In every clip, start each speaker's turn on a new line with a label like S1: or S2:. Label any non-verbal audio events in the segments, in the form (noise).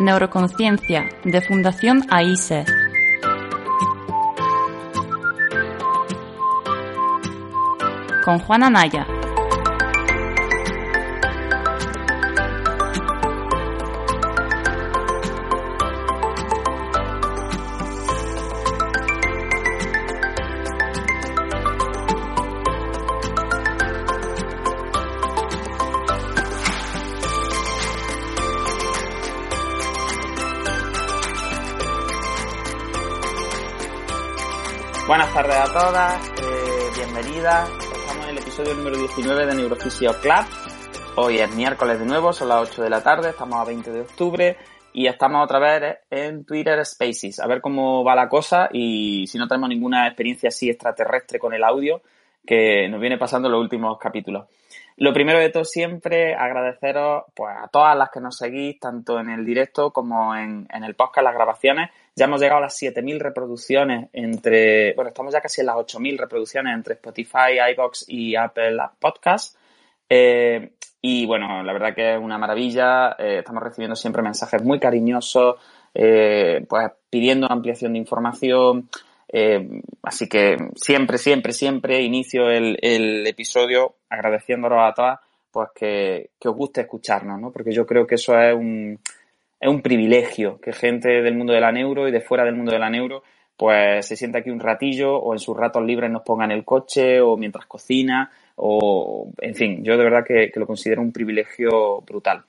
S1: Neuroconciencia de Fundación AISE. Con Juana Naya.
S2: A todas, eh, bienvenidas. Estamos en el episodio número 19 de Neurofisio Club. Hoy es miércoles de nuevo, son las 8 de la tarde, estamos a 20 de octubre y estamos otra vez en Twitter Spaces. A ver cómo va la cosa y si no tenemos ninguna experiencia así extraterrestre con el audio que nos viene pasando en los últimos capítulos. Lo primero de todo siempre agradeceros pues, a todas las que nos seguís, tanto en el directo como en, en el podcast, las grabaciones. Ya hemos llegado a las 7.000 reproducciones entre, bueno, estamos ya casi en las 8.000 reproducciones entre Spotify, iBox y Apple Podcasts. Eh, y bueno, la verdad que es una maravilla. Eh, estamos recibiendo siempre mensajes muy cariñosos, eh, pues pidiendo ampliación de información. Eh, así que siempre, siempre, siempre inicio el, el episodio agradeciéndolos a todas, pues que, que os guste escucharnos, ¿no? Porque yo creo que eso es un, es un privilegio que gente del mundo de la neuro y de fuera del mundo de la neuro pues se sienta aquí un ratillo o en sus ratos libres nos ponga en el coche o mientras cocina o en fin, yo de verdad que, que lo considero un privilegio brutal.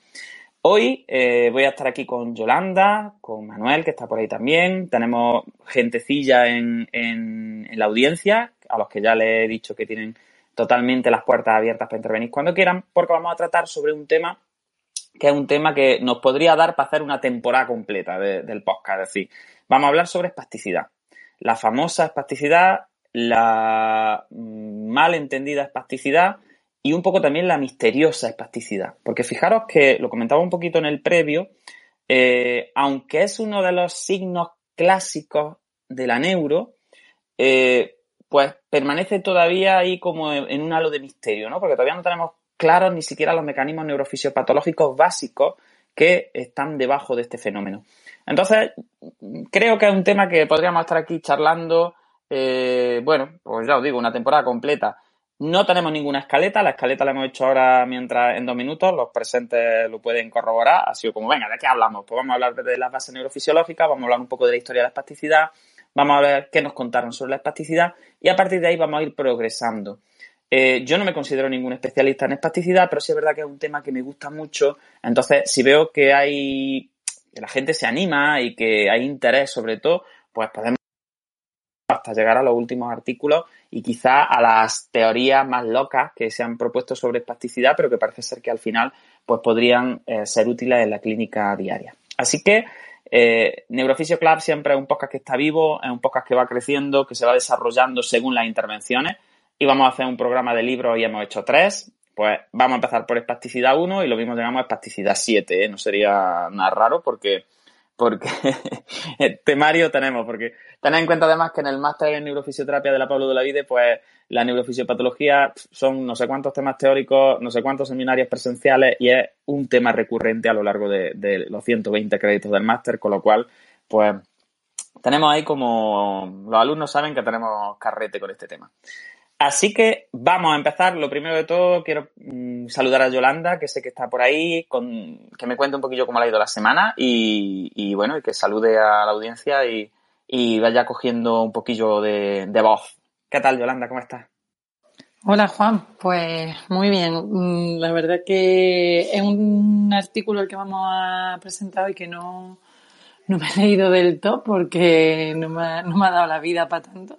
S2: Hoy eh, voy a estar aquí con Yolanda, con Manuel, que está por ahí también. Tenemos gentecilla en, en, la audiencia, a los que ya le he dicho que tienen totalmente las puertas abiertas para intervenir cuando quieran, porque vamos a tratar sobre un tema que es un tema que nos podría dar para hacer una temporada completa de, del podcast. Es decir, vamos a hablar sobre espasticidad. La famosa espasticidad, la mal entendida espasticidad y un poco también la misteriosa espasticidad. Porque fijaros que, lo comentaba un poquito en el previo, eh, aunque es uno de los signos clásicos de la neuro, eh, pues permanece todavía ahí como en un halo de misterio, ¿no? Porque todavía no tenemos claros ni siquiera los mecanismos neurofisiopatológicos básicos que están debajo de este fenómeno. Entonces, creo que es un tema que podríamos estar aquí charlando, eh, bueno, pues ya os digo, una temporada completa. No tenemos ninguna escaleta, la escaleta la hemos hecho ahora mientras en dos minutos, los presentes lo pueden corroborar, ha sido como, venga, ¿de qué hablamos? Pues vamos a hablar de las bases neurofisiológicas, vamos a hablar un poco de la historia de la espasticidad, vamos a ver qué nos contaron sobre la espasticidad y a partir de ahí vamos a ir progresando. Eh, yo no me considero ningún especialista en espasticidad, pero sí es verdad que es un tema que me gusta mucho. Entonces, si veo que hay, que la gente se anima y que hay interés sobre todo, pues podemos hasta llegar a los últimos artículos y quizá a las teorías más locas que se han propuesto sobre espasticidad, pero que parece ser que al final pues podrían eh, ser útiles en la clínica diaria. Así que eh, Neurofisio Club siempre es un podcast que está vivo, es un podcast que va creciendo, que se va desarrollando según las intervenciones y vamos a hacer un programa de libros y hemos hecho tres. Pues vamos a empezar por espasticidad 1 y lo mismo llegamos a espasticidad 7, ¿eh? no sería nada raro porque, porque (laughs) temario tenemos, porque tened en cuenta además que en el máster en neurofisioterapia de la Pablo de la Vide, pues la neurofisiopatología son no sé cuántos temas teóricos, no sé cuántos seminarios presenciales y es un tema recurrente a lo largo de, de los 120 créditos del máster, con lo cual, pues tenemos ahí como los alumnos saben que tenemos carrete con este tema. Así que vamos a empezar. Lo primero de todo, quiero mmm, saludar a Yolanda, que sé que está por ahí, que me cuente un poquillo cómo le ha ido la semana y, bueno, y que salude a la audiencia y, vaya cogiendo un poquillo de, voz. ¿Qué tal, Yolanda? ¿Cómo estás?
S3: Hola, Juan. Pues muy bien. La verdad que es un artículo el que vamos a presentar y que no, no me he leído del todo porque no me, ha, no me ha dado la vida para tanto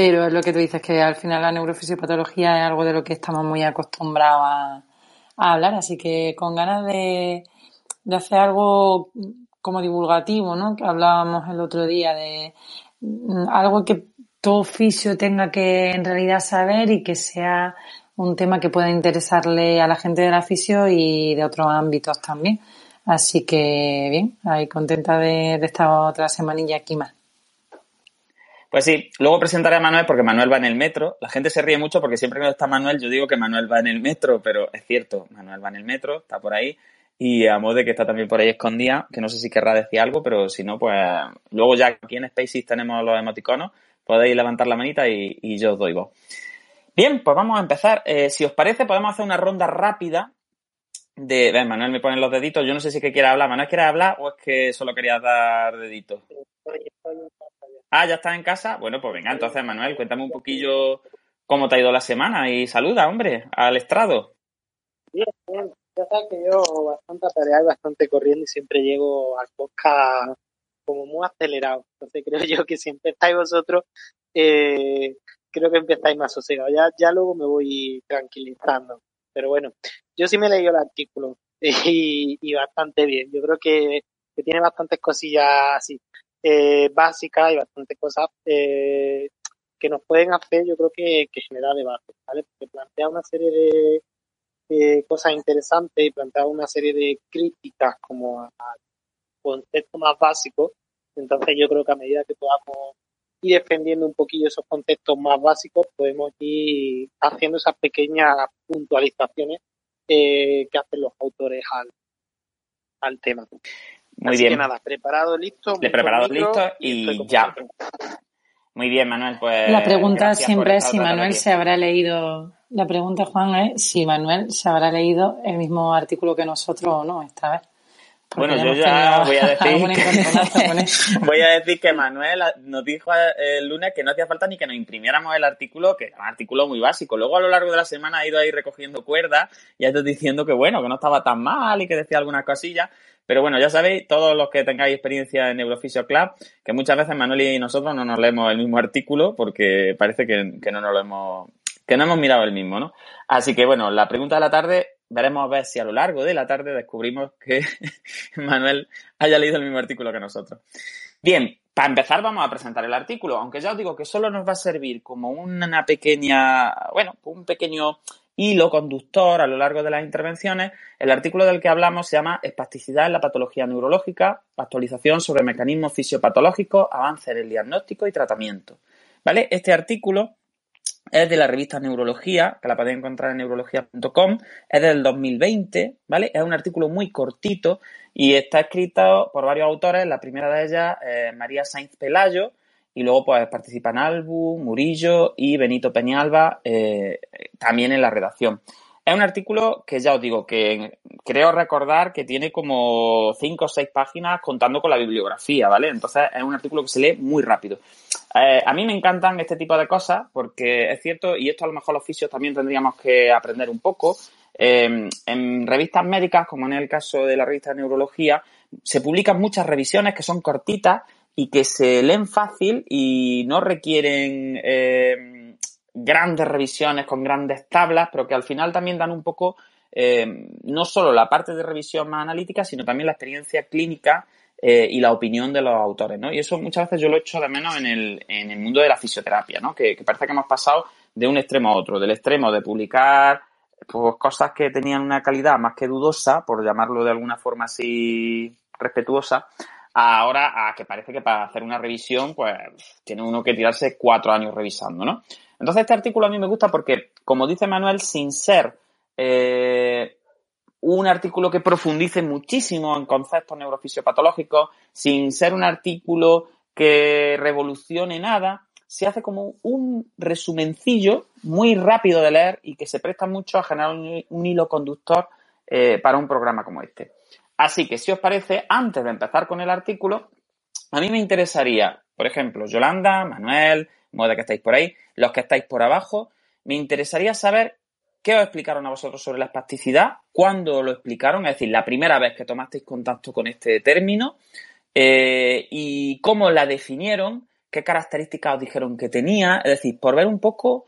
S3: pero es lo que tú dices, que al final la neurofisiopatología es algo de lo que estamos muy acostumbrados a, hablar, así que con ganas de, hacer algo como divulgativo, ¿no? Que hablábamos el otro día de mm, algo que todo oficio tenga que en realidad saber y que sea un tema que pueda interesarle a la gente del oficio y de otros ámbitos también. Así que bien, ahí contenta de, de esta otra semanilla aquí más.
S2: Pues sí, luego presentaré a Manuel porque Manuel va en el metro. La gente se ríe mucho porque siempre que está Manuel yo digo que Manuel va en el metro, pero es cierto, Manuel va en el metro, está por ahí. y a de que está también por ahí escondida, que no sé si querrá decir algo, pero si no, pues luego ya aquí en Spaces tenemos los emoticonos, podéis levantar la manita y, yo os doy voz. Bien, pues vamos a empezar. Eh, si os parece, podemos hacer una ronda rápida de... Manuel me ponen los deditos, yo no sé si que quiere hablar. ¿Manuel quiere hablar o es que solo querías dar deditos? Ah, ya estás en casa. Bueno, pues venga, entonces Manuel, cuéntame un poquillo cómo te ha ido la semana y saluda, hombre, al estrado.
S4: Bien, bien. Ya sabes que yo bastante atareado y bastante corriendo y siempre llego al podcast como muy acelerado. Entonces creo yo que si empezáis vosotros, eh, creo que empezáis más sosegados. Ya, ya luego me voy tranquilizando. Pero bueno, yo sí me he leído el artículo (laughs) y, bastante bien. Yo creo que, que tiene bastantes cosillas así eh, básicas y bastantes cosas eh, que nos pueden hacer, yo creo que, que generar debate, ¿vale? Porque plantea una serie de, cosas interesantes y plantea una serie de críticas como al concepto más básico. Entonces yo creo que a medida que podamos ir defendiendo un poquillo esos conceptos más básicos, podemos ir haciendo esas pequeñas puntualizaciones eh, que hacen los autores al, al tema.
S2: Muy bien.
S4: que nada, preparado, listo.
S2: preparado, listo y, ya. Muy bien, Manuel. Pues
S3: la pregunta siempre es si Manuel se habrá leído. La pregunta, Juan, es si Manuel se habrá leído el mismo artículo que nosotros o no esta vez.
S2: bueno, yo ya voy a decir (laughs) voy a decir que Manuel nos dijo el lunes que no hacía falta ni que nos imprimiéramos el artículo, que era un artículo muy básico. Luego a lo largo de la semana ha ido ahí recogiendo cuerdas y ha ido diciendo que bueno, que no estaba tan mal y que decía algunas cosillas. Pero bueno, ya sabéis, todos los que tengáis experiencia en Neurofisio Club, que muchas veces Manuel y nosotros no nos leemos el mismo artículo porque parece que, no nos lo hemos, que no hemos mirado el mismo, ¿no? Así que bueno, la pregunta de la tarde, veremos a ver si a lo largo de la tarde descubrimos que (laughs) Manuel haya leído el mismo artículo que nosotros. Bien, para empezar vamos a presentar el artículo, aunque ya os digo que solo nos va a servir como una pequeña, bueno, un pequeño hilo conductor a lo largo de las intervenciones, el artículo del que hablamos se llama Espasticidad en la patología neurológica, actualización sobre mecanismos fisiopatológicos, avance en el diagnóstico y tratamiento. ¿Vale? Este artículo es de la revista Neurología, que la podéis encontrar en neurología.com, es del 2020, ¿vale? Es un artículo muy cortito y está escrito por varios autores, la primera de ellas, eh, María Sainz Pelayo, y luego pues participan Albu, Murillo y Benito Peñalba eh, también en la redacción. Es un artículo que ya os digo que creo recordar que tiene como cinco o seis páginas contando con la bibliografía, ¿vale? Entonces es un artículo que se lee muy rápido. Eh, a mí me encantan este tipo de cosas porque es cierto, y esto a lo mejor los oficios también tendríamos que aprender un poco. Eh, en revistas médicas, como en el caso de la revista de Neurología, se publican muchas revisiones que son cortitas y que se leen fácil y no requieren eh, grandes revisiones con grandes tablas, pero que al final también dan un poco eh, no solo la parte de revisión más analítica, sino también la experiencia clínica eh, y la opinión de los autores, ¿no? Y eso muchas veces yo lo echo de menos en el, en el mundo de la fisioterapia, ¿no? Que, que, parece que hemos pasado de un extremo a otro, del extremo de publicar pues, cosas que tenían una calidad más que dudosa, por llamarlo de alguna forma así respetuosa, ahora a que parece que para hacer una revisión, pues tiene uno que tirarse cuatro años revisando, ¿no? Entonces este artículo a mí me gusta porque, como dice Manuel, sin ser eh, un artículo que profundice muchísimo en conceptos neurofisiopatológicos, sin ser un artículo que revolucione nada, se hace como un resumencillo muy rápido de leer y que se presta mucho a generar un, hilo conductor eh, para un programa como este. Así que, si os parece, antes de empezar con el artículo, a mí me interesaría, por ejemplo, Yolanda, Manuel, Moda que estáis por ahí, los que estáis por abajo, me interesaría saber qué os explicaron a vosotros sobre la espasticidad, cuándo lo explicaron, es decir, la primera vez que tomasteis contacto con este término eh, y cómo la definieron, qué características os dijeron que tenía, es decir, por ver un poco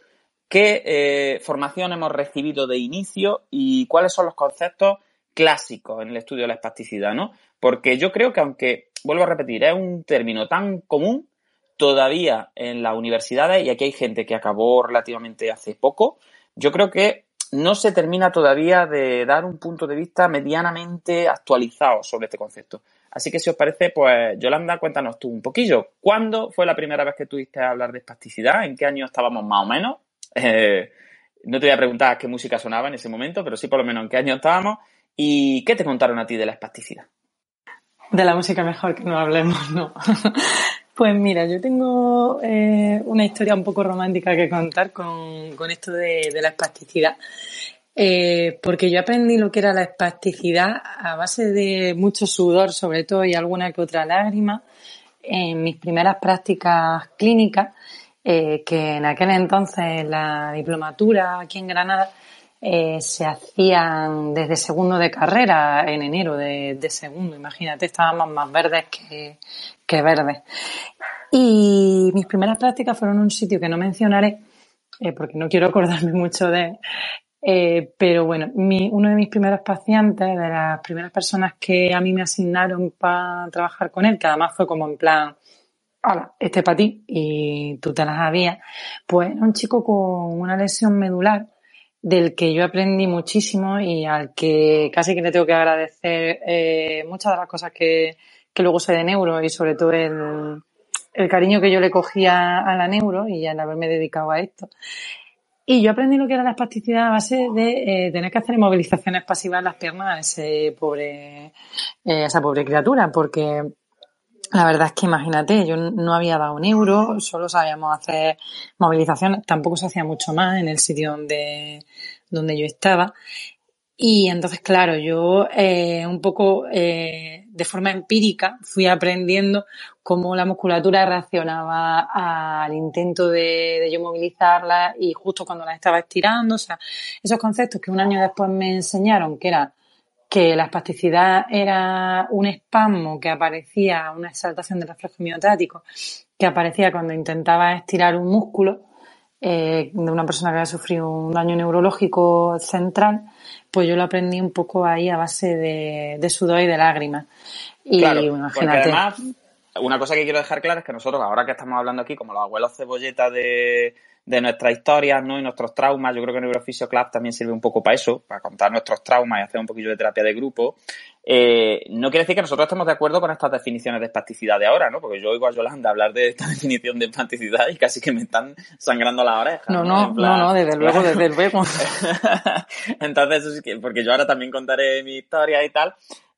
S2: qué eh, formación hemos recibido de inicio y cuáles son los conceptos clásico en el estudio de la espasticidad, ¿no? Porque yo creo que aunque, vuelvo a repetir, es un término tan común, todavía en las universidades, y aquí hay gente que acabó relativamente hace poco, yo creo que no se termina todavía de dar un punto de vista medianamente actualizado sobre este concepto. Así que si os parece, pues Yolanda, cuéntanos tú un poquillo. ¿Cuándo fue la primera vez que tuviste a hablar de espasticidad? ¿En qué año estábamos más o menos? Eh, no te voy a preguntar qué música sonaba en ese momento, pero sí por lo menos en qué año estábamos ¿Y qué te contaron a ti de la espasticidad?
S3: De la música mejor que no hablemos, no. (laughs) Pues mira, yo tengo eh, una historia un poco romántica que contar con, esto de, de, la espasticidad. Eh, porque yo aprendí lo que era la espasticidad a base de mucho sudor, sobre todo, y alguna que otra lágrima, en mis primeras prácticas clínicas, eh, que en aquel entonces la diplomatura aquí en Granada eh, se hacían desde segundo de carrera en enero de, segundo, imagínate, estábamos más verdes que, que, verdes. Y mis primeras prácticas fueron en un sitio que no mencionaré, eh, porque no quiero acordarme mucho de eh, pero bueno, uno de mis primeros pacientes, de las primeras personas que a mí me asignaron para trabajar con él, que además fue como en plan, hola, este es para ti y tú te las habías, pues era un chico con una lesión medular del que yo aprendí muchísimo y al que casi que le tengo que agradecer eh, muchas de las cosas que, que luego sé de neuro y sobre todo el, el cariño que yo le cogía a la neuro y al haberme dedicado a esto. Y yo aprendí lo que era la espasticidad a base de eh, tener que hacer movilizaciones pasivas en las piernas a ese pobre, eh, esa pobre criatura, porque la verdad es que imagínate, yo no había dado un euro, solo sabíamos hacer movilizaciones, tampoco se hacía mucho más en el sitio donde, donde yo estaba. Y entonces, claro, yo eh, un poco eh, de forma empírica fui aprendiendo cómo la musculatura reaccionaba al intento de, de, yo movilizarla y justo cuando la estaba estirando, o sea, esos conceptos que un año después me enseñaron, que era que la espasticidad era un espasmo que aparecía, una exaltación del reflejo miotático, que aparecía cuando intentaba estirar un músculo eh, de una persona que había sufrido un daño neurológico central, pues yo lo aprendí un poco ahí a base de, de sudor y de lágrimas. Y
S2: claro, imagínate. Además, una cosa que quiero dejar clara es que nosotros, ahora que estamos hablando aquí, como los abuelos cebolletas de, de nuestras historias ¿no? y nuestros traumas. Yo creo que Neurofisio Club también sirve un poco para eso, para contar nuestros traumas y hacer un poquillo de terapia de grupo. Eh, no quiere decir que nosotros estemos de acuerdo con estas definiciones de espasticidad de ahora, ¿no? Porque yo oigo a Yolanda hablar de esta (laughs) definición de espasticidad y casi que me están sangrando las orejas.
S3: No, no, no, no, desde luego, (laughs) desde luego. (laughs)
S2: Entonces, porque yo ahora también contaré mi historia y tal.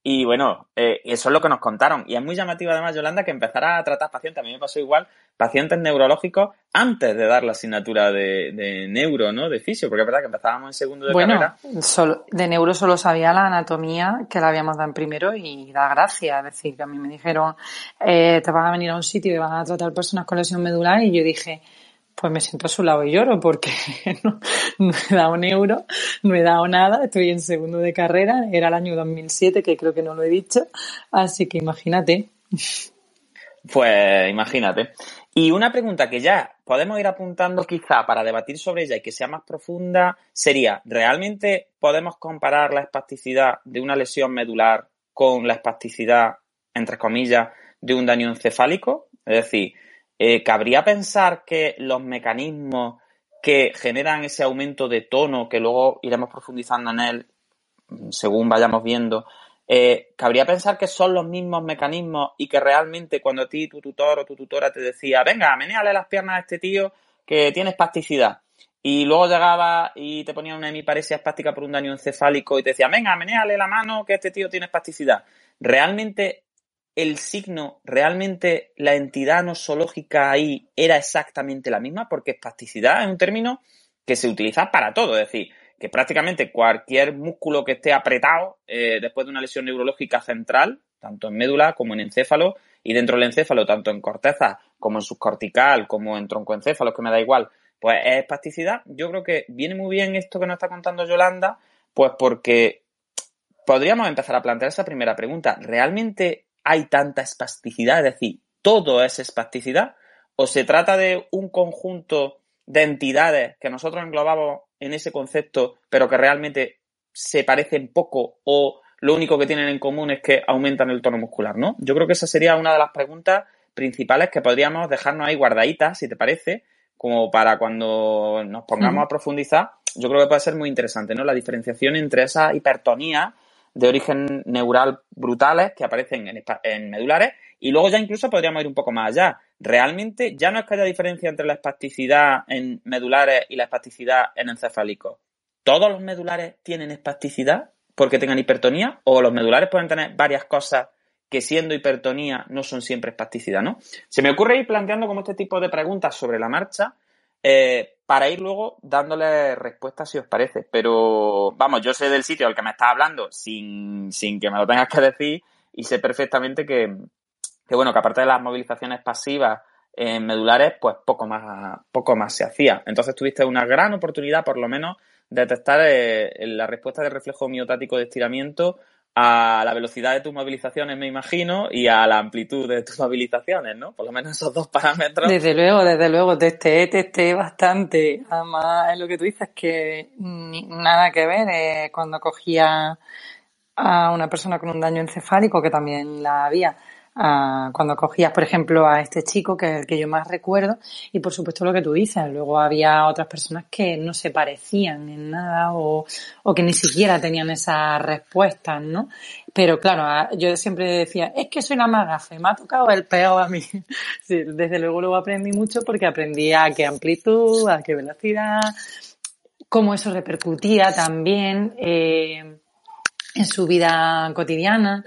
S2: Y bueno, eh, eso es lo que nos contaron. Y es muy llamativo además, Yolanda, que empezara a tratar pacientes, a mí me pasó igual, pacientes neurológicos antes de dar la asignatura de, de neuro, ¿no? De fisio, porque es verdad que empezábamos en segundo de
S3: bueno,
S2: carrera.
S3: Solo, de neuro solo sabía la anatomía que la habíamos dado en primero y da gracia. Es decir, que a mí me dijeron, eh, te van a venir a un sitio y van a tratar personas con lesión medular y yo dije, pues me siento a su lado y lloro porque (laughs) no, no, he dado un euro, no he dado nada, estoy en segundo de carrera, era el año 2007 que creo que no lo he dicho, así que imagínate.
S2: Pues imagínate. Y una pregunta que ya podemos ir apuntando quizá para debatir sobre ella y que sea más profunda sería, ¿realmente podemos comparar la espasticidad de una lesión medular con la espasticidad, entre comillas, de un daño encefálico? Es decir, eh, ¿cabría pensar que los mecanismos que generan ese aumento de tono, que luego iremos profundizando en él según vayamos viendo, eh, cabría pensar que son los mismos mecanismos y que realmente cuando a ti tu tutor o tu tutora te decía, venga, menéale las piernas a este tío que tiene espasticidad, y luego llegaba y te ponía una hemiparesia espástica por un daño encefálico y te decía, venga, menéale la mano que este tío tiene espasticidad. ¿Realmente el signo, realmente la entidad nosológica ahí era exactamente la misma? Porque espasticidad es un término que se utiliza para todo, es decir, que prácticamente cualquier músculo que esté apretado eh, después de una lesión neurológica central, tanto en médula como en encéfalo, y dentro del encéfalo, tanto en corteza como en subcortical, como en troncoencéfalo, que me da igual, pues es espasticidad. Yo creo que viene muy bien esto que nos está contando Yolanda, pues porque podríamos empezar a plantear esa primera pregunta. ¿Realmente hay tanta espasticidad? Es decir, ¿todo es espasticidad? ¿O se trata de un conjunto de entidades que nosotros englobamos en ese concepto, pero que realmente se parecen poco o lo único que tienen en común es que aumentan el tono muscular, ¿no? Yo creo que esa sería una de las preguntas principales que podríamos dejarnos ahí guardaditas, si te parece, como para cuando nos pongamos a profundizar, yo creo que puede ser muy interesante, ¿no? La diferenciación entre esa hipertonía de origen neural brutales que aparecen en, medulares y luego ya incluso podríamos ir un poco más allá. Realmente ya no es que haya diferencia entre la espasticidad en medulares y la espasticidad en encefálicos. ¿Todos los medulares tienen espasticidad? porque tengan hipertonía o los medulares pueden tener varias cosas que siendo hipertonía no son siempre espasticidad, ¿no? Se me ocurre ir planteando como este tipo de preguntas sobre la marcha eh, para ir luego dándole respuestas si os parece. Pero vamos, yo sé del sitio al que me estás hablando sin, sin que me lo tengas que decir y sé perfectamente que, que bueno, que aparte de las movilizaciones pasivas en medulares, pues poco más, poco más se hacía. Entonces tuviste una gran oportunidad, por lo menos, de detectar eh, la respuesta del reflejo miotático de estiramiento a la velocidad de tus movilizaciones, me imagino, y a la amplitud de tus movilizaciones, ¿no? Por lo menos esos dos parámetros.
S3: Desde luego, desde luego, testé, testé bastante. Además, es lo que tú dices, que nada que ver eh, cuando cogía a una persona con un daño encefálico, que también la había, cuando cogías, por ejemplo, a este chico, que es el que yo más recuerdo, y por supuesto lo que tú dices, luego había otras personas que no se parecían en nada o, o que ni siquiera tenían esas respuestas, ¿no? Pero claro, yo siempre decía, es que soy la más gafe, me ha tocado el peor a mí. (laughs) Sí, desde luego luego aprendí mucho porque aprendí a qué amplitud, a qué velocidad, cómo eso repercutía también eh, en su vida cotidiana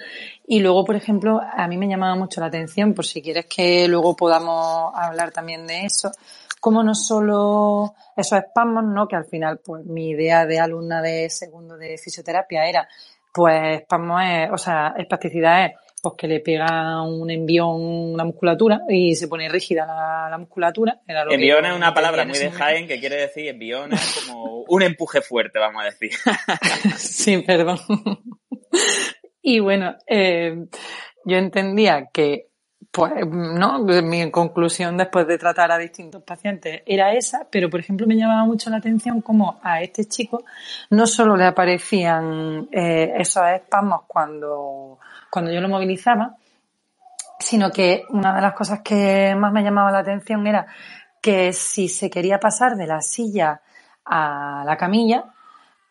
S3: y luego, por ejemplo, a mí me llamaba mucho la atención, por si quieres que luego podamos hablar también de eso, como no solo esos espasmos, ¿no? Que al final, pues mi idea de alumna de segundo de fisioterapia era, pues espasmos es, o sea, espasticidad es, pues que le pega un envión una musculatura y se pone rígida la, musculatura.
S2: envión es una palabra muy de Jaén que quiere decir envión es como un empuje fuerte, vamos a decir. (laughs)
S3: sí, perdón. Y bueno, eh, yo entendía que, pues, no, mi conclusión después de tratar a distintos pacientes era esa, pero por ejemplo me llamaba mucho la atención como a este chico no solo le aparecían eh, esos espasmos cuando, cuando yo lo movilizaba, sino que una de las cosas que más me llamaba la atención era que si se quería pasar de la silla a la camilla,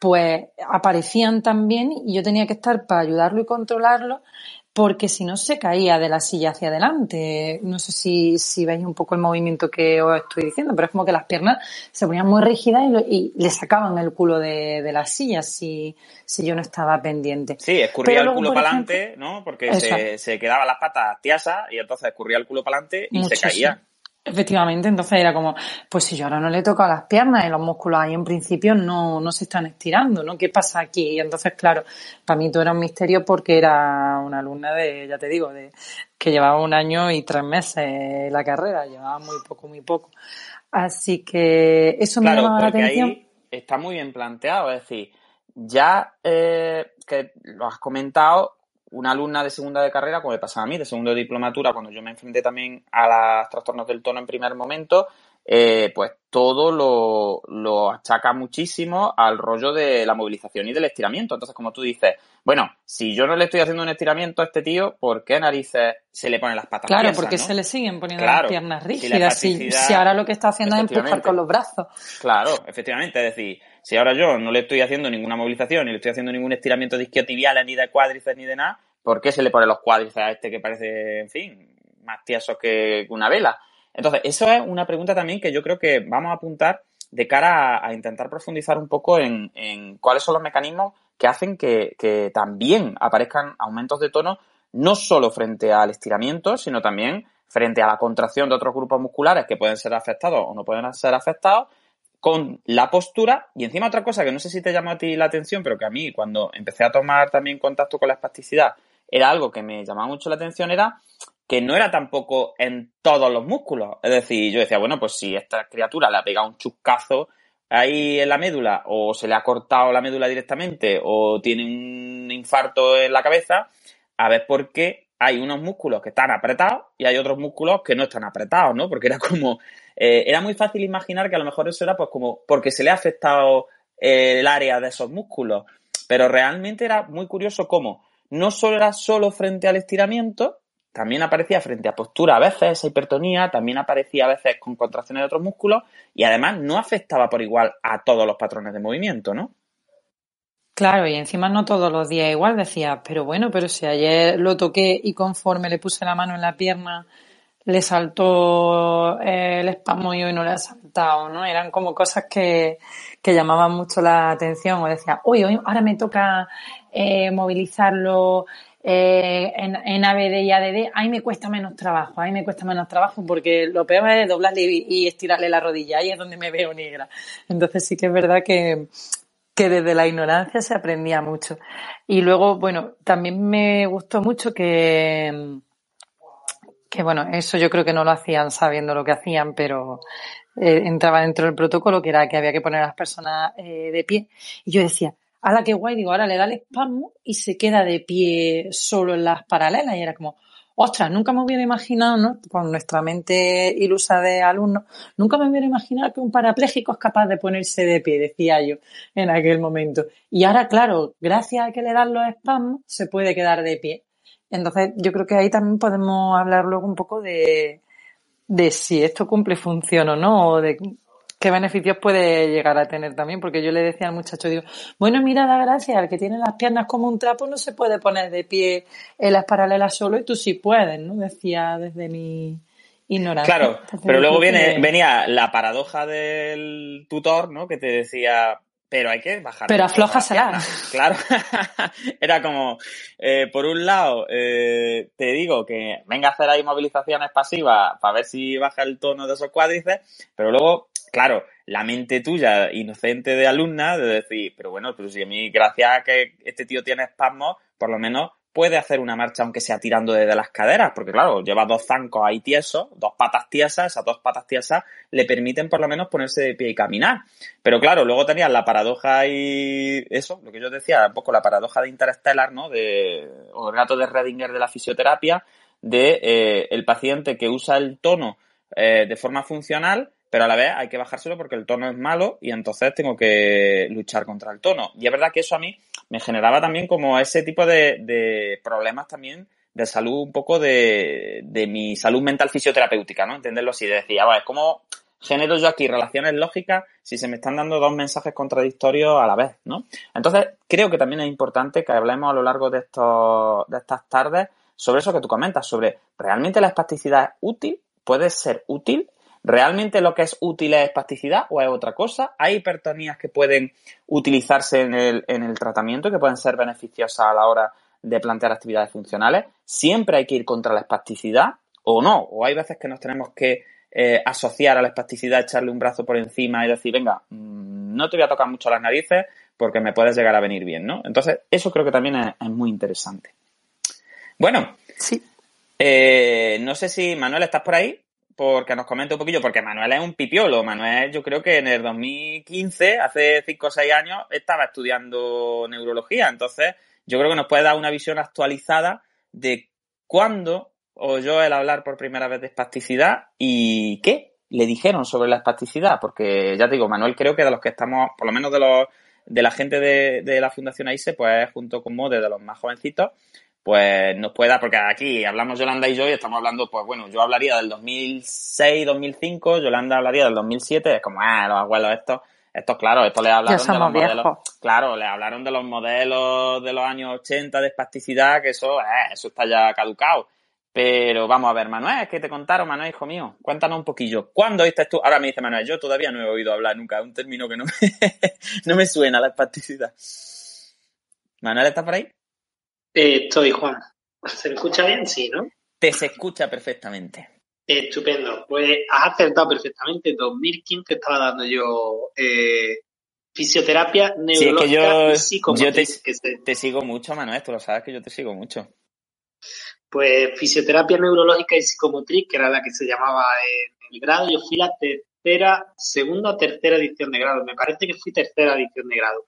S3: pues aparecían también y yo tenía que estar para ayudarlo y controlarlo porque si no se caía de la silla hacia adelante. No sé si, si veis un poco el movimiento que os estoy diciendo, pero es como que las piernas se ponían muy rígidas y, le sacaban el culo de, de la silla si, si yo no estaba pendiente.
S2: Sí, escurría el culo para adelante, ¿no? Porque se, se quedaba las patas tiasas y entonces escurría el culo para adelante y se caía.
S3: Efectivamente, entonces era como, pues si yo ahora no le toco a las piernas y los músculos ahí en principio no, no se están estirando, ¿no? ¿Qué pasa aquí? Y entonces, claro, para mí todo era un misterio porque era una alumna de, ya te digo, de que llevaba un año y tres meses la carrera, llevaba muy poco, muy poco. Así que eso me llamaba la atención. Ahí
S2: está muy bien planteado, es decir, ya eh, que lo has comentado, una alumna de segunda de carrera, como me pasaba a mí, de segundo de diplomatura, cuando yo me enfrenté también a los trastornos del tono en primer momento, eh, pues todo lo, lo, achaca muchísimo al rollo de la movilización y del estiramiento. Entonces, como tú dices, bueno, si yo no le estoy haciendo un estiramiento a este tío, ¿por qué narices se le ponen las patas
S3: Claro, porque se le siguen poniendo las piernas rígidas. Si, si, ahora lo que está haciendo es empujar con los brazos.
S2: Claro, efectivamente. Es decir, si ahora yo no le estoy haciendo ninguna movilización, ni le estoy haciendo ningún estiramiento de isquiotibiales, ni de cuádriceps, ni de nada, ¿por qué se le pone los cuádriceps a este que parece, en fin, más tieso que una vela? Entonces, eso es una pregunta también que yo creo que vamos a apuntar de cara a, intentar profundizar un poco en, cuáles son los mecanismos que hacen que, que, también aparezcan aumentos de tono, no solo frente al estiramiento, sino también frente a la contracción de otros grupos musculares que pueden ser afectados o no pueden ser afectados, con la postura y encima otra cosa que no sé si te llamó a ti la atención, pero que a mí cuando empecé a tomar también contacto con la espasticidad era algo que me llamaba mucho la atención, era que no era tampoco en todos los músculos. Es decir, yo decía, bueno, pues si esta criatura le ha pegado un chuscazo ahí en la médula o se le ha cortado la médula directamente o tiene un infarto en la cabeza, a ver por qué hay unos músculos que están apretados y hay otros músculos que no están apretados, ¿no? Porque era como eh, era muy fácil imaginar que a lo mejor eso era pues como porque se le ha afectado el área de esos músculos, pero realmente era muy curioso cómo no solo era solo frente al estiramiento, también aparecía frente a postura a veces esa hipertonía, también aparecía a veces con contracciones de otros músculos y además no afectaba por igual a todos los patrones de movimiento, ¿no?
S3: Claro, y encima no todos los días igual decía, pero bueno, pero si ayer lo toqué y conforme le puse la mano en la pierna le saltó el espasmo y hoy no le ha saltado, ¿no? Eran como cosas que, que llamaban mucho la atención o decía, hoy, hoy ahora me toca eh, movilizarlo eh, en, en ABD y ADD, ahí me cuesta menos trabajo, ahí me cuesta menos trabajo porque lo peor es doblarle y, estirarle la rodilla, ahí es donde me veo negra. Entonces sí que es verdad que, que desde la ignorancia se aprendía mucho. Y luego, bueno, también me gustó mucho que, que bueno, eso yo creo que no lo hacían sabiendo lo que hacían, pero eh, entraba dentro del protocolo que era que había que poner a las personas eh, de pie. Y yo decía, la qué guay! Digo, ahora le da el espasmo y se queda de pie solo en las paralelas. Y era como, ostras, nunca me hubiera imaginado, ¿no? Con nuestra mente ilusa de alumnos, nunca me hubiera imaginado que un parapléjico es capaz de ponerse de pie, decía yo en aquel momento. Y ahora, claro, gracias a que le dan los espasmos, se puede quedar de pie. Entonces, yo creo que ahí también podemos hablar luego un poco de, de si esto cumple función o no, de qué beneficios puede llegar a tener también, porque yo le decía al muchacho, digo, bueno, mira, da gracia, el que tiene las piernas como un trapo no se puede poner de pie en las paralelas solo y tú sí puedes, ¿no? Decía desde mi ignorancia.
S2: Claro, pero luego viene, venía la paradoja del tutor, ¿no? Que te decía, pero hay que bajar.
S3: Pero aflójasela. (laughs)
S2: Claro. (laughs) Era como, eh, por un lado, eh, te digo que venga a hacer ahí movilizaciones pasivas para ver si baja el tono de esos cuádriceps, pero luego claro, la mente tuya, inocente de alumna, de decir, pero bueno, pero si a mí, gracias a que este tío tiene espasmos, por lo menos puede hacer una marcha aunque sea tirando desde las caderas, porque claro, lleva dos zancos ahí tiesos, dos patas tiesas, esas dos patas tiesas le permiten por lo menos ponerse de pie y caminar. Pero claro, luego tenías la paradoja y eso, lo que yo decía, un poco la paradoja de Interstellar, ¿no? De, o el gato de Redinger de la fisioterapia, de eh, el paciente que usa el tono eh, de forma funcional, pero a la vez hay que bajárselo porque el tono es malo y entonces tengo que luchar contra el tono. Y es verdad que eso a mí me generaba también como ese tipo de, problemas también de salud, un poco de, de, mi salud mental fisioterapéutica, ¿no? Entenderlo así, de decir, a ¿cómo genero yo aquí relaciones lógicas si se me están dando dos mensajes contradictorios a la vez, ¿no? Entonces, creo que también es importante que hablemos a lo largo de, estos, de estas tardes sobre eso que tú comentas, sobre realmente la espasticidad es útil, puede ser útil ¿Realmente lo que es útil es espasticidad o es otra cosa? ¿Hay hipertonías que pueden utilizarse en el, en el tratamiento que pueden ser beneficiosas a la hora de plantear actividades funcionales? ¿Siempre hay que ir contra la espasticidad o no? ¿O hay veces que nos tenemos que eh, asociar a la espasticidad, echarle un brazo por encima y decir, venga, mm, no te voy a tocar mucho las narices porque me puedes llegar a venir bien, ¿no? Entonces, eso creo que también es, muy interesante. Bueno,
S3: sí.
S2: Eh, no sé si, Manuel, ¿estás por ahí? Porque nos comente un poquillo, porque Manuel es un pipiolo. Manuel, yo creo que en el 2015, hace 5 o 6 años, estaba estudiando neurología. Entonces, yo creo que nos puede dar una visión actualizada de cuándo oyó el hablar por primera vez de espasticidad y qué le dijeron sobre la espasticidad. Porque ya te digo, Manuel creo que de los que estamos, por lo menos de los de la gente de, de la Fundación AISE, pues junto con Mode, de los más jovencitos, pues nos pueda, porque aquí hablamos Yolanda y yo y estamos hablando, pues bueno, yo hablaría del 2006, 2005, Yolanda hablaría del 2007, es como, ah, los abuelos estos, estos claro, esto le hablaron de los modelos, claro, le hablaron de los modelos de los años 80 de espasticidad, que eso, eh, eso está ya caducado. Pero vamos a ver, Manuel, ¿qué te contaron, Manuel, hijo mío? Cuéntanos un poquillo. ¿Cuándo oíste tú? Ahora me dice Manuel, yo todavía no he oído hablar nunca de un término que no me, (laughs) no me suena, la espasticidad. Manuel, ¿está por ahí?
S4: Eh, estoy, Juan. ¿Se me escucha bien? Sí, ¿no?
S2: Te se escucha perfectamente.
S4: estupendo. Pues has acertado perfectamente. 2015 estaba dando yo eh, fisioterapia neurológica
S2: sí, que yo, yo te, sigo mucho, Manuel. Tú lo sabes que yo te sigo mucho.
S4: Pues fisioterapia neurológica y psicomotriz, que era la que se llamaba en el grado. Yo fui la tercera, segunda o tercera edición de grado. Me parece que fui tercera edición de grado.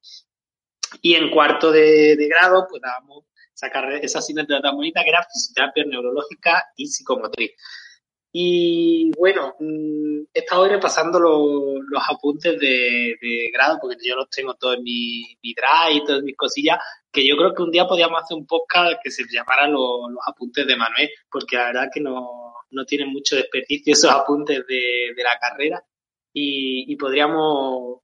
S4: Y en cuarto de, de grado, pues dábamos sacar esa asignatura tan bonita que era fisioterapia neurológica y psicomotriz. Y bueno, mm, he estado repasando los, apuntes de, grado, porque yo los tengo todos en mi, drive y todas mis cosillas, que yo creo que un día podíamos hacer un podcast que se llamara los, apuntes de Manuel, porque la verdad que no, no tienen mucho desperdicio esos apuntes de, la carrera y, podríamos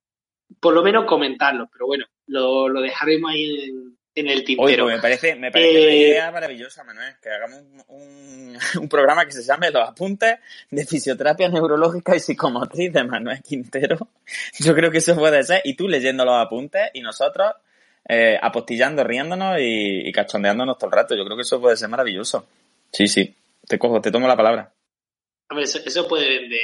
S4: por lo menos comentarlos, pero bueno, lo, lo dejaremos ahí en, en el tintero.
S2: Oye, pues me parece, me parece una
S4: Eh,
S2: idea maravillosa, Manuel, que hagamos un, un, (laughs) un programa que se llame Los apuntes de fisioterapia neurológica y psicomotriz de Manuel Quintero. (laughs) Yo creo que eso puede ser. Y tú leyendo los apuntes y nosotros eh, apostillando, riéndonos y, y cachondeándonos todo el rato. Yo creo que eso puede ser maravilloso. Sí, sí. Te cojo, te tomo la palabra.
S4: Hombre, eso, eso puede vender.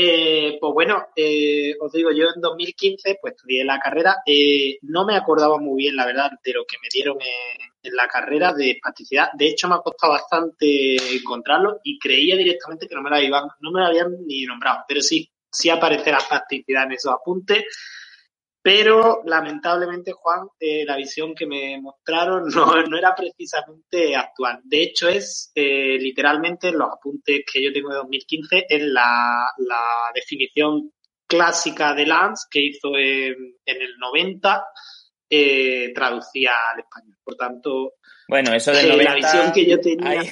S4: Eh, pues bueno, eh, os digo, yo en 2015 pues estudié la carrera. Eh, no me acordaba muy bien, la verdad, de lo que me dieron en, la carrera de espasticidad. De hecho, me ha costado bastante encontrarlo y creía directamente que no me la iban, no me la habían ni nombrado. Pero sí, sí aparece la espasticidad en esos apuntes. Pero lamentablemente, Juan, eh, la visión que me mostraron (laughs) no, era precisamente actual. De hecho, es eh, literalmente los apuntes que yo tengo de 2015, es la, definición clásica de Lance que hizo en el 90, eh, traducía al español. Por tanto,
S2: Bueno, eso del
S4: eh,
S2: 90...
S4: la visión que yo tenía.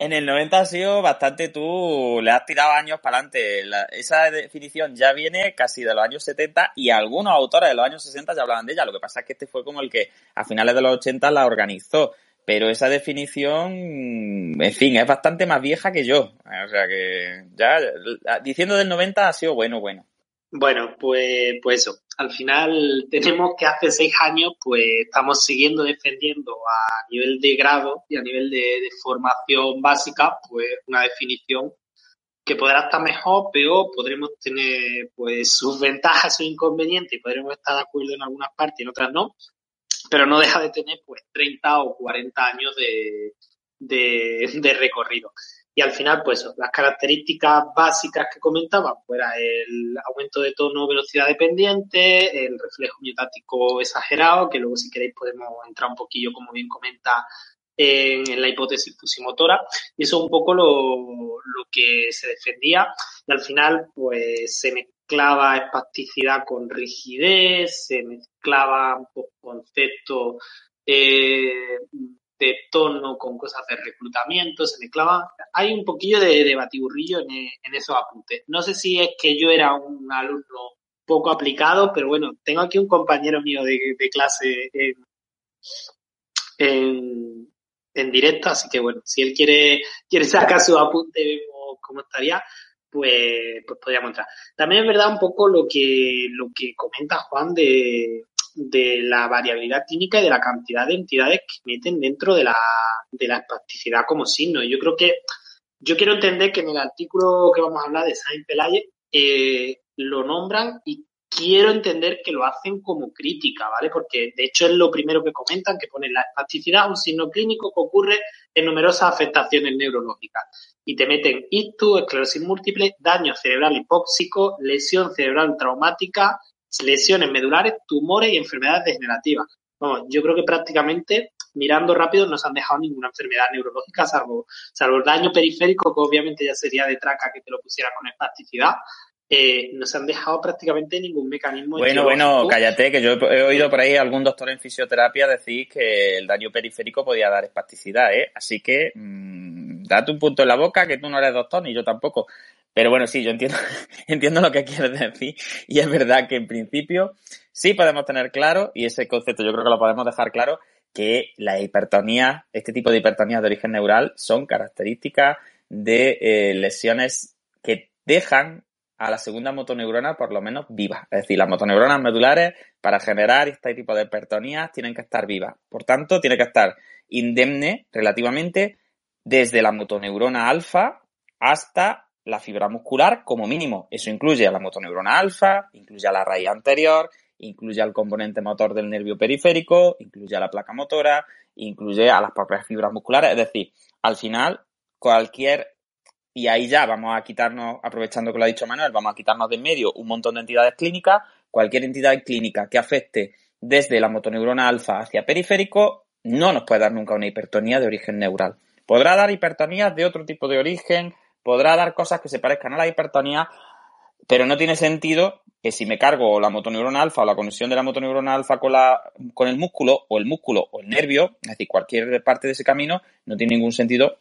S2: En el 90 ha sido bastante tú, le has tirado años para adelante. La- esa definición ya viene casi de los años 70 y algunos autores de los años 60 ya hablaban de ella. Lo que pasa es que este fue como el que a finales de los 80 la organizó. Pero esa definición, en fin, es bastante más vieja que yo. O sea que ya, diciendo del 90 ha sido bueno, bueno.
S4: Bueno, pues, pues eso. Al final tenemos que hace seis años, pues estamos siguiendo defendiendo a nivel de grado y a nivel de, de formación básica, pues una definición que podrá estar mejor, peor, podremos tener pues sus ventajas, sus inconvenientes, y podremos estar de acuerdo en algunas partes y en otras no, pero no deja de tener pues 30 o 40 años de, de, de recorrido. Y al final, pues las características básicas que comentaba, pues era el aumento de tono velocidad dependiente, el reflejo miotático exagerado, que luego si queréis podemos entrar un poquillo, como bien comenta, en, la hipótesis fusimotora. Y eso es un poco lo, lo que se defendía. Y al final, pues se mezclaba espasticidad con rigidez, se mezclaba pues, conceptos eh, de tono con cosas de reclutamiento, se mezclaban. Hay un poquillo de, batiburrillo en, en, esos apuntes. No sé si es que yo era un alumno poco aplicado, pero bueno, tengo aquí un compañero mío de, de clase en, en, directo, así que bueno, si él quiere, quiere sacar su apunte cómo estaría, pues, pues podríamos entrar. También es verdad un poco lo que, lo que comenta Juan de, de la variabilidad clínica y de la cantidad de entidades que meten dentro de la, de la espasticidad como signo. Yo creo que, yo quiero entender que en el artículo que vamos a hablar de Sainz Pelaye, eh, lo nombran y quiero entender que lo hacen como crítica, ¿vale? Porque de hecho es lo primero que comentan, que ponen la espasticidad, un signo clínico que ocurre en numerosas afectaciones neurológicas. Y te meten ictus, esclerosis múltiple, daño cerebral hipóxico, lesión cerebral traumática, lesiones medulares, tumores y enfermedades degenerativas. Vamos, yo creo que prácticamente mirando rápido no se han dejado ninguna enfermedad neurológica, salvo, salvo el daño periférico, que obviamente ya sería de traca que te lo pusiera con espasticidad. Eh, no se han dejado prácticamente ningún mecanismo.
S2: Bueno, bueno, cállate, que yo he oído por ahí a algún doctor en fisioterapia decir que el daño periférico podía dar espasticidad, ¿eh? Así que mmm, date un punto en la boca, que tú no eres doctor ni yo tampoco. Pero bueno, sí, yo entiendo, (laughs) entiendo lo que quieres decir. Y es verdad que en principio sí podemos tener claro, y ese concepto yo creo que lo podemos dejar claro, que la hipertonía, este tipo de hipertonía de origen neural, son características de eh, lesiones que dejan a la segunda motoneurona por lo menos viva. Es decir, las motoneuronas medulares para generar este tipo de hipertonías tienen que estar vivas. Por tanto, tiene que estar indemne relativamente desde la motoneurona alfa hasta la fibra muscular como mínimo. Eso incluye a la motoneurona alfa, incluye a la raíz anterior, incluye al componente motor del nervio periférico, incluye a la placa motora, incluye a las propias fibras musculares. Es decir, al final, cualquier y ahí ya vamos a quitarnos, aprovechando que lo ha dicho Manuel, vamos a quitarnos de en medio un montón de entidades clínicas. Cualquier entidad clínica que afecte desde la motoneurona alfa hacia periférico no nos puede dar nunca una hipertonía de origen neural. Podrá dar hipertonías de otro tipo de origen, podrá dar cosas que se parezcan a la hipertonía, pero no tiene sentido que si me cargo la motoneurona alfa o la conexión de la motoneurona alfa con, la, con el músculo, o el músculo o el nervio, es decir, cualquier parte de ese camino, no tiene ningún sentido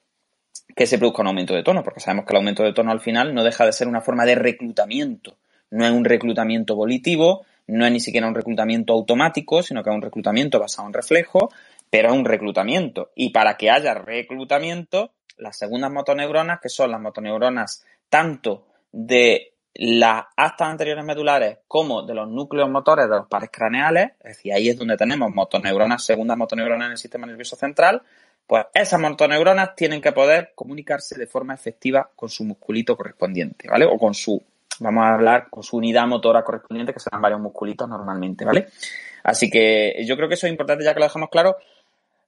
S2: que se produzca un aumento de tono, porque sabemos que el aumento de tono al final no deja de ser una forma de reclutamiento. No es un reclutamiento volitivo, no es ni siquiera un reclutamiento automático, sino que es un reclutamiento basado en reflejo, pero es un reclutamiento. Y para que haya reclutamiento, las segundas motoneuronas, que son las motoneuronas tanto de las actas anteriores medulares como de los núcleos motores de los pares craneales, es decir, ahí es donde tenemos motoneuronas, segundas motoneuronas en el sistema nervioso central, pues esas motoneuronas tienen que poder comunicarse de forma efectiva con su musculito correspondiente, ¿vale? O con su, vamos a hablar, con su unidad motora correspondiente, que serán varios musculitos normalmente, ¿vale? Así que yo creo que eso es importante ya que lo dejamos claro,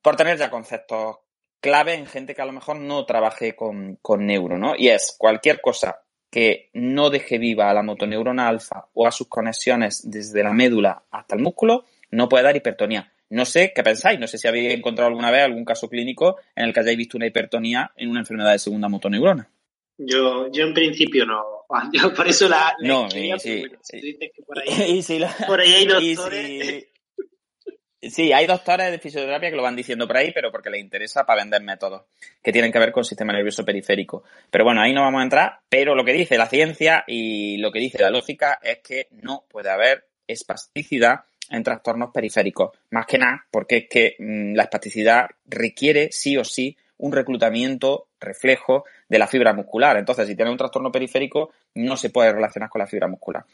S2: por tener ya conceptos clave en gente que a lo mejor no trabaje con, con neuro, ¿no? Y es cualquier cosa que no deje viva a la motoneurona alfa o a sus conexiones desde la médula hasta el músculo, no puede dar hipertonía. No sé qué pensáis, no sé si habéis encontrado alguna vez algún caso clínico en el que hayáis visto una hipertonía en una enfermedad de segunda motoneurona.
S4: Yo, yo en principio no, (laughs) Yo por eso la.
S2: no, sí, sí.
S4: por ahí, (laughs) por ahí hay doctores.
S2: Sí, hay doctores de fisioterapia que lo van diciendo por ahí, pero porque les interesa para vender métodos que tienen que ver con el sistema nervioso periférico. Pero bueno, ahí no vamos a entrar, pero lo que dice la ciencia y lo que dice la lógica es que no puede haber espasticidad en trastornos periféricos. Más que nada porque es que mm, la espasticidad requiere sí o sí un reclutamiento reflejo de la fibra muscular. Entonces, si tiene un trastorno periférico, no se puede relacionar con la fibra muscular.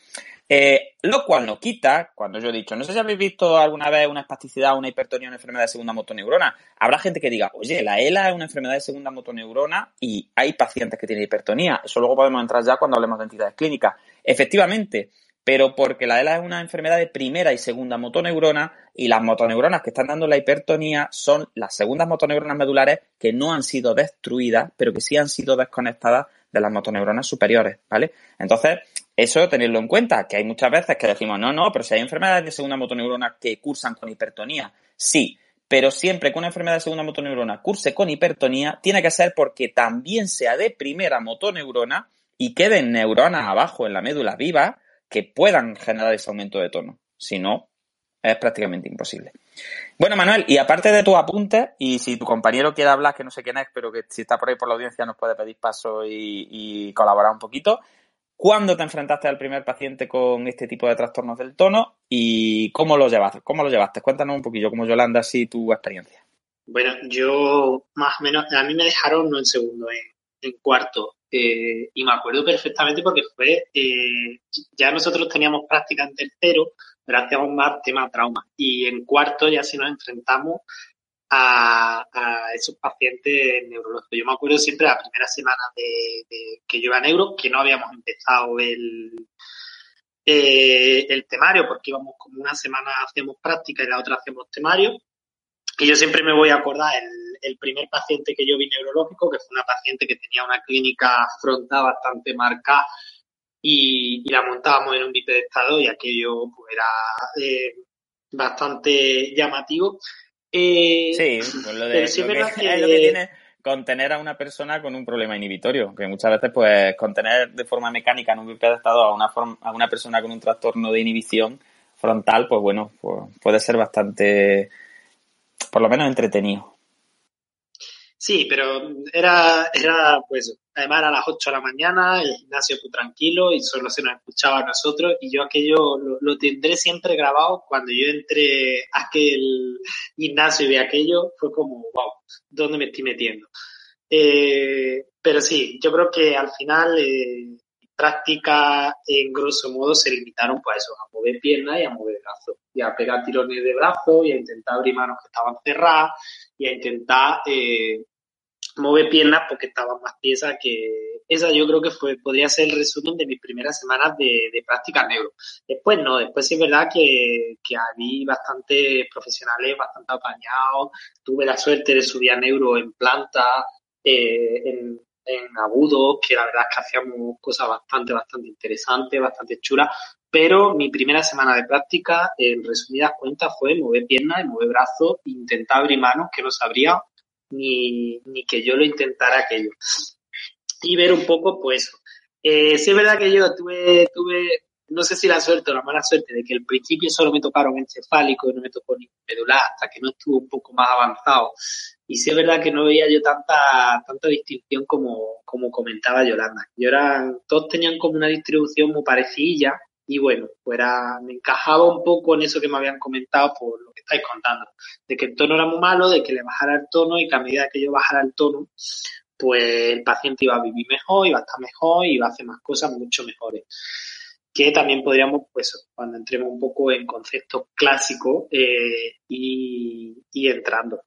S2: Eh, lo cual no quita, cuando yo he dicho, no sé si habéis visto alguna vez una espasticidad, una hipertonía, una enfermedad de segunda motoneurona. Habrá gente que diga, oye, la ELA es una enfermedad de segunda motoneurona y hay pacientes que tienen hipertonía. Eso luego podemos entrar ya cuando hablemos de entidades clínicas. Efectivamente, pero porque la ELA es una enfermedad de primera y segunda motoneurona y las motoneuronas que están dando la hipertonía son las segundas motoneuronas medulares que no han sido destruidas, pero que sí han sido desconectadas de las motoneuronas superiores, ¿vale? Entonces, eso tenerlo en cuenta, que hay muchas veces que decimos, no, no, pero si hay enfermedades de segunda motoneurona que cursan con hipertonía, sí, pero siempre que una enfermedad de segunda motoneurona curse con hipertonía, tiene que ser porque también sea de primera motoneurona y queden neuronas abajo en la médula viva que puedan generar ese aumento de tono. Si no, es prácticamente imposible. Bueno, Manuel, y aparte de tus apuntes, y si tu compañero quiere hablar, que no sé quién es, pero que si está por ahí por la audiencia nos puede pedir paso y, colaborar un poquito, ¿cuándo te enfrentaste al primer paciente con este tipo de trastornos del tono y cómo lo llevaste? ¿Cómo lo llevaste? Cuéntanos un poquillo, como Yolanda, así tu experiencia.
S4: Bueno, yo más o menos, a mí me dejaron no en segundo, en cuarto. Eh, y me acuerdo perfectamente porque fue, eh, ya nosotros teníamos práctica en tercero, pero hacíamos más tema trauma. Y en cuarto ya sí nos enfrentamos a, esos pacientes neurológicos. Yo me acuerdo siempre la primera semana de, que yo iba a neuro, que no habíamos empezado el, eh, el temario, porque íbamos como una semana hacemos práctica y la otra hacemos temario. Y yo siempre me voy a acordar el el primer paciente que yo vi neurológico, que fue una paciente que tenía una clínica frontal bastante marcada y, la montábamos en un bipedestado y aquello pues, era eh, bastante llamativo.
S2: Eh, sí, pues lo, de, lo, que, (laughs) es lo que tiene contener a una persona con un problema inhibitorio, que muchas veces pues contener de forma mecánica en un bipedestado a una, a una persona con un trastorno de inhibición frontal, pues bueno, pues puede ser bastante, por lo menos entretenido.
S4: Sí, pero era, era pues, además era a las 8 de la mañana, el gimnasio fue tranquilo y solo se nos escuchaba a nosotros y yo aquello lo, tendré siempre grabado cuando yo entré a aquel gimnasio y vi aquello, fue como, wow, ¿dónde me estoy metiendo? Eh, pero sí, yo creo que al final eh, práctica en grosso modo se limitaron pues a eso, a mover piernas y a mover brazos y a pegar tirones de brazos y a intentar abrir manos que estaban cerradas y a intentar eh, mover piernas porque estaba más pieza que esa yo creo que fue podría ser el resumen de mis primeras semanas de, de práctica neuro. Después no, después sí es verdad que, que había bastantes profesionales bastante apañados, tuve la suerte de subir a neuro en planta, eh, en, en agudo, que la verdad es que hacíamos cosas bastante, bastante interesantes, bastante chulas, pero mi primera semana de práctica, en resumidas cuentas, fue mover piernas mover brazos, intentar abrir manos que no sabría ni, ni que yo lo intentara aquello. Y ver un poco, pues, eh, sí es verdad que yo tuve, tuve, no sé si la suerte o la mala suerte de que al principio solo me tocaron encefálico y no me tocó ni medular hasta que no estuvo un poco más avanzado. Y sí es verdad que no veía yo tanta, tanta distinción como, como comentaba Yolanda. Yo era, todos tenían como una distribución muy parecida y bueno, pues me encajaba un poco en eso que me habían comentado por lo que estáis contando, de que el tono era muy malo, de que le bajara el tono y que a medida que yo bajara el tono, pues el paciente iba a vivir mejor, iba a estar mejor y iba a hacer más cosas mucho mejores. Que también podríamos, pues, cuando entremos un poco en conceptos clásicos eh, y, entrando.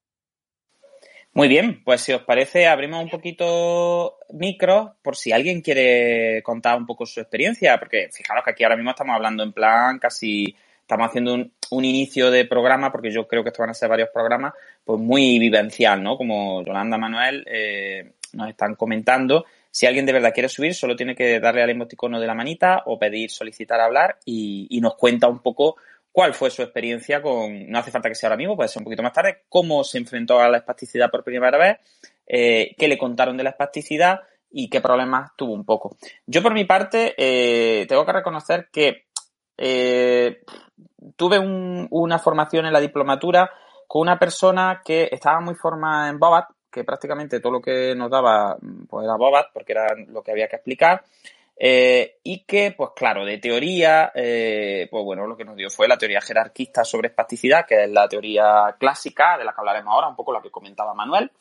S2: Muy bien, pues si os parece, abrimos un poquito micro por si alguien quiere contar un poco su experiencia, porque fijaros que aquí ahora mismo estamos hablando en plan casi, estamos haciendo un, inicio de programa, porque yo creo que esto van a ser varios programas, pues muy vivencial, ¿no? Como Yolanda Manuel eh, nos están comentando. Si alguien de verdad quiere subir, solo tiene que darle al emoticono de la manita o pedir solicitar hablar y, nos cuenta un poco cuál fue su experiencia con, no hace falta que sea ahora mismo, puede ser un poquito más tarde, cómo se enfrentó a la espasticidad por primera vez, eh, qué le contaron de la espasticidad y qué problemas tuvo un poco. Yo por mi parte eh, tengo que reconocer que eh, tuve una formación en la diplomatura con una persona que estaba muy formada en Bobat, que prácticamente todo lo que nos daba pues era Bobat, porque era lo que había que explicar. Eh, y que, pues claro, de teoría, eh, pues bueno, lo que nos dio fue la teoría jerarquista sobre espasticidad, que es la teoría clásica de la que hablaremos ahora, un poco la que comentaba Manuel.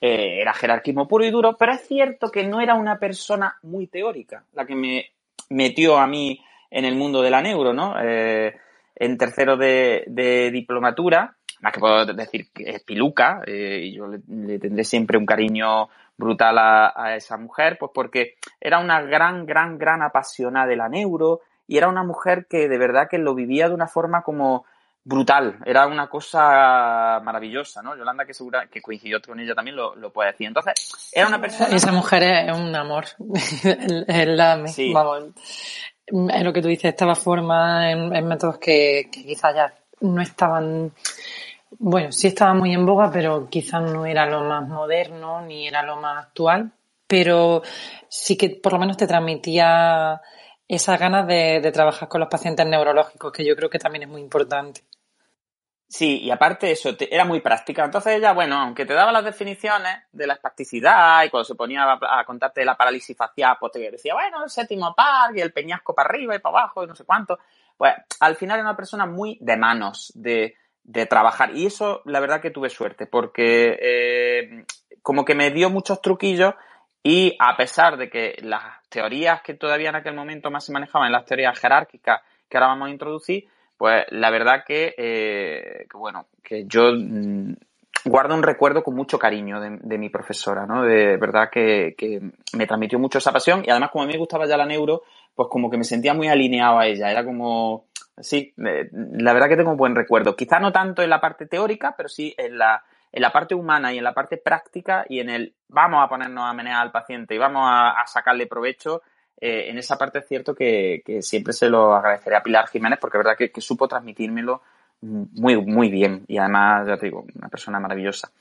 S2: Eh, era jerarquismo puro y duro, pero es cierto que no era una persona muy teórica la que me metió a mí en el mundo de la neuro, ¿no? en tercero de, diplomatura, más que puedo decir que es piluca, y yo le tendré siempre un cariño brutal a, esa mujer, pues porque era una gran, gran, gran apasionada de la neuro y era una mujer que de verdad que lo vivía de una forma como brutal, era una cosa maravillosa, ¿no? Yolanda, que segura que coincidió con ella también, lo, lo puede decir. Entonces, era una persona...
S3: Esa mujer es un amor, (laughs) es la, sí. vamos, es lo que tú dices, estaba forma en, métodos que, que quizás ya no estaban bueno, sí estaba muy en boga, pero quizás no era lo más moderno ni era lo más actual, pero sí que por lo menos te transmitía esas ganas de, trabajar con los pacientes neurológicos, que yo creo que también es muy importante.
S2: Sí, y aparte eso, era muy práctica. Entonces ella, bueno, aunque te daba las definiciones de la espasticidad y cuando se ponía a, contarte la parálisis facial, pues te decía, bueno, el séptimo par y el peñasco para arriba y para abajo y no sé cuánto. Pues al final era una persona muy de manos, de, de trabajar. Y eso, la verdad que tuve suerte, porque eh, como que me dio muchos truquillos y a pesar de que las teorías que todavía en aquel momento más se manejaban, las teorías jerárquicas que ahora vamos a introducir, pues la verdad que, eh, bueno, que yo mm, guardo un recuerdo con mucho cariño de, mi profesora, ¿no? De verdad que, me transmitió mucho esa pasión y además como a mí me gustaba ya la neuro, pues como que me sentía muy alineado a ella. Era como, sí, la verdad que tengo un buen recuerdo. Quizá no tanto en la parte teórica, pero sí en la, en la parte humana y en la parte práctica y en el vamos a ponernos a menear al paciente y vamos a, sacarle provecho. Eh, en esa parte es cierto que, siempre se lo agradeceré a Pilar Jiménez porque es verdad que, supo transmitírmelo muy, muy bien y además, ya te digo, una persona maravillosa.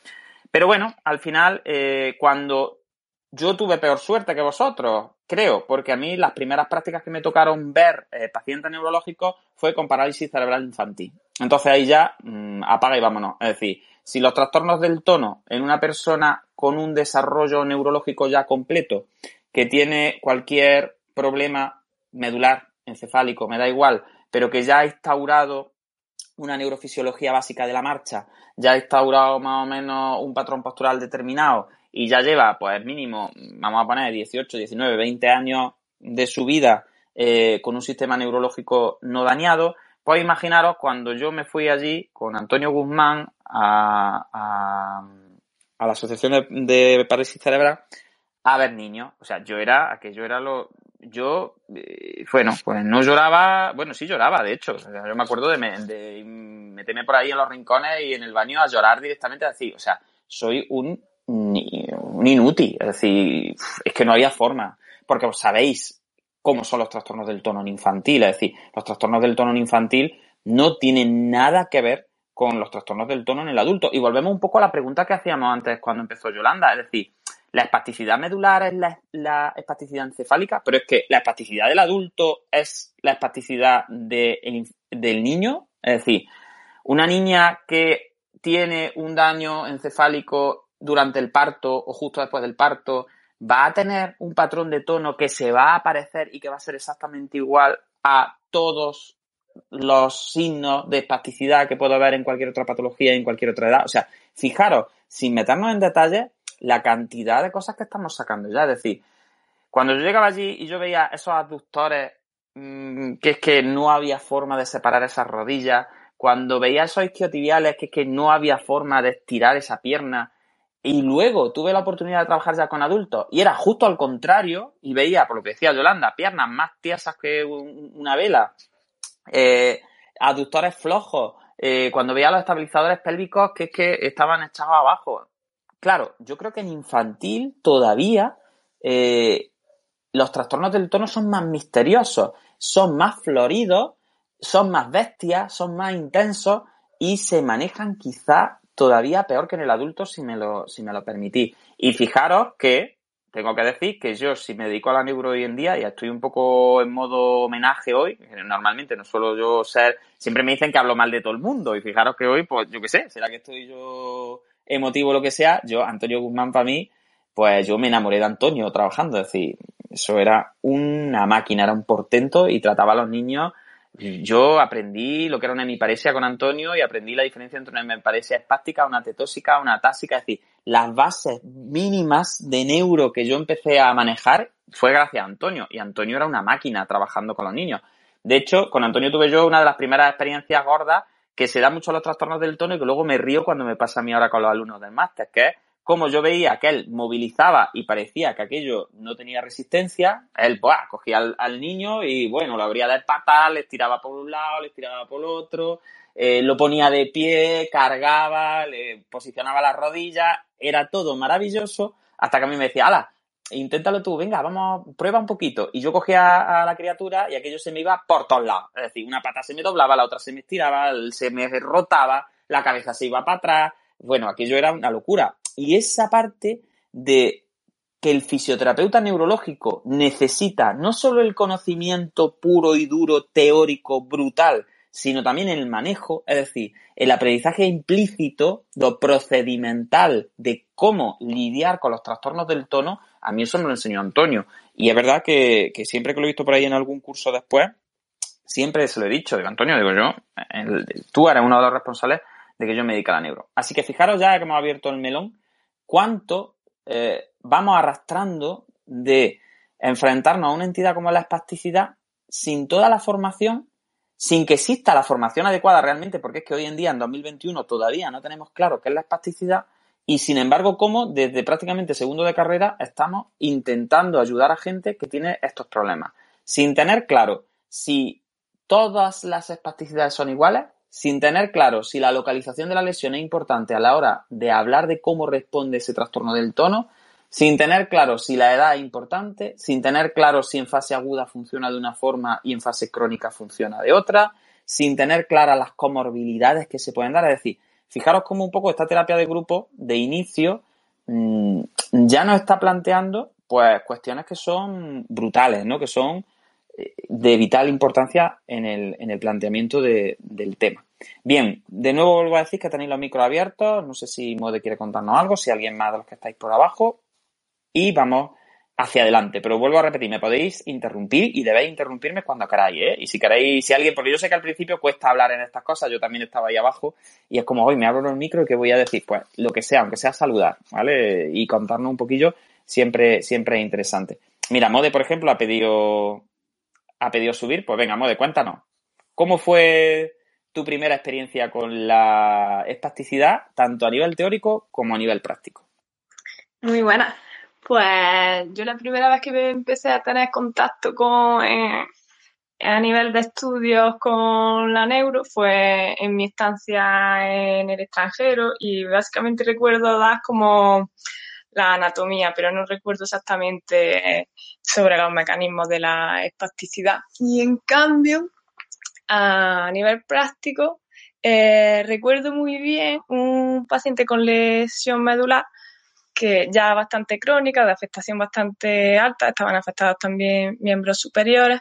S2: Pero bueno, al final, eh, cuando yo tuve peor suerte que vosotros, creo, porque a mí las primeras prácticas que me tocaron ver eh, pacientes neurológicos fue con parálisis cerebral infantil. Entonces ahí ya mm, apaga y vámonos. Es decir, si los trastornos del tono en una persona con un desarrollo neurológico ya completo, que tiene cualquier problema medular, encefálico, me da igual, pero que ya ha instaurado una neurofisiología básica de la marcha, ya ha instaurado más o menos un patrón postural determinado y ya lleva, pues mínimo, vamos a poner 18, 19, 20 años de su vida eh, con un sistema neurológico no dañado, pues imaginaros cuando yo me fui allí con Antonio Guzmán a, a, la Asociación de, Parálisis Cerebral a ver niños. O sea, yo era, que yo era lo, yo, eh, bueno, pues no lloraba, bueno, sí lloraba, de hecho. yo me acuerdo de, de, meterme por ahí en los rincones y en el baño a llorar directamente así. O sea, soy un un inútil. Es decir, es que no había forma. Porque sabéis cómo son los trastornos del tono infantil. Es decir, los trastornos del tono infantil no tienen nada que ver con los trastornos del tono en el adulto. Y volvemos un poco a la pregunta que hacíamos antes cuando empezó Yolanda. Es decir, la espasticidad medular es la, espasticidad encefálica, pero es que la espasticidad del adulto es la espasticidad del niño. Es decir, una niña que tiene un daño encefálico durante el parto o justo después del parto, va a tener un patrón de tono que se va a aparecer y que va a ser exactamente igual a todos los signos de espasticidad que puedo ver en cualquier otra patología y en cualquier otra edad. O sea, fijaros, sin meternos en detalles, la cantidad de cosas que estamos sacando ya. Es decir, cuando yo llegaba allí y yo veía esos aductores, mmm, que es que no había forma de separar esas rodillas, cuando veía esos isquiotibiales, que es que no había forma de estirar esa pierna, y luego tuve la oportunidad de trabajar ya con adultos y era justo al contrario y veía, por lo que decía Yolanda, piernas más tiesas que una vela, eh, aductores flojos, eh, cuando veía los estabilizadores pélvicos que es que estaban echados abajo. Claro, yo creo que en infantil todavía eh, los trastornos del tono son más misteriosos, son más floridos, son más bestias, son más intensos y se manejan quizá todavía peor que en el adulto si me lo, si me lo permitís. Y fijaros que tengo que decir que yo si me dedico a la neuro hoy en día y estoy un poco en modo homenaje hoy, normalmente no suelo yo ser, siempre me dicen que hablo mal de todo el mundo y fijaros que hoy, pues yo qué sé, será que estoy yo emotivo o lo que sea, yo, Antonio Guzmán para mí, pues yo me enamoré de Antonio trabajando, es decir, eso era una máquina, era un portento y trataba a los niños yo aprendí lo que era una hemiparesia con Antonio y aprendí la diferencia entre una hemiparesia espástica, una tetósica, una tásica. Es decir, las bases mínimas de neuro que yo empecé a manejar fue gracias a Antonio. Y Antonio era una máquina trabajando con los niños. De hecho, con Antonio tuve yo una de las primeras experiencias gordas que se da mucho a los trastornos del tono y que luego me río cuando me pasa a mí ahora con los alumnos del máster, que es como yo veía que él movilizaba y parecía que aquello no tenía resistencia, él cogía al, niño y bueno, lo abría de patas, le tiraba por un lado, le tiraba por otro, eh, lo ponía de pie, cargaba, le posicionaba las rodillas, era todo maravilloso, hasta que a mí me decía, ala, inténtalo tú, venga, vamos, prueba un poquito. Y yo cogía a la criatura y aquello se me iba por todos lados. Es decir, una pata se me doblaba, la otra se me estiraba, se me rotaba, la cabeza se iba para atrás. Bueno, aquello era una locura. Y esa parte de que el fisioterapeuta neurológico necesita no solo el conocimiento puro y duro, teórico, brutal, sino también el manejo, es decir, el aprendizaje implícito, lo procedimental de cómo lidiar con los trastornos del tono, a mí eso me lo enseñó Antonio. Y es verdad que, siempre que lo he visto por ahí en algún curso después, siempre se lo he dicho, digo, Antonio, digo yo, tú eres uno de los responsables de que yo me dedique a la neuro. Así que fijaros ya que hemos abierto el melón, cuánto eh, vamos arrastrando de enfrentarnos a una entidad como la espasticidad sin toda la formación, sin que exista la formación adecuada realmente, porque es que hoy en día, en 2021, todavía no tenemos claro qué es la espasticidad y sin embargo, como desde prácticamente segundo de carrera estamos intentando ayudar a gente que tiene estos problemas, sin tener claro si todas las espasticidades son iguales, sin tener claro si la localización de la lesión es importante a la hora de hablar de cómo responde ese trastorno del tono, sin tener claro si la edad es importante, sin tener claro si en fase aguda funciona de una forma y en fase crónica funciona de otra, sin tener claras las comorbilidades que se pueden dar. Es decir, fijaros cómo un poco esta terapia de grupo de inicio mmm, ya nos está planteando pues cuestiones que son brutales, ¿no? Que son de vital importancia en el, en el planteamiento de, del tema. Bien, de nuevo vuelvo a decir que tenéis los micros abiertos. No sé si Mode quiere contarnos algo, si alguien más de los que estáis por abajo. Y vamos hacia adelante. Pero vuelvo a repetir, me podéis interrumpir y debéis interrumpirme cuando queráis, ¿eh? Y si queréis, si alguien, porque yo sé que al principio cuesta hablar en estas cosas, yo también estaba ahí abajo, y es como, hoy me abro el micro y que voy a decir, pues lo que sea, aunque sea saludar, ¿vale? Y contarnos un poquillo, siempre, siempre es interesante. Mira, Mode, por ejemplo, ha pedido ha pedido subir, pues venga, Mode, cuéntanos. ¿Cómo fue tu primera experiencia con la espasticidad, tanto a nivel teórico como a nivel práctico?
S5: Muy buena. Pues yo la primera vez que empecé a tener contacto con eh, a nivel de estudios con la neuro fue en mi estancia en el extranjero y básicamente recuerdo dar como la anatomía, pero no recuerdo exactamente sobre los mecanismos de la espasticidad. Y en cambio, a nivel práctico, eh, recuerdo muy bien un paciente con lesión medular que ya bastante crónica, de afectación bastante alta, estaban afectados también miembros superiores.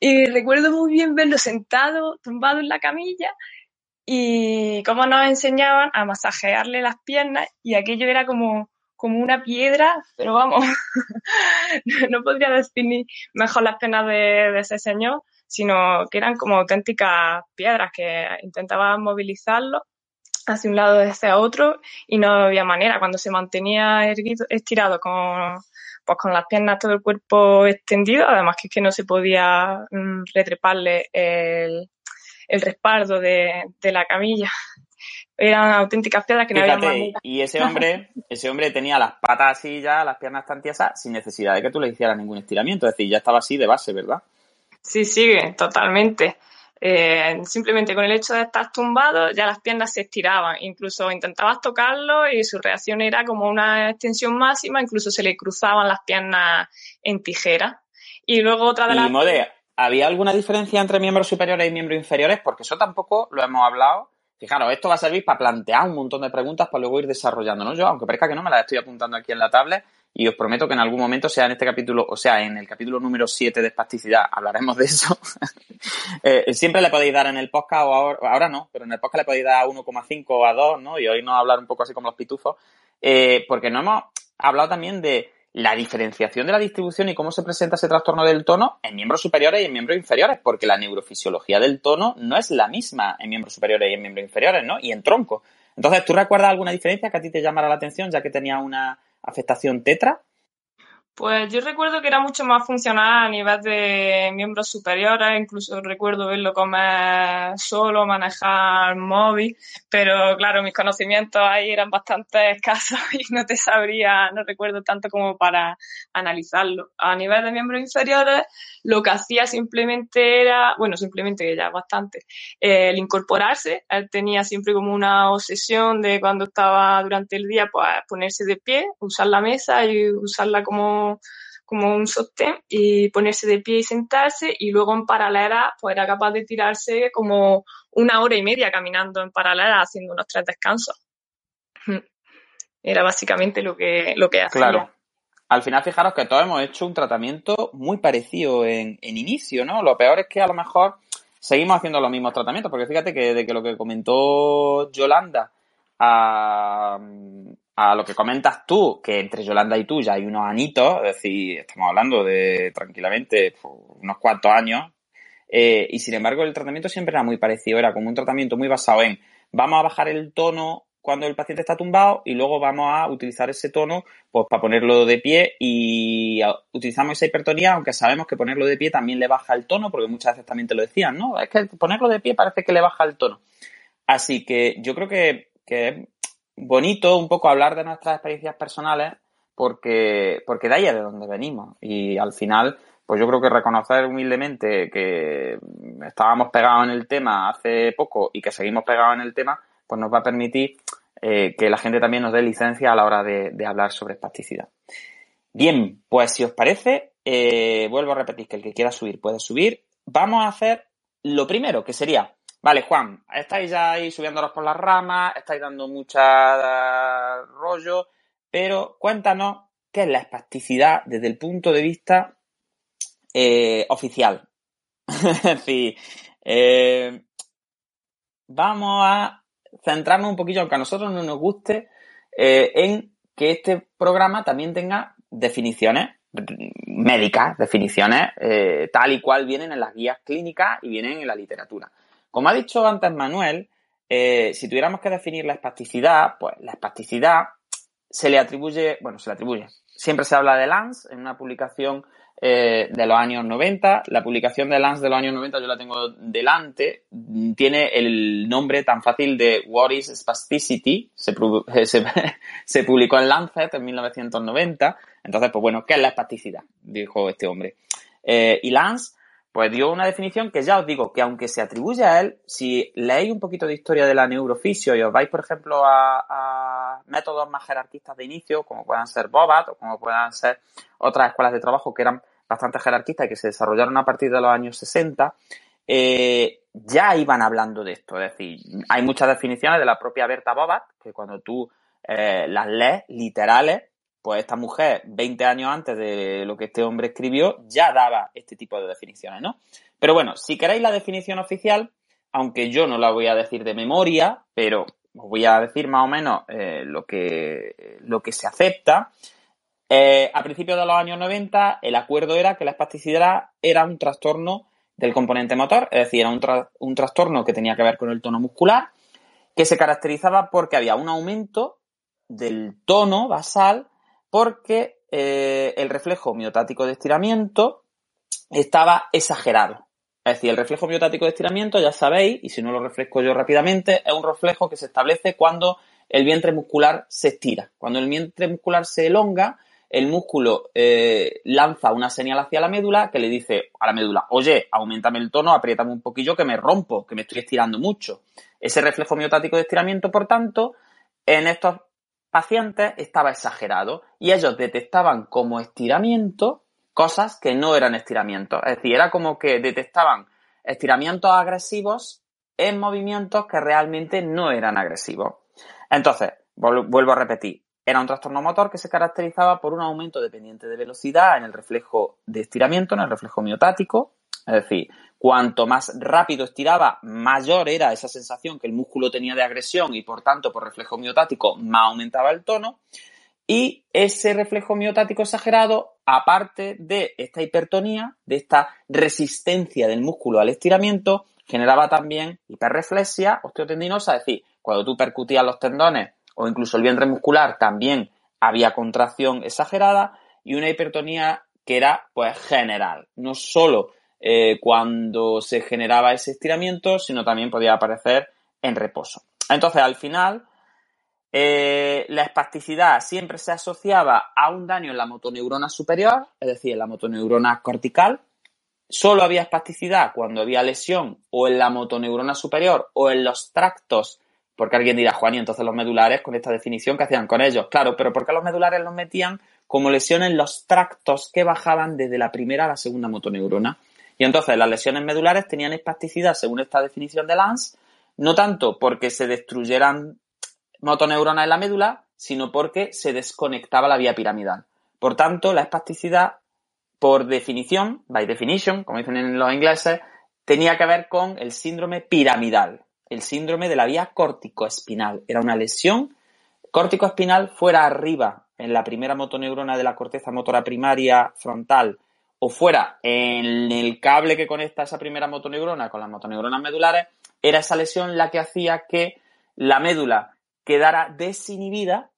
S5: Y recuerdo muy bien verlo sentado, tumbado en la camilla y cómo nos enseñaban a masajearle las piernas y aquello era como como una piedra, pero vamos, (laughs) no podría definir mejor las penas de, ese señor. sino que eran como auténticas piedras que intentaban movilizarlo hacia un lado hacia otro y no había manera. Cuando se mantenía erguido, estirado con, pues con las piernas todo el cuerpo extendido, además que es que no se podía mm, retreparle el, el respaldo de, de la camilla eran auténticas piedras que no había manera.
S2: Y ese hombre, (laughs) ese hombre tenía las patas así ya, las piernas tan tiesas, sin necesidad de que tú le hicieras ningún estiramiento. Es decir, ya estaba así de base, ¿verdad?
S5: Sí, sí, totalmente. Eh, simplemente con el hecho de estar tumbado ya las piernas se estiraban, incluso intentabas tocarlo y su reacción era como una extensión máxima, incluso se le cruzaban las piernas en tijera. Y luego otra de las...
S2: ¿había alguna diferencia entre miembros superiores y miembros inferiores? Porque eso tampoco lo hemos hablado Fijaros, esto va a servir para plantear un montón de preguntas para luego ir desarrollando, Yo, aunque parezca que no, me las estoy apuntando aquí en la tablet y os prometo que en algún momento, sea en este capítulo, o sea, en el capítulo número 7 de espasticidad, hablaremos de eso. (laughs) eh, siempre le podéis dar en el podcast, o ahora, no, pero en el podcast le podéis dar a 1,5 o a 2, ¿no? Y hoy nos hablar un poco así como los pitufos, eh, porque no hemos hablado también de la diferenciación de la distribución y cómo se presenta ese trastorno del tono en miembros superiores y en miembros inferiores, porque la neurofisiología del tono no es la misma en miembros superiores y en miembros inferiores, ¿no? Y en tronco. Entonces, ¿tú recuerdas alguna diferencia que a ti te llamara la atención, ya que tenía una afectación tetra?
S5: Pues yo recuerdo que era mucho más funcional a nivel de miembros superiores, incluso recuerdo verlo comer solo, manejar móvil, pero claro, mis conocimientos ahí eran bastante escasos (laughs) y no te sabría, no recuerdo tanto como para analizarlo. A nivel de miembros inferiores, lo que hacía simplemente era, bueno, simplemente ya bastante, el incorporarse. Él tenía siempre como una obsesión de cuando estaba durante el día, pues ponerse de pie, usar la mesa y usarla como como, un sostén y ponerse de pie y sentarse y luego en paralela pues era capaz de tirarse como una hora y media caminando en paralela haciendo unos tres descansos. (laughs) Era básicamente lo que, lo que hacía.
S2: Claro. Al final, fijaros que todos hemos hecho un tratamiento muy parecido en, en inicio, ¿no? Lo peor es que a lo mejor seguimos haciendo los mismos tratamientos, porque fíjate que de que lo que comentó Yolanda a, a lo que comentas tú, que entre Yolanda y tú ya hay unos anitos, es decir, estamos hablando de tranquilamente pues, unos cuantos años, eh, y sin embargo el tratamiento siempre era muy parecido, era como un tratamiento muy basado en vamos a bajar el tono cuando el paciente está tumbado y luego vamos a utilizar ese tono pues para ponerlo de pie y utilizamos esa hipertonía, aunque sabemos que ponerlo de pie también le baja el tono, porque muchas veces también te lo decían, ¿no? Es que ponerlo de pie parece que le baja el tono. Así que yo creo que, que bonito un poco hablar de nuestras experiencias personales porque, porque de ahí es de donde venimos. Y al final, pues yo creo que reconocer humildemente que estábamos pegados en el tema hace poco y que seguimos pegados en el tema, pues nos va a permitir eh, que la gente también nos dé licencia a la hora de, hablar sobre espasticidad. Bien, pues si os parece, eh, vuelvo a repetir que el que quiera subir puede subir. Vamos a hacer lo primero, que sería Vale, Juan, estáis ya ahí subiéndolos por las ramas, estáis dando mucha rollo, pero cuéntanos qué es la espasticidad desde el punto de vista eh, oficial. (laughs) es decir, eh, vamos a centrarnos un poquillo, aunque a nosotros no nos guste, eh, en que este programa también tenga definiciones médicas, definiciones tal y cual vienen en las guías clínicas y vienen en la literatura. Como ha dicho antes Manuel, eh, si tuviéramos que definir la espasticidad, pues la espasticidad se le atribuye, bueno, se le atribuye. Siempre se habla de Lance en una publicación eh, de los años 90. La publicación de Lance de los años 90 yo la tengo delante. Tiene el nombre tan fácil de What is Spasticity. Se, (laughs) publicó en Lancet en 1990. Entonces, pues bueno, ¿qué es la espasticidad? Dijo este hombre. Eh, y Lance pues dio una definición que ya os digo que aunque se atribuye a él, si leéis un poquito de historia de la neurofisio y os vais, por ejemplo, a, métodos más jerarquistas de inicio, como puedan ser Bobat o como puedan ser otras escuelas de trabajo que eran bastante jerarquistas y que se desarrollaron a partir de los años 60, eh, ya iban hablando de esto. Es decir, hay muchas definiciones de la propia Berta Bobat, que cuando tú eh, las lees literales, pues esta mujer, 20 años antes de lo que este hombre escribió, ya daba este tipo de definiciones, ¿no? Pero bueno, si queréis la definición oficial, aunque yo no la voy a decir de memoria, pero os voy a decir más o menos eh, lo, que, lo que se acepta. Eh, a principios de los años 90, el acuerdo era que la espasticidad era un trastorno del componente motor, es decir, era un, un trastorno que tenía que ver con el tono muscular, que se caracterizaba porque había un aumento del tono basal porque eh, el reflejo miotático de estiramiento estaba exagerado. Es decir, el reflejo miotático de estiramiento, ya sabéis, y si no lo refresco yo rápidamente, es un reflejo que se establece cuando el vientre muscular se estira. Cuando el vientre muscular se elonga, el músculo eh, lanza una señal hacia la médula que le dice a la médula, oye, aumentame el tono, apriétame un poquillo que me rompo, que me estoy estirando mucho. Ese reflejo miotático de estiramiento, por tanto, en estos pacientes estaba exagerado y ellos detectaban como estiramiento cosas que no eran estiramientos. Es decir, era como que detectaban estiramientos agresivos en movimientos que realmente no eran agresivos. Entonces, vuelvo a repetir, era un trastorno motor que se caracterizaba por un aumento dependiente de velocidad en el reflejo de estiramiento, en el reflejo miotático, es decir, cuanto más rápido estiraba, mayor era esa sensación que el músculo tenía de agresión y por tanto por reflejo miotático más aumentaba el tono. Y ese reflejo miotático exagerado, aparte de esta hipertonía, de esta resistencia del músculo al estiramiento, generaba también hiperreflexia osteotendinosa, es decir, cuando tú percutías los tendones o incluso el vientre muscular, también había contracción exagerada y una hipertonía que era pues general, no solo eh, cuando se generaba ese estiramiento, sino también podía aparecer en reposo. Entonces, al final, eh, la espasticidad siempre se asociaba a un daño en la motoneurona superior, es decir, en la motoneurona cortical. Solo había espasticidad cuando había lesión o en la motoneurona superior o en los tractos, porque alguien dirá, Juan, y entonces los medulares con esta definición, ¿qué hacían con ellos? Claro, pero ¿por qué los medulares los metían como lesión en los tractos que bajaban desde la primera a la segunda motoneurona? Y entonces las lesiones medulares tenían espasticidad según esta definición de Lance, no tanto porque se destruyeran motoneuronas en la médula, sino porque se desconectaba la vía piramidal. Por tanto, la espasticidad, por definición, by definition, como dicen en los ingleses, tenía que ver con el síndrome piramidal, el síndrome de la vía córtico-espinal. Era una lesión córtico-espinal fuera arriba en la primera motoneurona de la corteza motora primaria frontal o fuera en el cable que conecta esa primera motoneurona con las motoneuronas medulares, era esa lesión la que hacía que la médula quedara desinhibida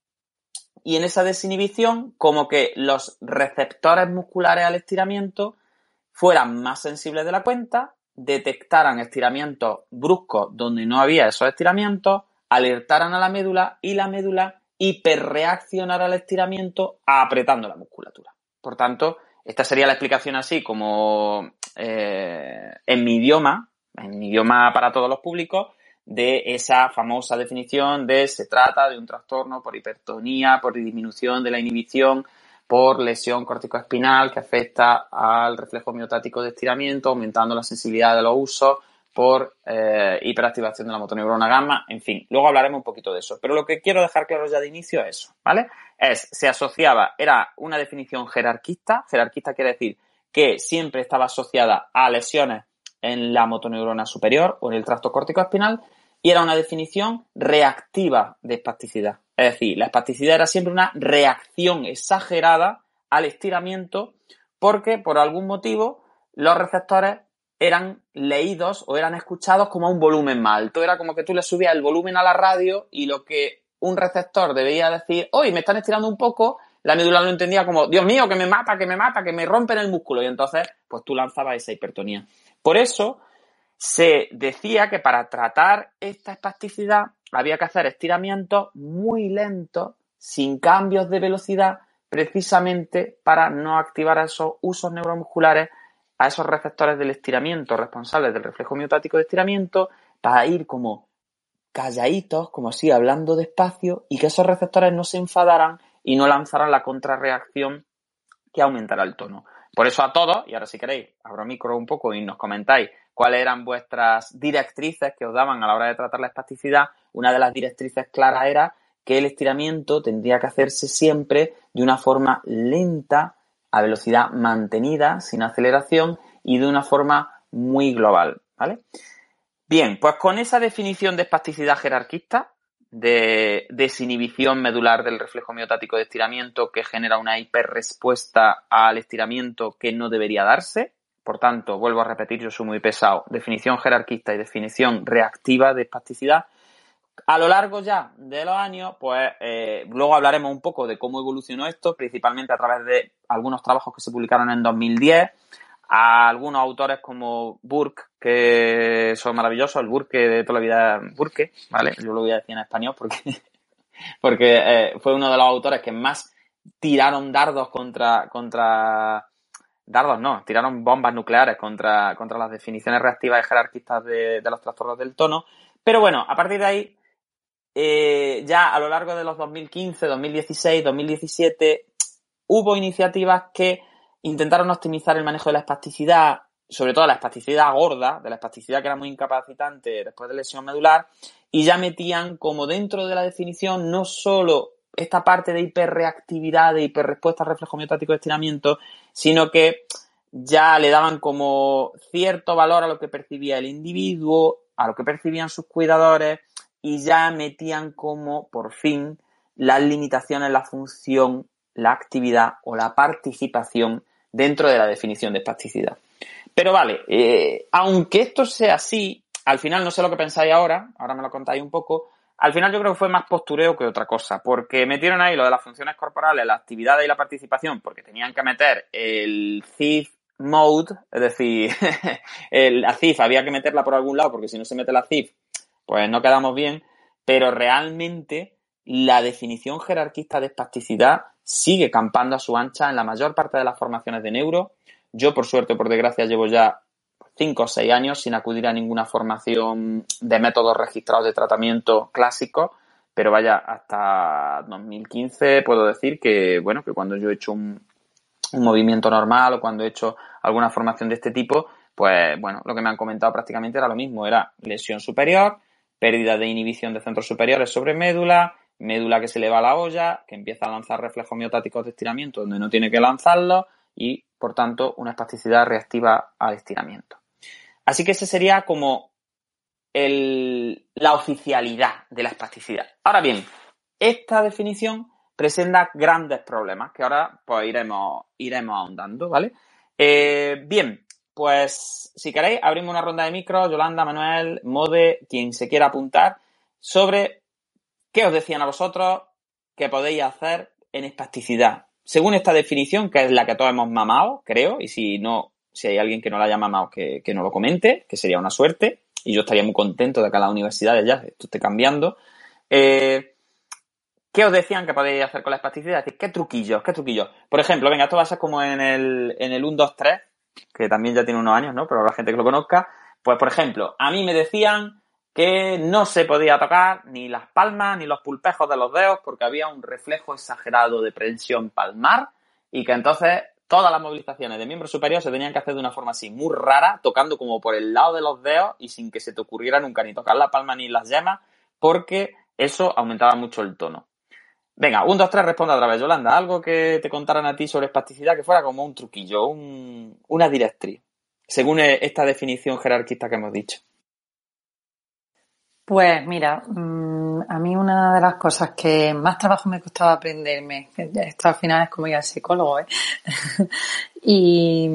S2: y en esa desinhibición como que los receptores musculares al estiramiento fueran más sensibles de la cuenta, detectaran estiramientos bruscos donde no había esos estiramientos, alertaran a la médula y la médula hiperreaccionara al estiramiento apretando la musculatura. Por tanto, esta sería la explicación así como eh, en mi idioma, en mi idioma para todos los públicos, de esa famosa definición de se trata de un trastorno por hipertonía, por disminución de la inhibición, por lesión corticoespinal que afecta al reflejo miotático de estiramiento, aumentando la sensibilidad de los usos, por eh, hiperactivación de la motoneurona gamma, en fin, luego hablaremos un poquito de eso. Pero lo que quiero dejar claro ya de inicio es eso, ¿vale? Es, se asociaba, era una definición jerarquista, jerarquista quiere decir que siempre estaba asociada a lesiones en la motoneurona superior o en el tracto córtico espinal y era una definición reactiva de espasticidad. Es decir, la espasticidad era siempre una reacción exagerada al estiramiento porque por algún motivo los receptores eran leídos o eran escuchados como a un volumen más alto. Era como que tú le subías el volumen a la radio y lo que un receptor debía decir, hoy me están estirando un poco, la médula lo entendía como, Dios mío, que me mata, que me mata, que me rompen el músculo. Y entonces, pues tú lanzabas esa hipertonía. Por eso se decía que para tratar esta espasticidad había que hacer estiramientos muy lentos, sin cambios de velocidad, precisamente para no activar esos usos neuromusculares a esos receptores del estiramiento responsables del reflejo miotático de estiramiento para ir como calladitos, como así, hablando despacio y que esos receptores no se enfadaran y no lanzaran la contrarreacción que aumentara el tono. Por eso a todos, y ahora si queréis, abro micro un poco y nos comentáis cuáles eran vuestras directrices que os daban a la hora de tratar la espasticidad, una de las directrices claras era que el estiramiento tendría que hacerse siempre de una forma lenta a velocidad mantenida, sin aceleración y de una forma muy global, ¿vale? Bien, pues con esa definición de espasticidad jerarquista, de desinhibición medular del reflejo miotático de estiramiento que genera una hiperrespuesta al estiramiento que no debería darse, Por tanto, vuelvo a repetir, yo soy muy pesado. Definición jerarquista y definición reactiva de espasticidad. A lo largo ya de los años, pues eh, luego hablaremos un poco de cómo evolucionó esto, principalmente a través de algunos trabajos que se publicaron en 2010, a algunos autores como Burke, que son maravillosos, el Burke de toda la vida, Burke, ¿vale? Yo lo voy a decir en español porque, (laughs) porque eh, fue uno de los autores que más tiraron dardos contra, contra, dardos no, tiraron bombas nucleares contra, contra las definiciones reactivas y jerarquistas de, los trastornos del tono. Pero bueno, a partir de ahí eh, ya a lo largo de los 2015, 2016, 2017, hubo iniciativas que intentaron optimizar el manejo de la espasticidad, sobre todo la espasticidad gorda, de la espasticidad que era muy incapacitante después de lesión medular, y ya metían como dentro de la definición no solo esta parte de hiperreactividad, de hiperrespuesta reflejo miotático de estiramiento, sino que ya le daban como cierto valor a lo que percibía el individuo, a lo que percibían sus cuidadores, y ya metían como, por fin, las limitaciones, la función, la actividad o la participación dentro de la definición de espasticidad. Pero vale, eh, aunque esto sea así, al final no sé lo que pensáis ahora, ahora me lo contáis un poco, al final yo creo que fue más postureo que otra cosa, porque metieron ahí lo de las funciones corporales, la actividad y la participación, porque tenían que meter el CIF mode, es decir, (laughs) la CIF había que meterla por algún lado, porque si no se mete la CIF, pues no quedamos bien, pero realmente la definición jerarquista de espasticidad sigue campando a su ancha en la mayor parte de las formaciones de neuro. Yo, por suerte, por desgracia, llevo ya cinco o seis años sin acudir a ninguna formación de métodos registrados de tratamiento clásico, pero vaya, hasta 2015 puedo decir que, bueno, que cuando yo he hecho un, un movimiento normal o cuando he hecho alguna formación de este tipo, pues bueno, lo que me han comentado prácticamente era lo mismo, era lesión superior, pérdida de inhibición de centros superiores sobre médula, médula que se le va a la olla, que empieza a lanzar reflejos miotáticos de estiramiento donde no tiene que lanzarlos y, por tanto, una espasticidad reactiva al estiramiento. Así que ese sería como el, la oficialidad de la espasticidad. Ahora bien, esta definición presenta grandes problemas que ahora pues iremos, iremos ahondando, ¿vale? Eh, bien, pues si queréis, abrimos una ronda de micro, Yolanda, Manuel, Mode, quien se quiera apuntar, sobre qué os decían a vosotros que podéis hacer en espasticidad. Según esta definición, que es la que todos hemos mamado, creo, y si no, si hay alguien que no la haya mamado, que, que no lo comente, que sería una suerte, y yo estaría muy contento de que las universidades ya esto esté cambiando. Eh, ¿Qué os decían que podéis hacer con la espasticidad? ¿qué truquillos? ¿Qué truquillos? Por ejemplo, venga, esto va a ser como en el, en el 1, 2, 3, que también ya tiene unos años, ¿no? Pero habrá gente que lo conozca. Pues, por ejemplo, a mí me decían que no se podía tocar ni las palmas ni los pulpejos de los dedos porque había un reflejo exagerado de presión palmar y que entonces todas las movilizaciones de miembro superior se tenían que hacer de una forma así muy rara, tocando como por el lado de los dedos y sin que se te ocurriera nunca ni tocar la palma ni las yemas porque eso aumentaba mucho el tono. Venga, un, dos, tres, responde otra vez, Yolanda. Algo que te contaran a ti sobre espasticidad que fuera como un truquillo, un, una directriz, según esta definición jerarquista que hemos dicho.
S3: Pues mira, mm, a mí una de las cosas que más trabajo me costaba aprenderme, esto al final es como ir al psicólogo, ¿eh? (laughs) y,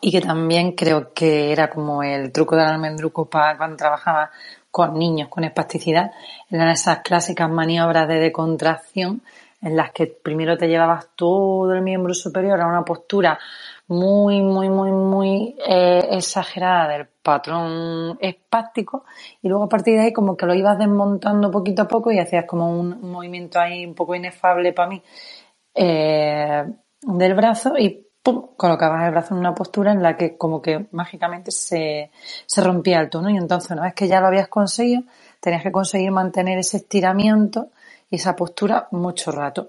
S3: y que también creo que era como el truco del almendruco para cuando trabajaba con niños con espasticidad, eran esas clásicas maniobras de decontracción en las que primero te llevabas todo el miembro superior a una postura muy, muy, muy, muy eh, exagerada del patrón espástico y luego a partir de ahí como que lo ibas desmontando poquito a poco y hacías como un, movimiento ahí un poco inefable para mí eh, del brazo y colocabas el brazo en una postura en la que como que mágicamente se, se rompía el tono y entonces una vez que ya lo habías conseguido, tenías que conseguir mantener ese estiramiento y esa postura mucho rato.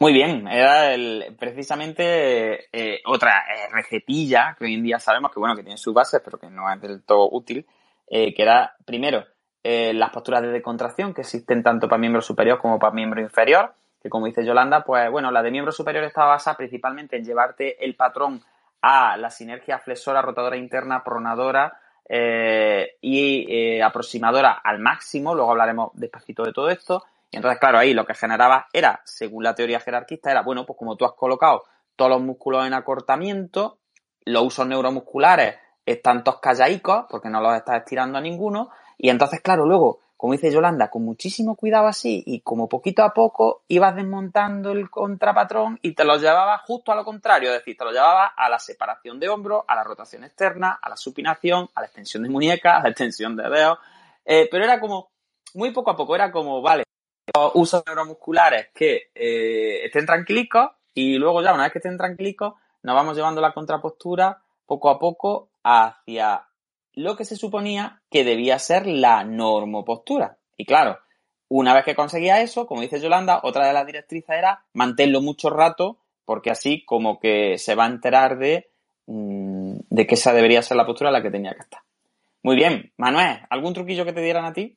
S2: Muy bien, era el, precisamente eh, otra eh, recetilla que hoy en día sabemos que bueno que tiene sus bases pero que no es del todo útil, eh, que era primero las posturas de decontracción que existen tanto para miembro superior como para miembro inferior, que como dice Yolanda, pues bueno, la de miembro superior estaba basada principalmente en llevarte el patrón a la sinergia flexora, rotadora interna, pronadora y aproximadora al máximo, luego hablaremos despacito de todo esto, y entonces, claro, ahí lo que generaba era, según la teoría jerarquista, era, bueno, pues como tú has colocado todos los músculos en acortamiento, los usos neuromusculares están todos callaicos porque no los estás estirando a ninguno y entonces, claro, luego, como dice Yolanda, con muchísimo cuidado así y como poquito a poco ibas desmontando el contrapatrón y te lo llevabas justo a lo contrario, es decir, te lo llevabas a la separación de hombros, a la rotación externa, a la supinación, a la extensión de muñeca, a la extensión de dedos, eh, pero era como muy poco a poco, era como, vale, usos neuromusculares que eh, estén tranquilicos y luego ya una vez que estén tranquilicos nos vamos llevando la contrapostura poco a poco hacia lo que se suponía que debía ser la normopostura. Y claro, una vez que conseguía eso, como dice Yolanda, otra de las directrices era mantenerlo mucho rato, porque así como que se va a enterar de, mm, de que esa debería ser la postura en la que tenía que estar. Muy bien, Manuel, ¿algún truquillo que te dieran a ti?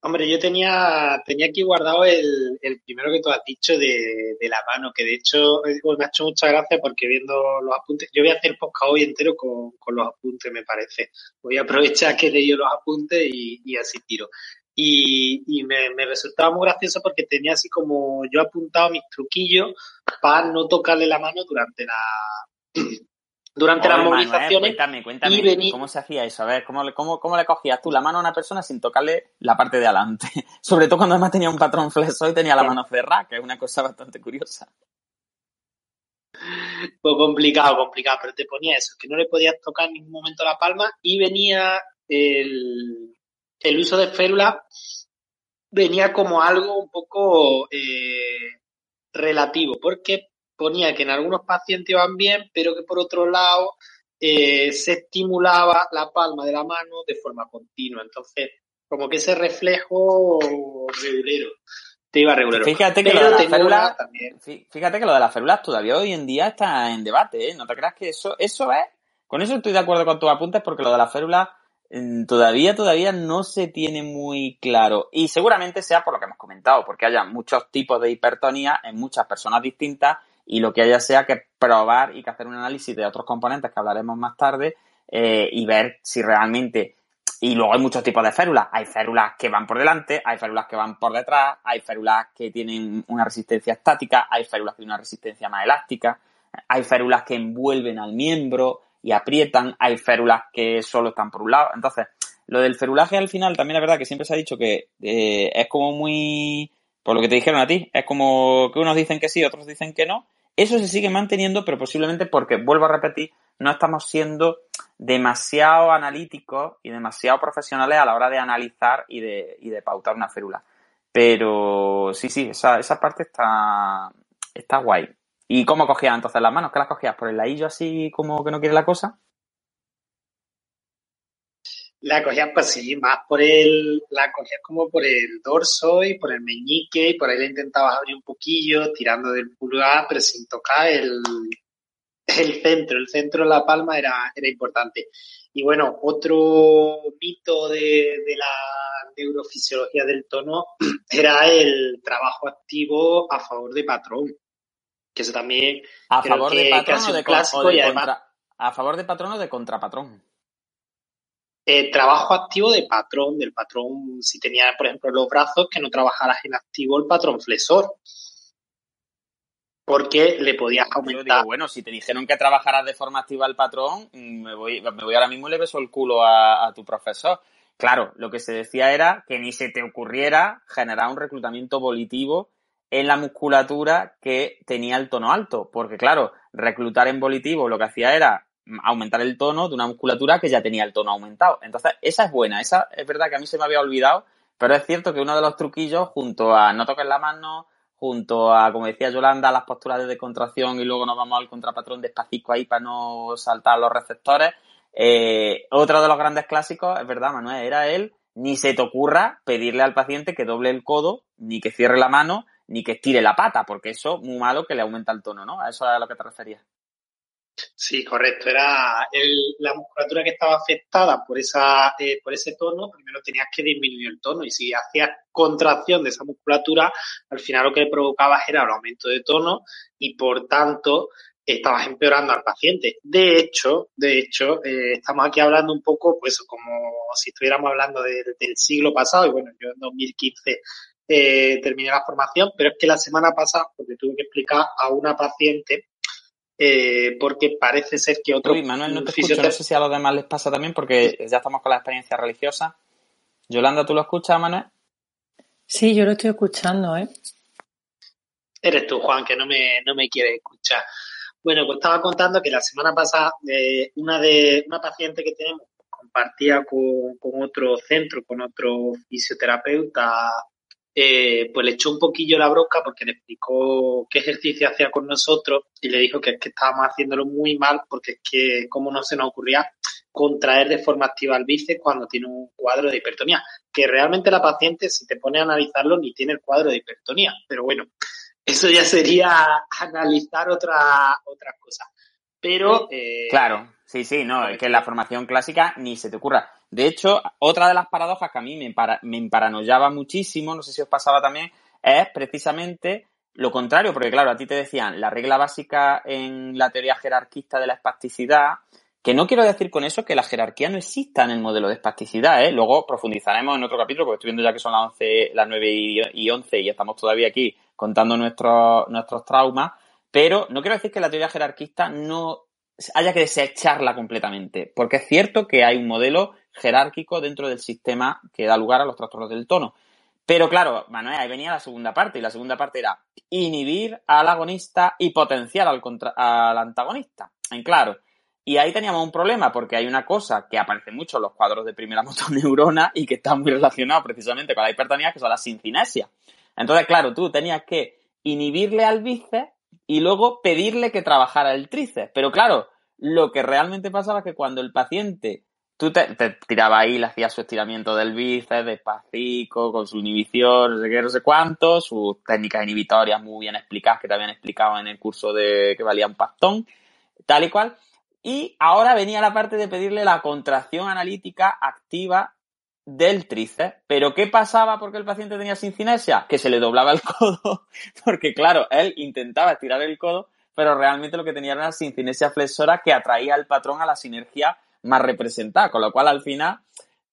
S4: Hombre, yo tenía, tenía aquí guardado el, el primero que tú has dicho de, de la mano, que de hecho eh, me ha hecho mucha gracia porque viendo los apuntes, yo voy a hacer podcast hoy entero con, con los apuntes, me parece. Voy a aprovechar que he leído los apuntes y, así tiro. Y, y me, me resultaba muy gracioso porque tenía así como yo apuntado mis truquillos para no tocarle la mano durante la, (clears throat) durante las
S2: Oye, Manuel,
S4: movilizaciones.
S2: cuéntame, cuéntame,
S4: y vení-
S2: ¿cómo se hacía eso? A ver, ¿cómo, le- cómo, ¿cómo le cogías tú la mano a una persona sin tocarle la parte de adelante? (laughs) Sobre todo cuando además tenía un patrón flexor y tenía la mano cerrada, que es una cosa bastante curiosa.
S4: Pues complicado, complicado, pero te ponía eso, que no le podías tocar en ningún momento la palma y venía el, el uso de férula, venía como algo un poco eh, relativo, porque ponía que en algunos pacientes iban bien, pero que por otro lado eh, se estimulaba la palma de la mano de forma continua. Entonces, como que ese reflejo regulero, te iba regulero.
S2: Fíjate que lo de las férulas,
S4: también.
S2: fí- fíjate que lo de las férulas todavía hoy en día está en debate, ¿eh? No te creas que eso, eso es, con eso estoy de acuerdo con tus apuntes porque lo de las férulas mm, todavía, todavía no se tiene muy claro. Y seguramente sea por lo que hemos comentado, porque haya muchos tipos de hipertonía en muchas personas distintas y lo que haya sea que probar y que hacer un análisis de otros componentes que hablaremos más tarde eh, y ver si realmente y luego hay muchos tipos de férulas. Hay férulas que van por delante, hay férulas que van por detrás, hay férulas que tienen una resistencia estática, hay férulas que tienen una resistencia más elástica, hay férulas que envuelven al miembro y aprietan, hay férulas que solo están por un lado. Entonces, lo del ferulaje al final también es verdad que siempre se ha dicho que eh, es como muy, por lo que te dijeron a ti, es como que unos dicen que sí, otros dicen que no. Eso se sigue manteniendo, pero posiblemente porque, vuelvo a repetir, no estamos siendo demasiado analíticos y demasiado profesionales a la hora de analizar y de, y de pautar una férula. Pero sí, sí, esa, esa parte está, está guay. ¿Y cómo cogías entonces las manos? ¿Qué las cogías? ¿Por el ladillo así como que no quiere la cosa?
S4: La cogías pues sí, más por el, la cogías como por el dorso y por el meñique y por ahí la intentabas abrir un poquillo, tirando del pulgar, pero sin tocar el, el centro. El centro de la palma era, era importante. Y bueno, otro mito de, de la neurofisiología del tono (clears throat) era el trabajo activo a favor de patrón. Que eso también
S2: ¿A favor de patrón o de,
S4: además-
S2: contra? ¿A favor de patrón o de contrapatrón?
S4: Eh, trabajo activo de patrón, del patrón, si tenía, por ejemplo, los brazos, que no trabajaras en activo el patrón flexor. Porque le podías
S2: Yo digo,
S4: aumentar.
S2: bueno, si te dijeron que trabajaras de forma activa el patrón, mm, me voy, me voy ahora mismo y le beso el culo a, a tu profesor. Claro, lo que se decía era que ni se te ocurriera generar un reclutamiento volitivo en la musculatura que tenía el tono alto, porque claro, reclutar en volitivo lo que hacía era aumentar el tono de una musculatura que ya tenía el tono aumentado. Entonces, esa es buena, esa es verdad que a mí se me había olvidado, pero es cierto que uno de los truquillos, junto a no toques la mano, junto a, como decía Yolanda, las posturas de descontracción y luego nos vamos al contrapatrón despacito ahí para no saltar los receptores. Eh, otro de los grandes clásicos, es verdad, Manuel, era él, ni se te ocurra pedirle al paciente que doble el codo, ni que cierre la mano, ni que estire la pata, porque eso muy malo que le aumenta el tono, ¿no? A eso es a lo que te referías.
S4: Sí, correcto. Era el- la musculatura que estaba afectada por, esa, eh, por ese tono, primero tenías que disminuir el tono y si hacías contracción de esa musculatura, al final lo que provocabas era el aumento de tono y por tanto estabas empeorando al paciente. De hecho, de hecho, eh, estamos aquí hablando un poco, pues como si estuviéramos hablando de- del siglo pasado y bueno, yo en 2015 eh, terminé la formación, pero es que la semana pasada, porque tuve que explicar a una paciente, eh, porque parece ser que otro...
S2: Uy, Manuel, no te escucho, no sé si a los demás les pasa también, porque ya estamos con la experiencia religiosa. Yolanda, ¿tú lo escuchas, Manuel?
S3: Sí, yo lo estoy escuchando, ¿eh?
S4: Eres tú, Juan, que no me, no me quieres escuchar. Bueno, pues estaba contando que la semana pasada eh, una de una paciente que tenemos compartía con, con otro centro, con otro fisioterapeuta eh, pues le echó un poquillo la broca porque le explicó qué ejercicio hacía con nosotros y le dijo que es que estábamos haciéndolo muy mal porque es que como no se nos ocurría contraer de forma activa el bíceps cuando tiene un cuadro de hipertonía, que realmente la paciente si te pone a analizarlo ni tiene el cuadro de hipertonía, pero bueno, eso ya sería analizar otra otras cosas. Pero
S2: eh, claro, sí, sí, no, es que la formación clásica ni se te ocurra. De hecho, otra de las paradojas que a mí me, me emparanoyaba muchísimo, no sé si os pasaba también, es precisamente lo contrario, porque claro, a ti te decían la regla básica en la teoría jerarquista de la espasticidad, que no quiero decir con eso que la jerarquía no exista en el modelo de espasticidad, ¿eh? Luego profundizaremos en otro capítulo, porque estoy viendo ya que son las 11, las 9 y 11 y estamos todavía aquí contando nuestros, nuestros traumas, pero no quiero decir que la teoría jerarquista no haya que desecharla completamente, porque es cierto que hay un modelo jerárquico dentro del sistema que da lugar a los trastornos del tono. Pero claro, Manuel, ahí venía la segunda parte, y la segunda parte era inhibir al agonista y potenciar al, al antagonista. En claro. Y ahí teníamos un problema, porque hay una cosa que aparece mucho en los cuadros de primera (laughs) motoneurona y que está muy relacionado precisamente con la hipertonía, que son las sincinesias. Entonces, claro, tú tenías que inhibirle al bíceps y luego pedirle que trabajara el tríceps. Pero claro, lo que realmente pasaba es que cuando el paciente tú te, tirabas ahí, le hacías su estiramiento del bíceps, despacito, con su inhibición, no sé qué, no sé cuánto, sus técnicas inhibitorias muy bien explicadas que te habían explicado en el curso de que valía un pastón, tal y cual. Y ahora venía la parte de pedirle la contracción analítica activa del tríceps. Pero ¿qué pasaba porque el paciente tenía sincinesia? Que se le doblaba el (laughs) codo, porque claro, él intentaba estirar el codo, pero realmente lo que tenía era una sincinesia flexora que atraía al patrón a la sinergia más representada, con lo cual al final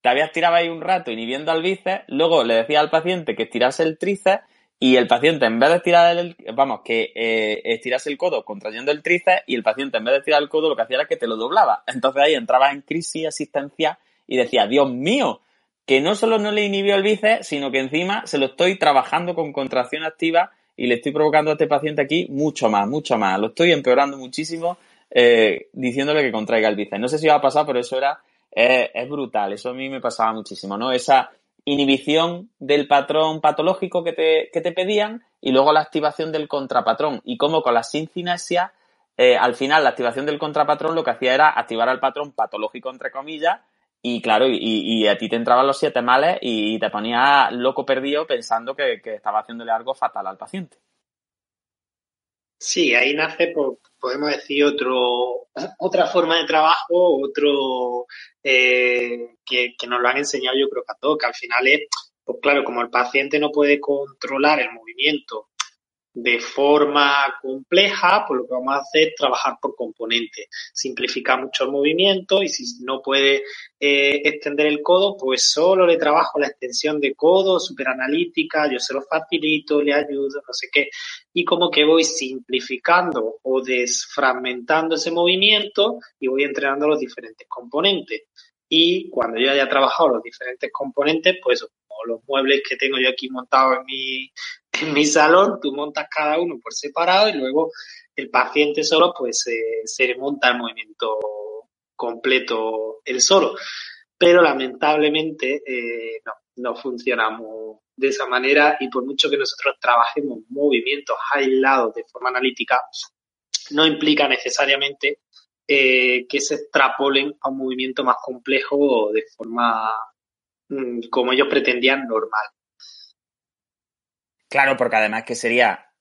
S2: te habías tirado ahí un rato inhibiendo al bíceps, luego le decía al paciente que estirase el tríceps y el paciente en vez de estirar el, vamos, que eh, estirase el codo contrayendo el tríceps y el paciente en vez de estirar el codo lo que hacía era que te lo doblaba. Entonces ahí entraba en crisis asistencia y decía, Dios mío, que no solo no le inhibió el bíceps, sino que encima se lo estoy trabajando con contracción activa y le estoy provocando a este paciente aquí mucho más, mucho más. Lo estoy empeorando muchísimo eh, diciéndole que contraiga el bíceps. No sé si va a pasar, pero eso era, eh, es brutal. Eso a mí me pasaba muchísimo, ¿no? Esa inhibición del patrón patológico que te, que te pedían y luego la activación del contrapatrón. Y como con la sincinesia, eh, al final la activación del contrapatrón lo que hacía era activar al patrón patológico, entre comillas, y claro, y, y, a ti te entraban los siete males y te ponía loco perdido pensando que, que estaba haciéndole algo fatal al paciente.
S4: Sí, ahí nace, pues, podemos decir, otro, otra forma de trabajo, otro eh, que, que, nos lo han enseñado yo creo que a todos, que al final es, pues claro, como el paciente no puede controlar el movimiento de forma compleja, pues lo que vamos a hacer es trabajar por componentes, simplificar mucho el movimiento y si no puede eh, extender el codo, pues solo le trabajo la extensión de codo, super analítica, yo se lo facilito, le ayudo, no sé qué, y como que voy simplificando o desfragmentando ese movimiento y voy entrenando los diferentes componentes. Y cuando yo haya trabajado los diferentes componentes, pues los muebles que tengo yo aquí montados en mi, en mi salón, tú montas cada uno por separado y luego el paciente solo pues eh, se monta el movimiento completo él solo. Pero lamentablemente eh, no, no funcionamos de esa manera y por mucho que nosotros trabajemos movimientos aislados de forma analítica, no implica necesariamente eh, que se extrapolen a un movimiento más complejo de forma mm, como ellos pretendían normal.
S2: Claro, porque además que sería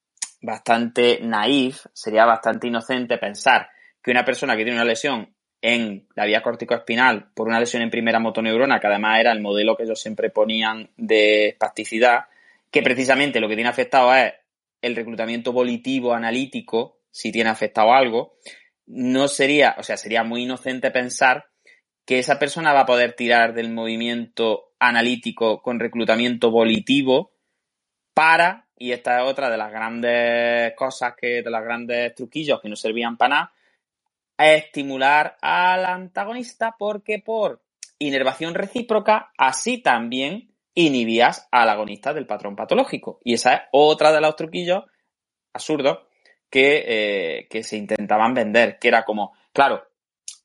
S2: bastante naif, sería bastante inocente pensar que una persona que tiene una lesión en la vía corticoespinal por una lesión en primera motoneurona, que además era el modelo que ellos siempre ponían de espasticidad, que precisamente lo que tiene afectado es el reclutamiento volitivo analítico, si tiene afectado algo, no sería, o sea, sería muy inocente pensar que esa persona va a poder tirar del movimiento analítico con reclutamiento volitivo para, y esta es otra de las grandes cosas que, de los grandes truquillos que no servían para nada, estimular al antagonista porque por inervación recíproca, así también inhibías al agonista del patrón patológico. Y esa es otra de los truquillos absurdos que, eh, que se intentaban vender, que era como, claro,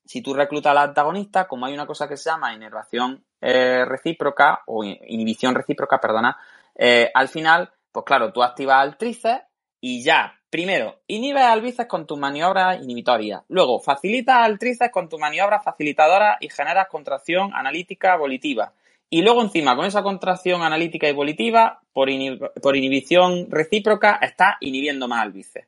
S2: si tú reclutas al antagonista, como hay una cosa que se llama inervación eh, recíproca o inhibición recíproca, perdona, eh, al final, pues claro, tú activas al tríceps y ya, primero, inhibes al bíceps con tus maniobras inhibitorias. Luego, facilitas al tríceps con tus maniobras facilitadoras y generas contracción analítica volitiva. Y luego encima, con esa contracción analítica y volitiva, por, inhibición recíproca, estás inhibiendo más al.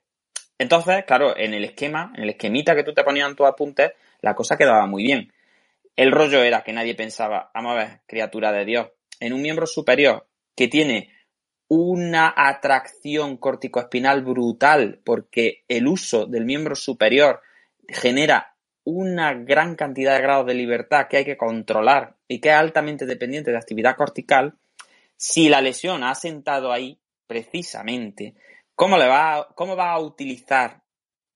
S2: Entonces, claro, en el esquema, en el esquemita que tú te ponías en tus apuntes, la cosa quedaba muy bien. El rollo era que nadie pensaba, vamos a ver, criatura de Dios, en un miembro superior que tiene una atracción corticoespinal brutal porque el uso del miembro superior genera una gran cantidad de grados de libertad que hay que controlar y que es altamente dependiente de actividad cortical, si la lesión ha sentado ahí precisamente, ¿cómo, le va, cómo va a utilizar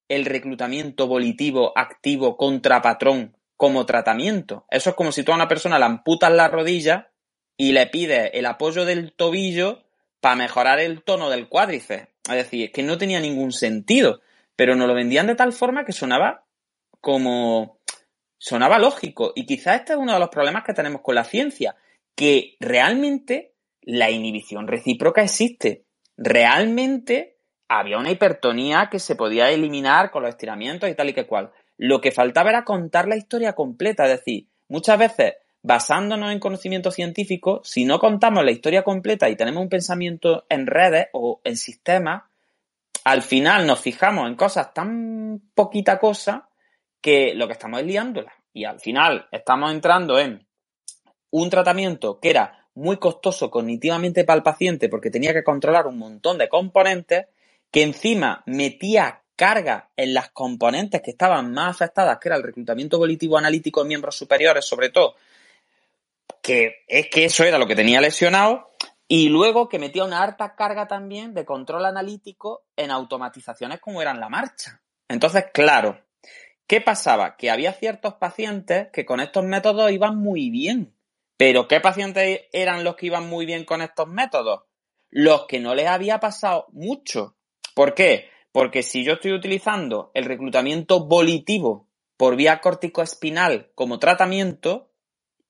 S2: el reclutamiento volitivo activo contra patrón como tratamiento? Eso es como si tú a una persona le amputas la rodilla y le pides el apoyo del tobillo para mejorar el tono del cuádriceps. Es decir, que no tenía ningún sentido, pero nos lo vendían de tal forma que sonaba como... sonaba lógico. Y quizás este es uno de los problemas que tenemos con la ciencia, que realmente la inhibición recíproca existe. Realmente había una hipertonía que se podía eliminar con los estiramientos y tal y que cual. Lo que faltaba era contar la historia completa, es decir, muchas veces basándonos en conocimiento científico, si no contamos la historia completa y tenemos un pensamiento en redes o en sistemas, al final nos fijamos en cosas tan poquita cosa que lo que estamos es liándola. Y al final estamos entrando en un tratamiento que era muy costoso cognitivamente para el paciente porque tenía que controlar un montón de componentes, que encima metía carga en las componentes que estaban más afectadas, que era el reclutamiento volitivo analítico de miembros superiores, sobre todo, que es que eso era lo que tenía lesionado, y luego que metía una harta carga también de control analítico en automatizaciones como eran la marcha. Entonces, claro, ¿qué pasaba? Que había ciertos pacientes que con estos métodos iban muy bien. Pero ¿qué pacientes eran los que iban muy bien con estos métodos? Los que no les había pasado mucho. ¿Por qué? Porque si yo estoy utilizando el reclutamiento volitivo por vía corticoespinal como tratamiento,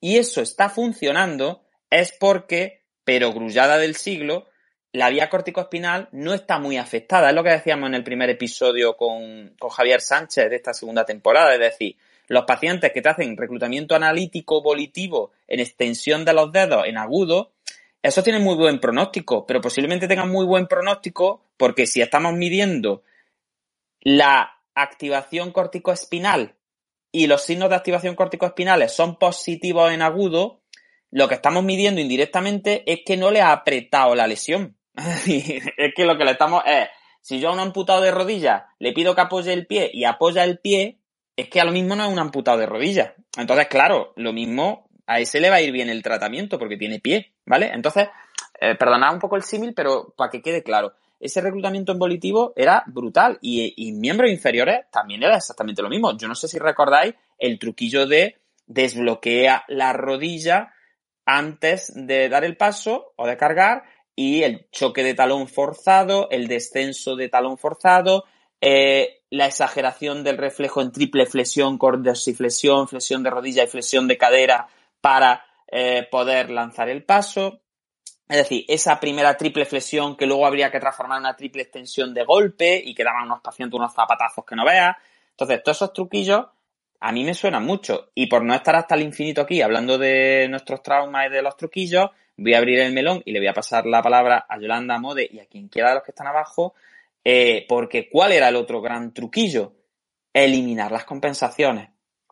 S2: y eso está funcionando es porque, pero grullada del siglo, la vía corticoespinal no está muy afectada. Es lo que decíamos en el primer episodio con, con Javier Sánchez de esta segunda temporada. Es decir, los pacientes que te hacen reclutamiento analítico volitivo en extensión de los dedos en agudo, eso tiene muy buen pronóstico, pero posiblemente tengan muy buen pronóstico porque si estamos midiendo la activación corticoespinal y los signos de activación corticoespinales son positivos en agudo, lo que estamos midiendo indirectamente es que no le ha apretado la lesión. (laughs) es que lo que le estamos es, si yo a un amputado de rodilla le pido que apoye el pie y apoya el pie, es que a lo mismo no es un amputado de rodilla. Entonces, claro, lo mismo a ese le va a ir bien el tratamiento porque tiene pie, ¿vale? Entonces, eh, perdonad un poco el símil, pero para que quede claro, ese reclutamiento en volitivo era brutal y, miembros inferiores también era exactamente lo mismo. Yo no sé si recordáis el truquillo de desbloquea la rodilla antes de dar el paso o de cargar y el choque de talón forzado, el descenso de talón forzado, eh, la exageración del reflejo en triple flexión, flexión, flexión de rodilla y flexión de cadera para eh, poder lanzar el paso. Es decir, esa primera triple flexión que luego habría que transformar en una triple extensión de golpe y que daban unos pacientes unos zapatazos que no veas. Entonces, todos esos truquillos a mí me suenan mucho. Y por no estar hasta el infinito aquí hablando de nuestros traumas y de los truquillos, voy a abrir el melón y le voy a pasar la palabra a Yolanda Mode y a quien quiera de los que están abajo, eh, porque ¿cuál era el otro gran truquillo? Eliminar las compensaciones.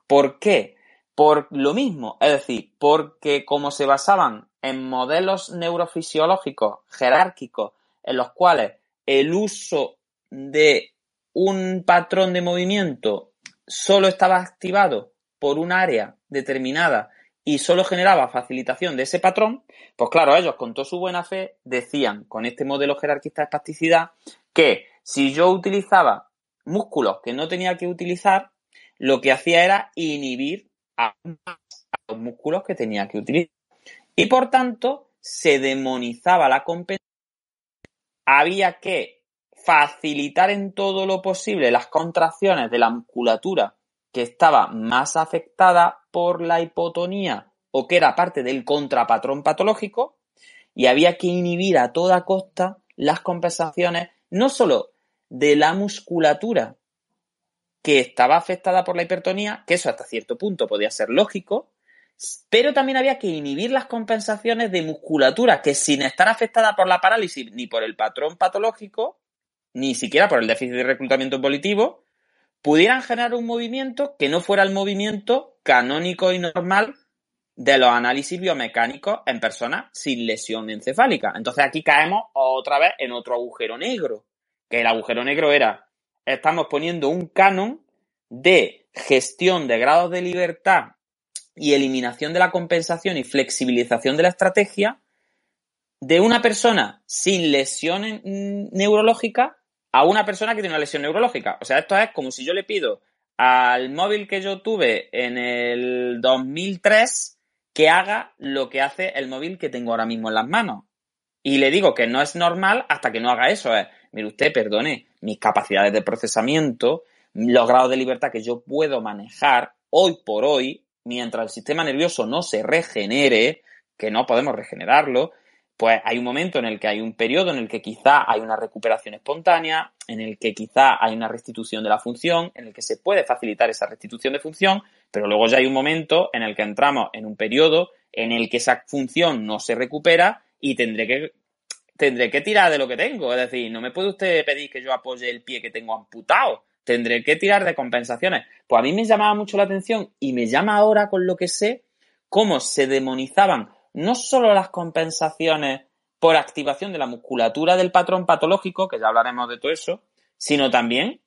S2: ¿Por qué? Por lo mismo, es decir, porque como se basaban en modelos neurofisiológicos jerárquicos en los cuales el uso de un patrón de movimiento solo estaba activado por un área determinada y solo generaba facilitación de ese patrón, pues claro, ellos con toda su buena fe decían con este modelo jerarquista de espasticidad que si yo utilizaba músculos que no tenía que utilizar, lo que hacía era inhibir a los músculos que tenía que utilizar. Y por tanto, se demonizaba la compensación. Había que facilitar en todo lo posible las contracciones de la musculatura que estaba más afectada por la hipotonía o que era parte del contrapatrón patológico y había que inhibir a toda costa las compensaciones no solo de la musculatura que estaba afectada por la hipertonía, que eso hasta cierto punto podía ser lógico, pero también había que inhibir las compensaciones de musculatura que sin estar afectada por la parálisis ni por el patrón patológico, ni siquiera por el déficit de reclutamiento volitivo, pudieran generar un movimiento que no fuera el movimiento canónico y normal de los análisis biomecánicos en personas sin lesión encefálica. Entonces aquí caemos otra vez en otro agujero negro, que el agujero negro era, estamos poniendo un canon de gestión de grados de libertad y eliminación de la compensación y flexibilización de la estrategia de una persona sin lesión neurológica a una persona que tiene una lesión neurológica. O sea, esto es como si yo le pido al móvil que yo tuve en el 2003 que haga lo que hace el móvil que tengo ahora mismo en las manos. Y le digo que no es normal hasta que no haga eso. Es, mire usted, perdone, mis capacidades de procesamiento, los grados de libertad que yo puedo manejar hoy por hoy, mientras el sistema nervioso no se regenere, que no podemos regenerarlo, pues hay un momento en el que hay un periodo en el que quizá hay una recuperación espontánea, en el que quizá hay una restitución de la función, en el que se puede facilitar esa restitución de función, pero luego ya hay un momento en el que entramos en un periodo en el que esa función no se recupera y tendré que tendré que tirar de lo que tengo, es decir, no me puede usted pedir que yo apoye el pie que tengo amputado, tendré que tirar de compensaciones. Pues a mí me llamaba mucho la atención y me llama ahora con lo que sé cómo se demonizaban no solo las compensaciones por activación de la musculatura del patrón patológico, que ya hablaremos de todo eso, sino también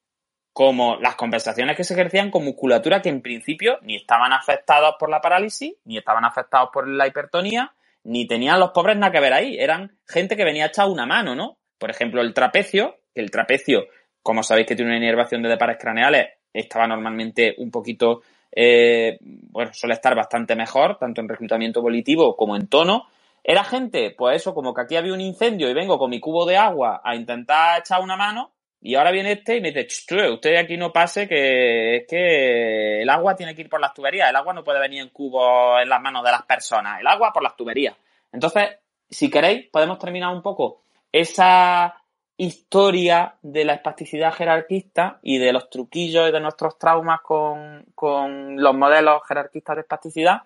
S2: como las compensaciones que se ejercían con musculatura que en principio ni estaban afectadas por la parálisis, ni estaban afectados por la hipertonía, ni tenían los pobres nada que ver ahí. Eran gente que venía a echar una mano, ¿no? Por ejemplo, el trapecio, que el trapecio, como sabéis que tiene una inervación de pares craneales, estaba normalmente un poquito eh, bueno, suele estar bastante mejor, tanto en reclutamiento volitivo como en tono. Era gente, pues eso, como que aquí había un incendio y vengo con mi cubo de agua a intentar echar una mano y ahora viene este y me dice, usted aquí no pase que es que el agua tiene que ir por las tuberías, el agua no puede venir en cubos en las manos de las personas, el agua por las tuberías. Entonces, si queréis, podemos terminar un poco esa historia de la espasticidad jerarquista y de los truquillos y de nuestros traumas con, con los modelos jerarquistas de espasticidad,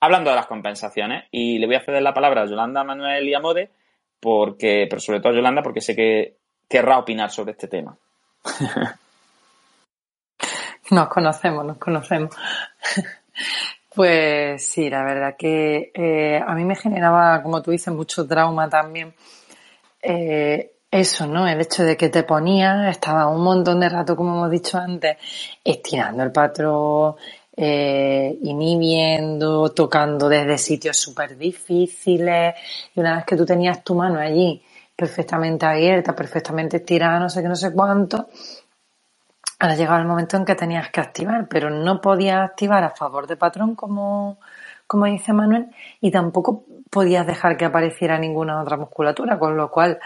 S2: hablando de las compensaciones. Y le voy a ceder la palabra a Yolanda, Manuel y porque, pero sobre todo a Yolanda, porque sé que querrá opinar sobre este tema. (laughs)
S3: Nos conocemos, nos conocemos. (laughs) Pues sí, la verdad que eh, a mí me generaba, como tú dices, mucho trauma también eh, eso, ¿no? El hecho de que te ponías, estaba un montón de rato, como hemos dicho antes, estirando el patrón, eh, inhibiendo, tocando desde sitios súper difíciles. Y una vez que tú tenías tu mano allí perfectamente abierta, perfectamente estirada, no sé qué, no sé cuánto, ahora llegaba el momento en que tenías que activar, pero no podías activar a favor de patrón como, como dice Manuel, y tampoco podías dejar que apareciera ninguna otra musculatura, con lo cual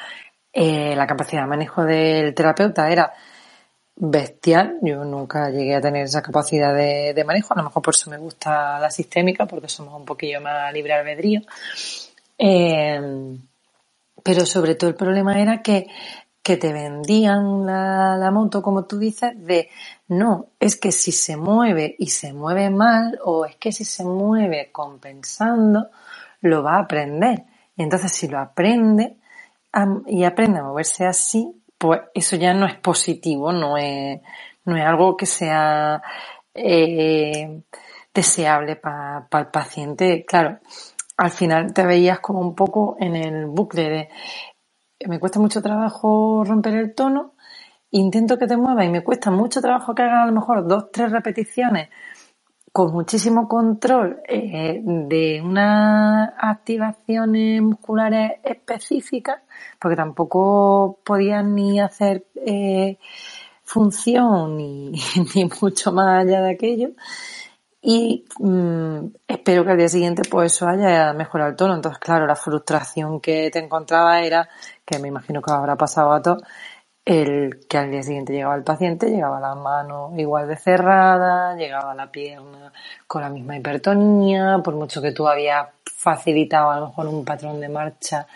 S3: eh, la capacidad de manejo del terapeuta era bestial. Yo nunca llegué a tener esa capacidad de, manejo. A lo mejor por eso me gusta la sistémica, porque somos un poquillo más libre albedrío. Eh, pero sobre todo el problema era que, que te vendían la, la, moto, como tú dices, de no, es que si se mueve y se mueve mal, o es que si se mueve compensando, lo va a aprender. Y entonces si lo aprende, y aprende a moverse así, pues eso ya no es positivo, no es, no es algo que sea eh, deseable para el paciente. Claro, al final te veías como un poco en el bucle de me cuesta mucho trabajo romper el tono, intento que te mueva y me cuesta mucho trabajo que hagas a lo mejor dos, tres repeticiones con muchísimo control eh, de unas activaciones musculares específicas, porque tampoco podían ni hacer eh, función ni, (laughs) ni, mucho más allá de aquello. Y mm, espero que al día siguiente pues eso haya mejorado el tono. Entonces, claro, la frustración que te encontraba era, que me imagino que habrá pasado a todos, el que al día siguiente llegaba el paciente, llegaba la mano igual de cerrada, llegaba la pierna con la misma hipertonía, por mucho que tú habías facilitado a lo mejor un patrón de marcha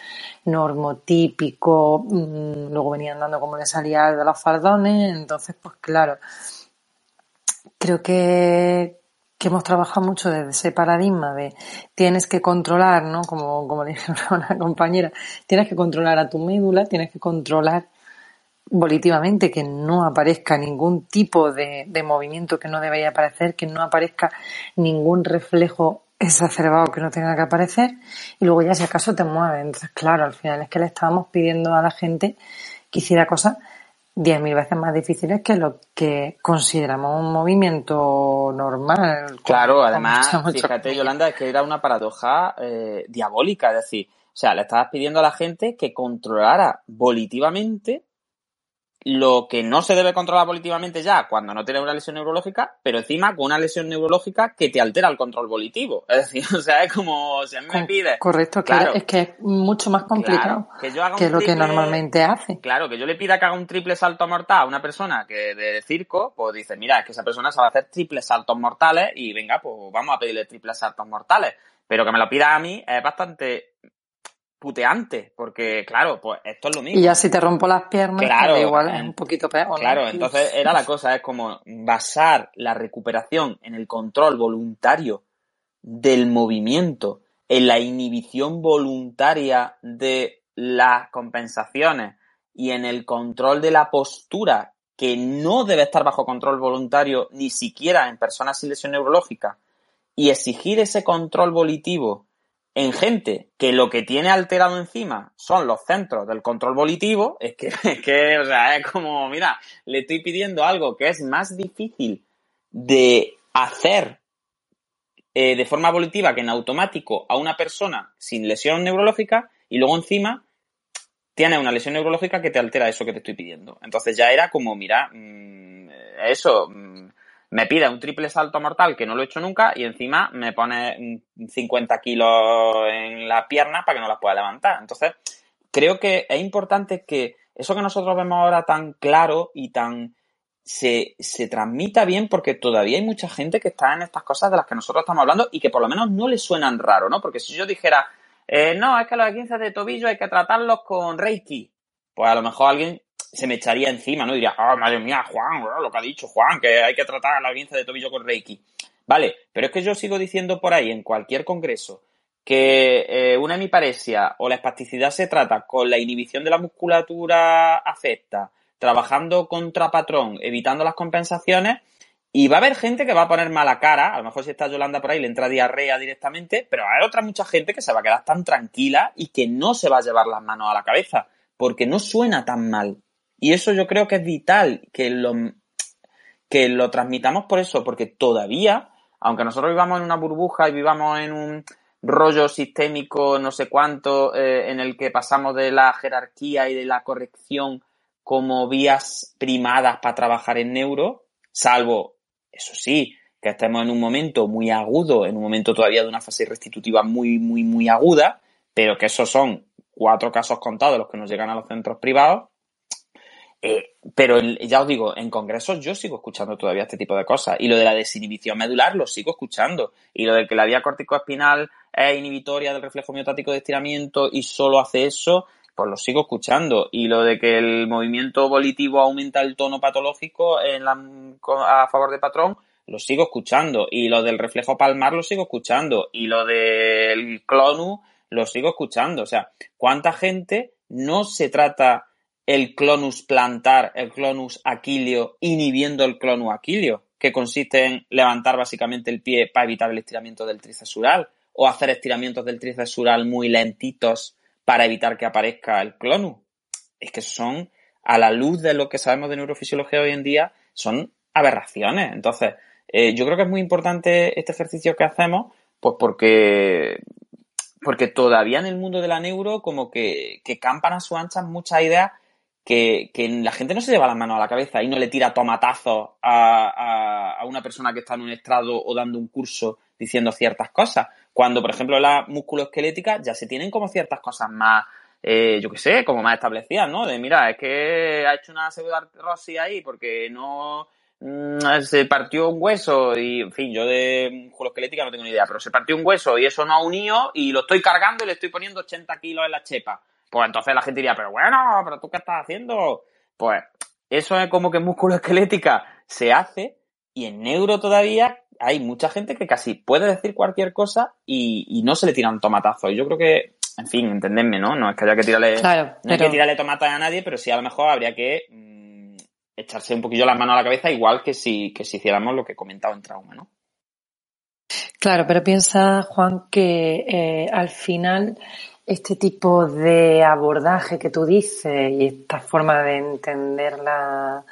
S3: normotípico, mm, luego venían dando como le salía de los fardones, entonces pues claro, creo que, que hemos trabajado mucho desde ese paradigma de tienes que controlar, ¿no? Como, como (laughs) dije una compañera, tienes que controlar a tu médula, tienes que controlar volitivamente, que no aparezca ningún tipo de, movimiento que no debería aparecer, que no aparezca ningún reflejo exacerbado que no tenga que aparecer y luego ya si acaso te mueve. Entonces, claro, al final es que le estábamos pidiendo a la gente que hiciera cosas diez mil veces más difíciles que lo que consideramos un movimiento normal.
S2: Claro, además, fíjate, Yolanda, es que era una paradoja eh, diabólica, es decir, o sea, le estabas pidiendo a la gente que controlara volitivamente lo que no se debe controlar volitivamente ya cuando no tienes una lesión neurológica, pero encima con una lesión neurológica que te altera el control volitivo. Es decir, (laughs) o sea, es como si me pide.
S3: Correcto, claro, es que es mucho más complicado que, yo haga lo que normalmente hace.
S2: Claro, que yo le pida que haga un triple salto mortal a una persona que de circo, pues dice, mira, es que esa persona sabe hacer triples saltos mortales y venga, pues vamos a pedirle triples saltos mortales. Pero que me lo pida a mí es bastante puteante, porque claro, pues esto es lo mismo.
S3: Y ya si te rompo las piernas, claro, igual es un poquito peor.
S2: Claro, entonces era la cosa, es como basar la recuperación en el control voluntario del movimiento, en la inhibición voluntaria de las compensaciones y en el control de la postura que no debe estar bajo control voluntario ni siquiera en personas sin lesión neurológica y exigir ese control volitivo en gente que lo que tiene alterado encima son los centros del control volitivo, es que, (laughs) es que, o sea, es como, mira, le estoy pidiendo algo que es más difícil de hacer eh, de forma volitiva que en automático a una persona sin lesión neurológica y luego encima tiene una lesión neurológica que te altera eso que te estoy pidiendo. Entonces ya era como, mira, mm, eso, mm, me pide un triple salto mortal que no lo he hecho nunca y encima me pone 50 kilos en la pierna para que no las pueda levantar. Entonces, creo que es importante que eso que nosotros vemos ahora tan claro y tan se, se transmita bien porque todavía hay mucha gente que está en estas cosas de las que nosotros estamos hablando y que por lo menos no le suenan raro, ¿no? Porque si yo dijera, eh, no, es que los 15 de tobillo hay que tratarlos con Reiki, pues a lo mejor alguien se me echaría encima, ¿no? diría, ah, madre mía, Juan, lo que ha dicho Juan, que hay que tratar a la audiencia de tobillo con Reiki. Vale, pero es que yo sigo diciendo por ahí, en cualquier congreso, que eh, una hemiparesia o la espasticidad se trata con la inhibición de la musculatura afecta, trabajando contra patrón, evitando las compensaciones, y va a haber gente que va a poner mala cara, a lo mejor si está Yolanda por ahí le entra diarrea directamente, pero hay otra mucha gente que se va a quedar tan tranquila y que no se va a llevar las manos a la cabeza, porque no suena tan mal. Y eso yo creo que es vital que lo, que lo transmitamos por eso, porque todavía, aunque nosotros vivamos en una burbuja y vivamos en un rollo sistémico no sé cuánto, eh, en el que pasamos de la jerarquía y de la corrección como vías primadas para trabajar en neuro, salvo, eso sí, que estemos en un momento muy agudo, en un momento todavía de una fase restitutiva muy, muy, muy aguda, pero que esos son cuatro casos contados los que nos llegan a los centros privados, eh, pero ya os digo, en congresos yo sigo escuchando todavía este tipo de cosas. Y lo de la desinhibición medular lo sigo escuchando. Y lo de que la vía corticoespinal es inhibitoria del reflejo miotático de estiramiento y solo hace eso, pues lo sigo escuchando. Y lo de que el movimiento volitivo aumenta el tono patológico en la, a favor de patrón, lo sigo escuchando. Y lo del reflejo palmar lo sigo escuchando. Y lo del clonu lo sigo escuchando. O sea, ¿cuánta gente no se trata el clonus plantar, el clonus aquilio, inhibiendo el clonus aquilio, que consiste en levantar básicamente el pie para evitar el estiramiento del tricesural o hacer estiramientos del tricesural muy lentitos para evitar que aparezca el clonus. Es que son, a la luz de lo que sabemos de neurofisiología hoy en día, son aberraciones. Entonces, eh, yo creo que es muy importante este ejercicio que hacemos, pues porque, porque todavía en el mundo de la neuro como que, que campan a su ancha muchas ideas que, que, la gente no se lleva las manos a la cabeza y no le tira tomatazos a, a, una persona que está en un estrado o dando un curso diciendo ciertas cosas. Cuando, por ejemplo, la musculoesquelética ya se tienen como ciertas cosas más, eh, yo qué sé, como más establecidas, ¿no? De mira, es que ha hecho una pseudoartrosis ahí porque no mmm, se partió un hueso y, en fin, yo de musculoesquelética no tengo ni idea, pero se partió un hueso y eso no ha unido y lo estoy cargando y le estoy poniendo 80 kilos en la chepa. Pues entonces la gente diría, pero bueno, pero tú qué estás haciendo? Pues eso es como que musculoesquelética se hace y en neuro todavía hay mucha gente que casi puede decir cualquier cosa y, y no se le tiran tomatazos. Y yo creo que, en fin, entendedme, ¿no? No es que haya que tirarle,
S3: claro,
S2: no hay que tirarle tomatas a nadie, pero sí a lo mejor habría que mmm, echarse un poquillo las manos a la cabeza, igual que si, que si hiciéramos lo que he comentado en trauma, ¿no?
S3: Claro, pero piensa, Juan, que eh, al final este tipo de abordaje que tú dices y esta forma de entender la,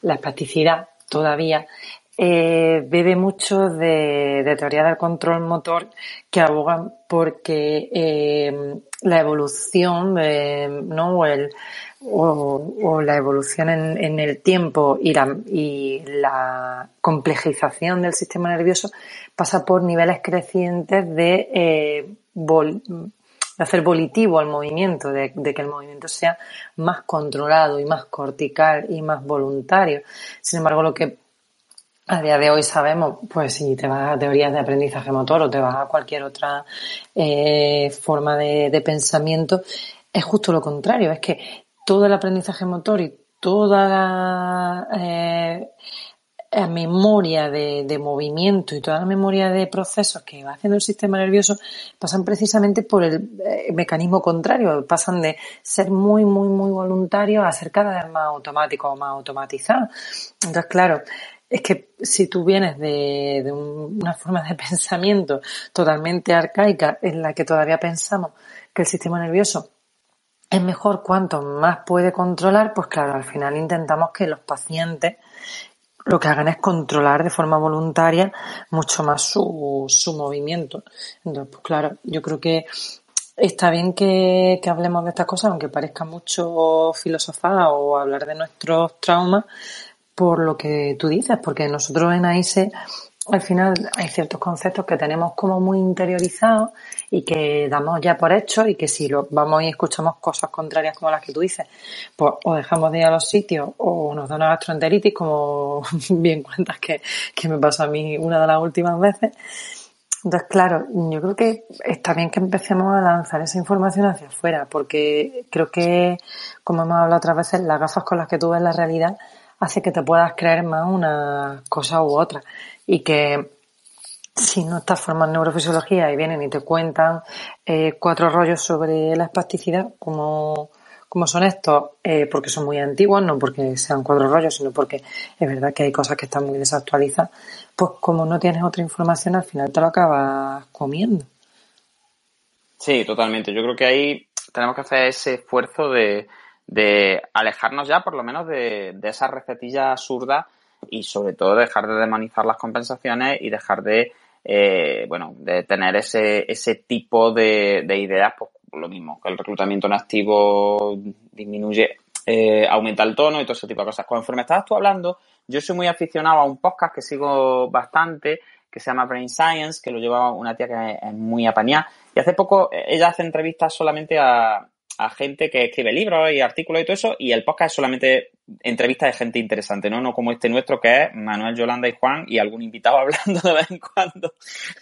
S3: la plasticidad todavía eh, bebe mucho de, de, teoría del control motor que abogan porque eh, la evolución eh, ¿no? o, el, o, o, la evolución en, en el tiempo y la, y la, complejización del sistema nervioso pasa por niveles crecientes de, eh, vol, de hacer volitivo al movimiento, de, que el movimiento sea más controlado y más cortical y más voluntario. Sin embargo, lo que a día de hoy sabemos, pues si te vas a teorías de aprendizaje motor o te vas a cualquier otra eh, forma de, de, pensamiento, es justo lo contrario. Es que todo el aprendizaje motor y toda la eh, memoria de, de, movimiento y toda la memoria de procesos que va haciendo el sistema nervioso pasan precisamente por el eh, mecanismo contrario, pasan de ser muy, muy, muy voluntarios a ser cada vez más automáticos o más automatizados. Entonces, claro, es que si tú vienes de, de un, una forma de (laughs) pensamiento totalmente arcaica en la que todavía pensamos que el sistema nervioso es mejor cuanto más puede controlar, pues claro, al final intentamos que los pacientes lo que hagan es controlar de forma voluntaria mucho más su, su movimiento. Entonces, pues claro, yo creo que está bien que, que hablemos de estas cosas, aunque parezca mucho filosofada o hablar de nuestros traumas, por lo que tú dices, porque nosotros en AISE al final hay ciertos conceptos que tenemos como muy interiorizados y que damos ya por hecho y que si vamos y escuchamos cosas contrarias como las que tú dices, pues o dejamos de ir a los sitios o nos da una gastroenteritis, como (laughs) bien cuentas que, que me pasó a mí una de las últimas veces. Entonces, claro, yo creo que está bien que empecemos a lanzar esa información hacia afuera, porque creo que, como hemos hablado otras veces, las gafas con las que tú ves la realidad hace que te puedas creer más una cosa u otra y que si no estás formando neurofisiología y vienen y te cuentan eh, cuatro rollos sobre la espasticidad, como, como son estos, eh, porque son muy antiguos, no porque sean cuatro rollos, sino porque es verdad que hay cosas que están muy desactualizadas, pues como no tienes otra información, al final te lo acabas comiendo.
S2: Sí, totalmente. Yo creo que ahí tenemos que hacer ese esfuerzo de, de alejarnos ya por lo menos de, de esa recetilla absurda y sobre todo dejar de demonizar las compensaciones y dejar de eh, bueno de tener ese, ese tipo de, de ideas pues lo mismo que el reclutamiento en activo disminuye eh, aumenta el tono y todo ese tipo de cosas. Conforme estabas tú hablando yo soy muy aficionado a un podcast que sigo bastante que se llama Brain Science que lo lleva una tía que es muy apañada y hace poco ella hace entrevistas solamente a, a gente que escribe libros y artículos y todo eso, y el podcast es solamente entrevistas de gente interesante, ¿no? No como este nuestro que es Manuel, Yolanda y Juan y algún invitado (laughs) hablando de vez en cuando,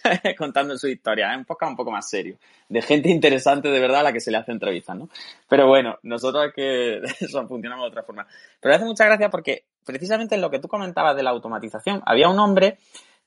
S2: (laughs) contando su historia. Es un podcast un poco más serio, de gente interesante de verdad a la que se le hace entrevistas, ¿no? Pero bueno, nosotros es que (laughs) eso funcionamos de otra forma. Pero hace mucha gracia porque precisamente en lo que tú comentabas de la automatización, había un hombre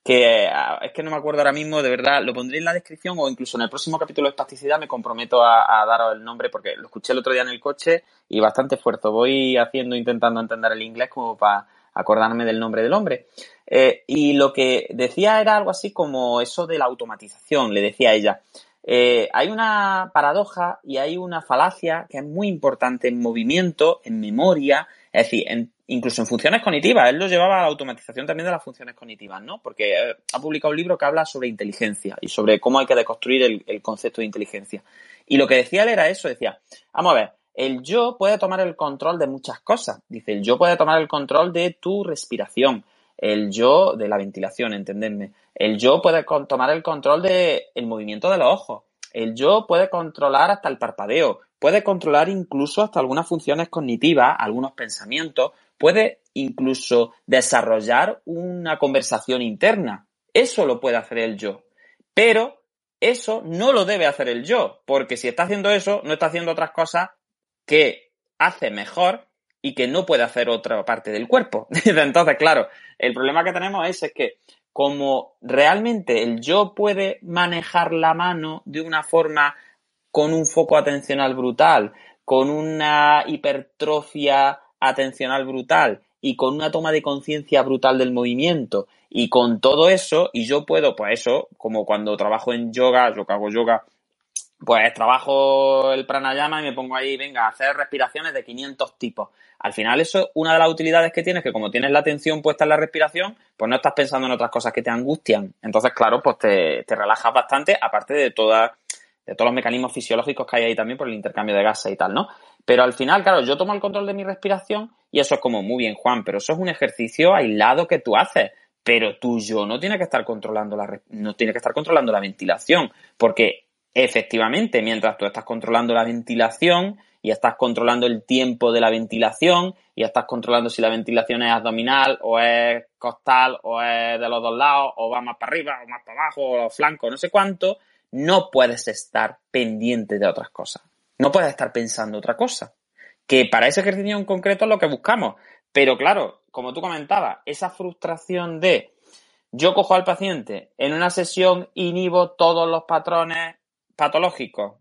S2: que es que no me acuerdo ahora mismo, de verdad, lo pondré en la descripción o incluso en el próximo capítulo de espasticidad me comprometo a, a daros el nombre porque lo escuché el otro día en el coche y bastante esfuerzo. Voy haciendo, intentando entender el inglés como para acordarme del nombre del hombre. Eh, y lo que decía era algo así como eso de la automatización, le decía ella. Eh, hay una paradoja y hay una falacia que es muy importante en movimiento, en memoria, es decir, incluso en funciones cognitivas. Él lo llevaba a la automatización también de las funciones cognitivas, ¿no? Porque eh, ha publicado un libro que habla sobre inteligencia y sobre cómo hay que deconstruir el, concepto de inteligencia. Y lo que decía él era eso, decía, vamos a ver, el yo puede tomar el control de muchas cosas. Dice, el yo puede tomar el control de tu respiración, el yo de la ventilación, entendedme. El yo puede tomar el control del el movimiento de los ojos. El yo puede controlar hasta el parpadeo, puede controlar incluso hasta algunas funciones cognitivas, algunos pensamientos, puede incluso desarrollar una conversación interna. Eso lo puede hacer el yo. Pero eso no lo debe hacer el yo, porque si está haciendo eso, no está haciendo otras cosas que hace mejor y que no puede hacer otra parte del cuerpo. (laughs) Entonces, claro, el problema que tenemos es, que como realmente el yo puede manejar la mano de una forma con un foco atencional brutal, con una hipertrofia atencional brutal y con una toma de conciencia brutal del movimiento y con todo eso, y yo puedo, pues eso, como cuando trabajo en yoga, yo que hago yoga pues trabajo el pranayama y me pongo ahí, venga, a hacer respiraciones de 500 tipos. Al final eso, una de las utilidades que tienes, que como tienes la atención puesta en la respiración, pues no estás pensando en otras cosas que te angustian. Entonces, claro, pues te, te relajas bastante, aparte de toda, de todos los mecanismos fisiológicos que hay ahí también por el intercambio de gases y tal, ¿no? Pero al final, claro, yo tomo el control de mi respiración y eso es como muy bien, Juan, pero eso es un ejercicio aislado que tú haces. Pero tú yo no tiene que estar controlando la no tiene que estar controlando la ventilación, porque Efectivamente, mientras tú estás controlando la ventilación y estás controlando el tiempo de la ventilación y estás controlando si la ventilación es abdominal o es costal o es de los dos lados o va más para arriba o más para abajo o los flancos, no sé cuánto, no puedes estar pendiente de otras cosas. No puedes estar pensando otra cosa. Que para ese ejercicio en concreto es lo que buscamos. Pero claro, como tú comentabas, esa frustración de yo cojo al paciente en una sesión, inhibo todos los patrones patológico.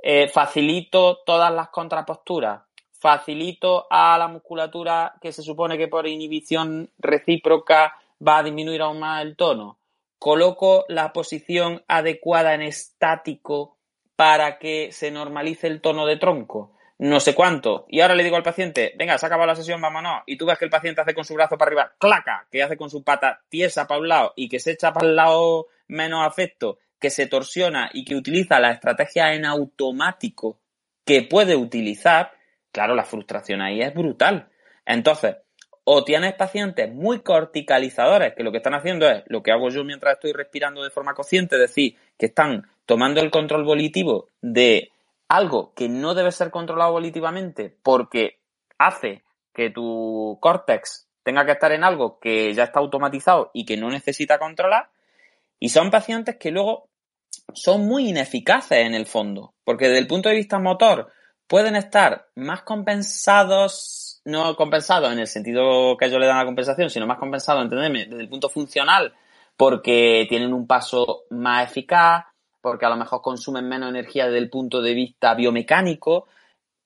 S2: Eh, facilito todas las contraposturas. Facilito a la musculatura que se supone que por inhibición recíproca va a disminuir aún más el tono. Coloco la posición adecuada en estático para que se normalice el tono de tronco. No sé cuánto. Y ahora le digo al paciente, venga, se ha acabado la sesión, vámonos. Y tú ves que el paciente hace con su brazo para arriba, claca, que hace con su pata tiesa para un lado y que se echa para el lado menos afecto que se torsiona y que utiliza la estrategia en automático que puede utilizar, claro, la frustración ahí es brutal. Entonces, o tienes pacientes muy corticalizadores, que lo que están haciendo es lo que hago yo mientras estoy respirando de forma consciente, es decir, que están tomando el control volitivo de algo que no debe ser controlado volitivamente porque hace que tu córtex tenga que estar en algo que ya está automatizado y que no necesita controlar, y son pacientes que luego son muy ineficaces en el fondo, porque desde el punto de vista motor pueden estar más compensados, no compensados en el sentido que ellos le dan la compensación, sino más compensados, entendeme, desde el punto funcional, porque tienen un paso más eficaz, porque a lo mejor consumen menos energía desde el punto de vista biomecánico,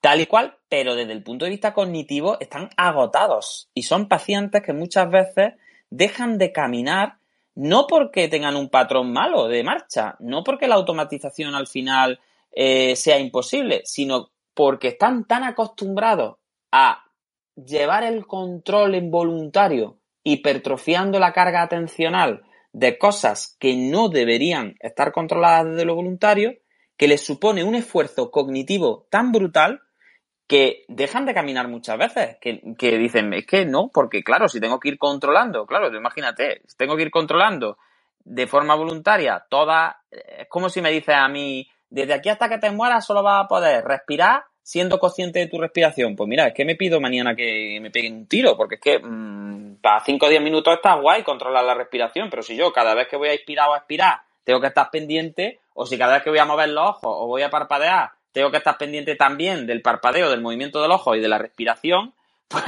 S2: tal y cual, pero desde el punto de vista cognitivo están agotados y son pacientes que muchas veces dejan de caminar no porque tengan un patrón malo de marcha, no porque la automatización al final eh, sea imposible, sino porque están tan acostumbrados a llevar el control involuntario, hipertrofiando la carga atencional de cosas que no deberían estar controladas desde lo voluntario, que les supone un esfuerzo cognitivo tan brutal que dejan de caminar muchas veces, que, dicen, es que no, porque claro, si tengo que ir controlando, claro, imagínate, tengo que ir controlando de forma voluntaria toda, es como si me dices a mí, desde aquí hasta que te mueras solo vas a poder respirar siendo consciente de tu respiración. Pues mira, es que me pido mañana que me peguen un tiro, porque es que mm, para 5 o 10 minutos está guay controlar la respiración, pero si yo cada vez que voy a inspirar o a expirar tengo que estar pendiente, o si cada vez que voy a mover los ojos o voy a parpadear tengo que estar pendiente también del parpadeo, del movimiento del ojo y de la respiración, (laughs) pues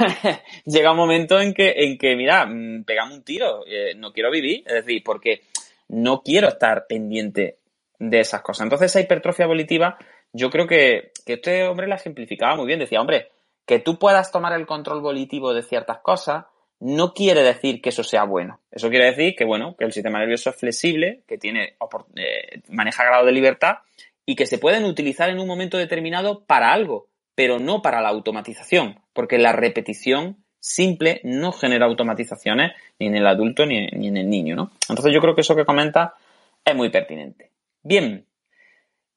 S2: llega un momento en que, en que mira, mm, pegamos un tiro, eh, no quiero vivir, es decir, porque no quiero estar pendiente de esas cosas. Entonces esa hipertrofia volitiva, yo creo que, que este hombre la ejemplificaba muy bien, decía, hombre, que tú puedas tomar el control volitivo de ciertas cosas no quiere decir que eso sea bueno. Eso quiere decir que, bueno, que el sistema nervioso es flexible, que tiene, eh, maneja grado de libertad y que se pueden utilizar en un momento determinado para algo, pero no para la automatización, porque la repetición simple no genera automatizaciones ni en el adulto ni, en el niño, ¿no? Entonces yo creo que eso que comenta es muy pertinente. Bien,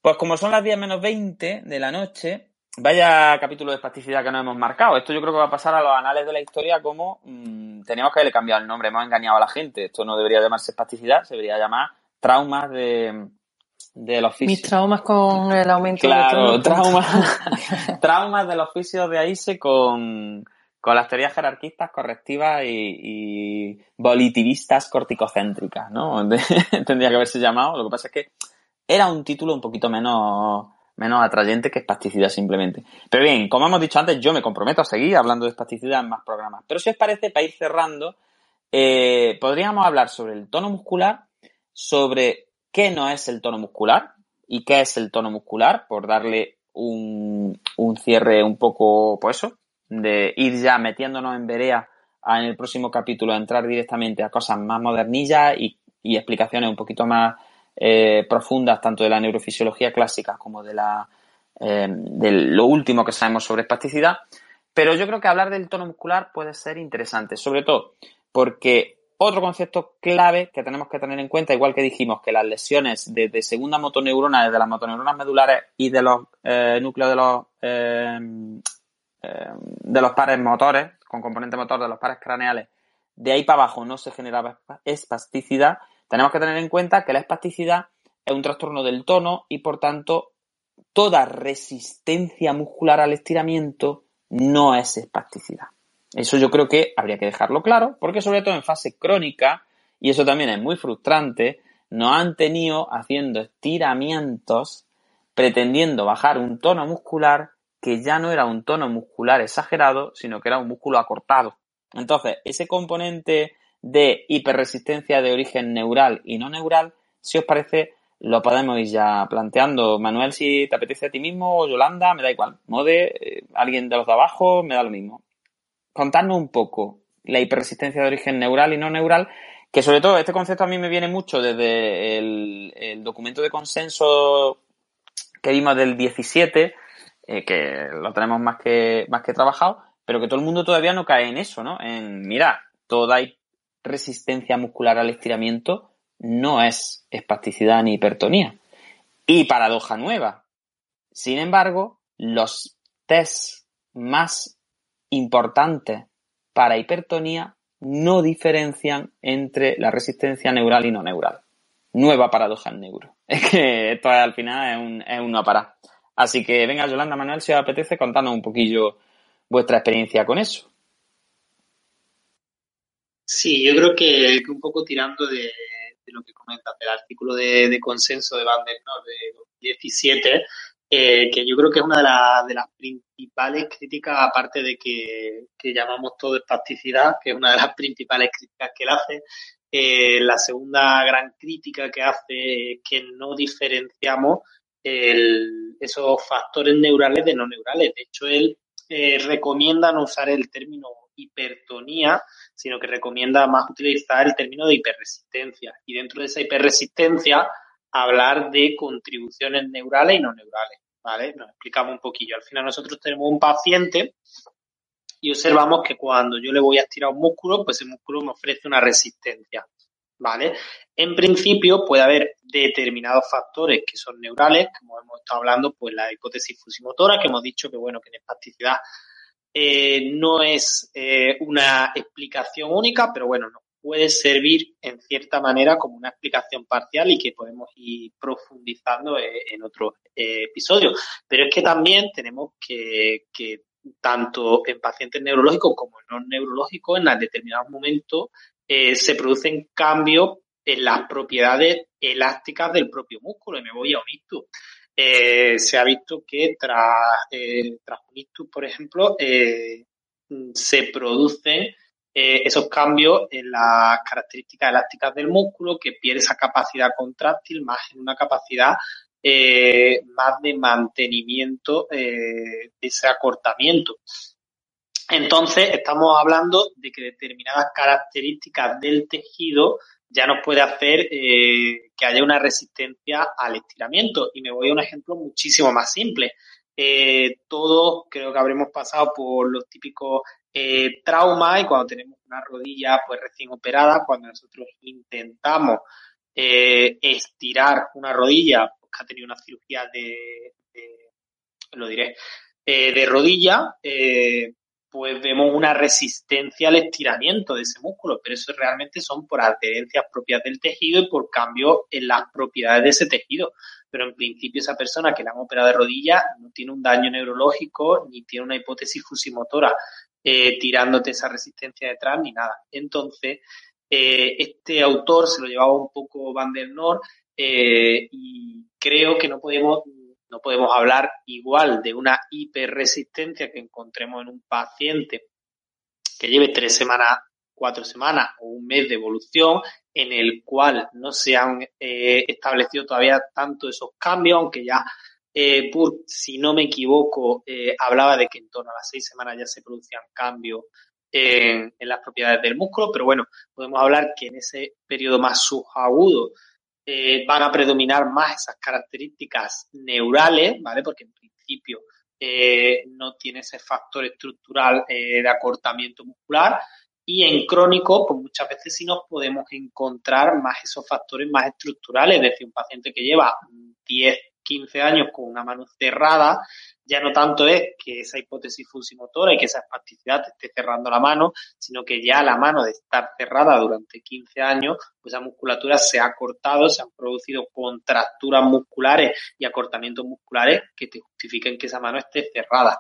S2: pues como son las 10 menos 20 de la noche, vaya capítulo de espasticidad que nos hemos marcado. Esto yo creo que va a pasar a los anales de la historia como mmm, teníamos que haberle cambiado el nombre, hemos engañado a la gente. Esto no debería llamarse espasticidad, se debería llamar traumas de, del oficio.
S3: Mis traumas con el aumento
S2: claro, de traumas, (laughs) (laughs) traumas del oficio de AISE con con las teorías jerarquistas correctivas y, y volitivistas corticocéntricas, ¿no? (laughs) Tendría que haberse llamado. Lo que pasa es que era un título un poquito menos, menos atrayente que espasticidad simplemente. Pero bien, como hemos dicho antes, yo me comprometo a seguir hablando de espasticidad en más programas. Pero si os parece, para ir cerrando, eh, podríamos hablar sobre el tono muscular, sobre qué no es el tono muscular y qué es el tono muscular, por darle un, un cierre un poco, pues eso, de ir ya metiéndonos en verea en el próximo capítulo, entrar directamente a cosas más modernillas y, explicaciones un poquito más eh, profundas, tanto de la neurofisiología clásica como de la eh, de lo último que sabemos sobre espasticidad. Pero yo creo que hablar del tono muscular puede ser interesante, sobre todo porque otro concepto clave que tenemos que tener en cuenta, igual que dijimos que las lesiones de, segunda motoneurona, desde las motoneuronas medulares y de los eh, núcleos de los eh, de los pares motores, con componente motor de los pares craneales, de ahí para abajo no se generaba espasticidad, tenemos que tener en cuenta que la espasticidad es un trastorno del tono y por tanto toda resistencia muscular al estiramiento no es espasticidad. Eso yo creo que habría que dejarlo claro, porque sobre todo en fase crónica, y eso también es muy frustrante, nos han tenido haciendo estiramientos pretendiendo bajar un tono muscular que ya no era un tono muscular exagerado, sino que era un músculo acortado. Entonces, ese componente de hiperresistencia de origen neural y no neural, si os parece, lo podemos ir ya planteando. Manuel, si te apetece a ti mismo, o Yolanda, me da igual. Mode, eh, alguien de los de abajo, me da lo mismo. Contadnos un poco la hiperresistencia de origen neural y no neural, que sobre todo este concepto a mí me viene mucho desde el, documento de consenso que vimos del 17, eh, que lo tenemos más que, más que trabajado, pero que todo el mundo todavía no cae en eso, ¿no? En, mira, toda resistencia muscular al estiramiento no es espasticidad ni hipertonía. Y paradoja nueva. Sin embargo, los test más importantes para hipertonía no diferencian entre la resistencia neural y no neural. Nueva paradoja en neuro. (laughs) Es que esto al final es un, es un no parar. Así que venga, Yolanda Manuel, si os apetece, contanos un poquillo vuestra experiencia con eso.
S4: Sí, yo creo que, un poco tirando de, lo que comentas, del artículo de, consenso de Van der de 2017, eh, que yo creo que es una de, las principales críticas, aparte de que, llamamos todo espasticidad, que es una de las (laughs) principales críticas que él hace, eh, la segunda gran crítica que hace es que no diferenciamos esos factores neurales de no neurales. De hecho, él eh, recomienda no usar el término hipertonía, sino que recomienda más utilizar el término de hiperresistencia. Y dentro de esa hiperresistencia, hablar de contribuciones neurales y no neurales. ¿Vale? Nos explicamos un poquillo. Al final nosotros tenemos un paciente y observamos que cuando yo le voy a estirar un músculo, pues el músculo me ofrece una resistencia. ¿vale? En principio puede haber determinados factores que son neurales, como hemos estado hablando, pues la hipótesis fusimotora, que hemos dicho que, bueno, que en espasticidad eh, no es eh, una explicación única, pero bueno, nos puede servir en cierta manera como una explicación parcial y que podemos ir profundizando eh, en otros episodios. Pero es que también tenemos que, tanto en pacientes neurológicos como en no neurológicos, en determinados momentos eh, se producen cambios en las propiedades elásticas del propio músculo. Y me voy a un ictus. Eh, se ha visto que tras, eh, tras un ictus, por ejemplo, se producen esos cambios en las características elásticas del músculo, que pierde esa capacidad contráctil más en una capacidad más de mantenimiento de ese acortamiento. Entonces, estamos hablando de que determinadas características del tejido ya nos puede hacer eh, que haya una resistencia al estiramiento. Y me voy a un ejemplo muchísimo más simple. Eh, todos creo que habremos pasado por los típicos eh, traumas y cuando tenemos una rodilla pues recién operada, cuando nosotros intentamos eh, estirar una rodilla pues, que ha tenido una cirugía de, de lo diré, eh, de rodilla, pues vemos una resistencia al estiramiento de ese músculo, pero eso realmente son por adherencias propias del tejido y por cambio en las propiedades de ese tejido. Pero en principio esa persona que le han operado de rodilla no tiene un daño neurológico ni tiene una hipótesis fusimotora eh, tirándote esa resistencia detrás ni nada. Entonces, eh, este autor se lo llevaba un poco Van der Noor eh, y creo que no podemos no podemos hablar igual de una hiperresistencia que encontremos en un paciente que lleve tres semanas, cuatro semanas o un mes de evolución en el cual no se han eh, establecido todavía tanto esos cambios, aunque ya eh, si no me equivoco, eh, hablaba de que en torno a las seis semanas ya se producían cambios en, en, las propiedades del músculo, pero bueno, podemos hablar que en ese periodo más subagudo eh, van a predominar más esas características neurales, ¿vale? Porque en principio eh, no tiene ese factor estructural eh, de acortamiento muscular. Y en crónico, pues muchas veces sí nos podemos encontrar más esos factores más estructurales, es decir, un paciente que lleva 10, 15 años con una mano cerrada, ya no tanto es que esa hipótesis fusimotora y que esa espasticidad te esté cerrando la mano, sino que ya la mano de estar cerrada durante 15 años, pues esa musculatura se ha cortado, se han producido contracturas musculares y acortamientos musculares que te justifiquen que esa mano esté cerrada.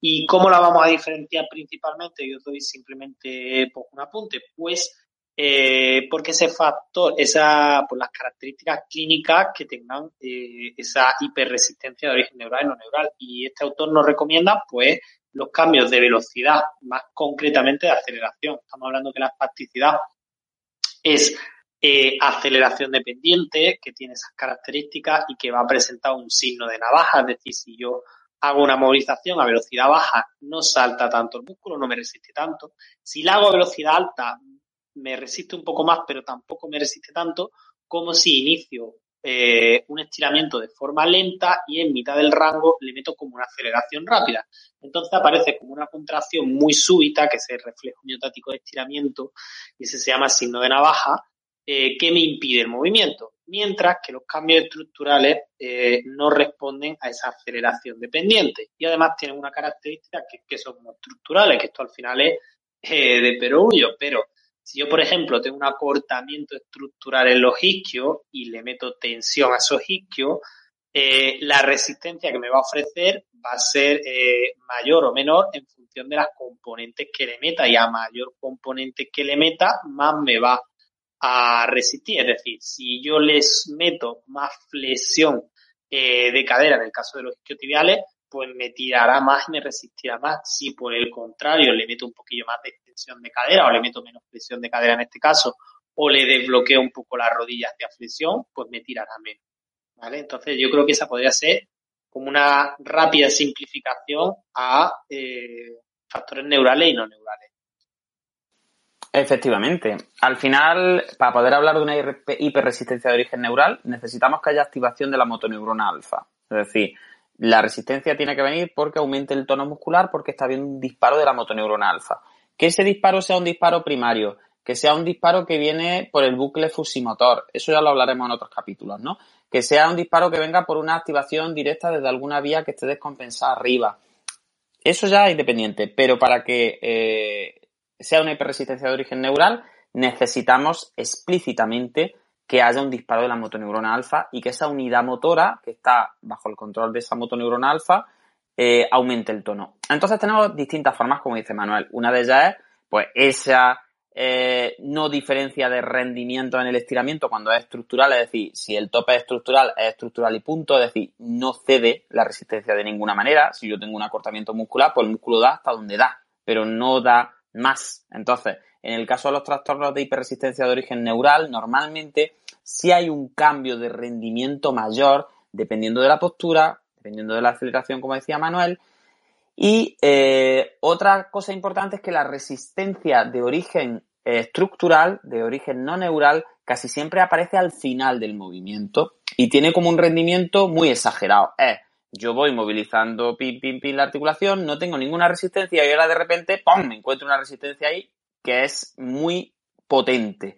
S4: ¿Y cómo la vamos a diferenciar principalmente? Yo doy simplemente pues, un apunte. Pues eh, porque ese factor, esa, por las características clínicas que tengan eh, esa hiperresistencia de origen neural y no neural. Y este autor nos recomienda, pues, los cambios de velocidad, más concretamente de aceleración. Estamos hablando que la espasticidad es eh, aceleración dependiente, que tiene esas características y que va a presentar un signo de navaja, es decir, si yo hago una movilización a velocidad baja, no salta tanto el músculo, no me resiste tanto. Si la hago a velocidad alta, me resiste un poco más, pero tampoco me resiste tanto, como si inicio eh, un estiramiento de forma lenta y en mitad del rango le meto como una aceleración rápida. Entonces aparece como una contracción muy súbita, que es el reflejo miotático de estiramiento, y ese se llama signo de navaja, eh, que me impide el movimiento. Mientras que los cambios estructurales eh, no responden a esa aceleración dependiente. Y además tienen una característica que, son estructurales, que esto al final es de perogrullo, pero si yo, por ejemplo, tengo un acortamiento estructural en los isquios y le meto tensión a esos isquios, eh, la resistencia que me va a ofrecer va a ser eh, mayor o menor en función de las componentes que le meta y a mayor componente que le meta, más me va a resistir. Es decir, si yo les meto más flexión eh, de cadera en el caso de los isquiotibiales, pues me tirará más y me resistirá más. Si por el contrario le meto un poquillo más de extensión de cadera o le meto menos flexión de cadera en este caso, o le desbloqueo un poco las rodillas de flexión, pues me tirará menos. ¿Vale? Entonces yo creo que esa podría ser como una rápida simplificación a eh, factores neurales y no neurales.
S2: Efectivamente. Al final, para poder hablar de una hiperresistencia de origen neural, necesitamos que haya activación de la motoneurona alfa. Es decir, la resistencia tiene que venir porque aumente el tono muscular, porque está habiendo un disparo de la motoneurona alfa. Que ese disparo sea un disparo primario, que sea un disparo que viene por el bucle fusimotor. Eso ya lo hablaremos en otros capítulos, ¿no? Que sea un disparo que venga por una activación directa desde alguna vía que esté descompensada arriba. Eso ya es independiente, pero para que eh, sea una hiperresistencia de origen neural, necesitamos explícitamente que haya un disparo de la motoneurona alfa y que esa unidad motora, que está bajo el control de esa motoneurona alfa, eh, aumente el tono. Entonces tenemos distintas formas, como dice Manuel. Una de ellas es, pues, esa eh, no diferencia de rendimiento en el estiramiento cuando es estructural, es decir, si el tope es estructural, es estructural y punto, es decir, no cede la resistencia de ninguna manera. Si yo tengo un acortamiento muscular, pues el músculo da hasta donde da, pero no da más. Entonces, en el caso de los trastornos de hiperresistencia de origen neural, normalmente sí hay un cambio de rendimiento mayor dependiendo de la postura, dependiendo de la aceleración, como decía Manuel, Y eh, otra cosa importante es que la resistencia de origen eh, estructural, de origen no neural, casi siempre aparece al final del movimiento y tiene como un rendimiento muy exagerado. Es, yo voy movilizando pin, pin, pin la articulación, no tengo ninguna resistencia y ahora de repente, ¡pum!, me encuentro una resistencia ahí que es muy potente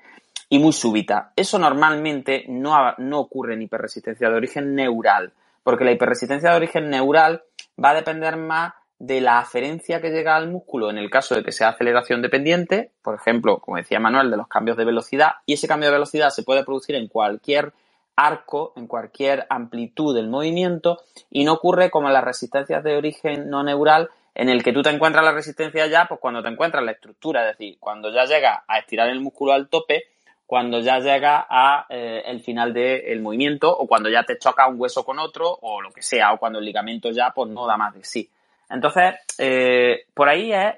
S2: y muy súbita. Eso normalmente no, no ocurre en hiperresistencia de origen neural, porque la hiperresistencia de origen neural va a depender más de la aferencia que llega al músculo en el caso de que sea aceleración dependiente, por ejemplo, como decía Manuel, de los cambios de velocidad, y ese cambio de velocidad se puede producir en cualquier arco, en cualquier amplitud del movimiento, y no ocurre como las resistencias de origen no neural, en el que tú te encuentras la resistencia ya, pues cuando te encuentras la estructura, es decir, cuando ya llega a estirar el músculo al tope, cuando ya llega a eh, el final del movimiento o cuando ya te choca un hueso con otro o lo que sea o cuando el ligamento ya pues no da más de sí. Entonces, eh, por ahí es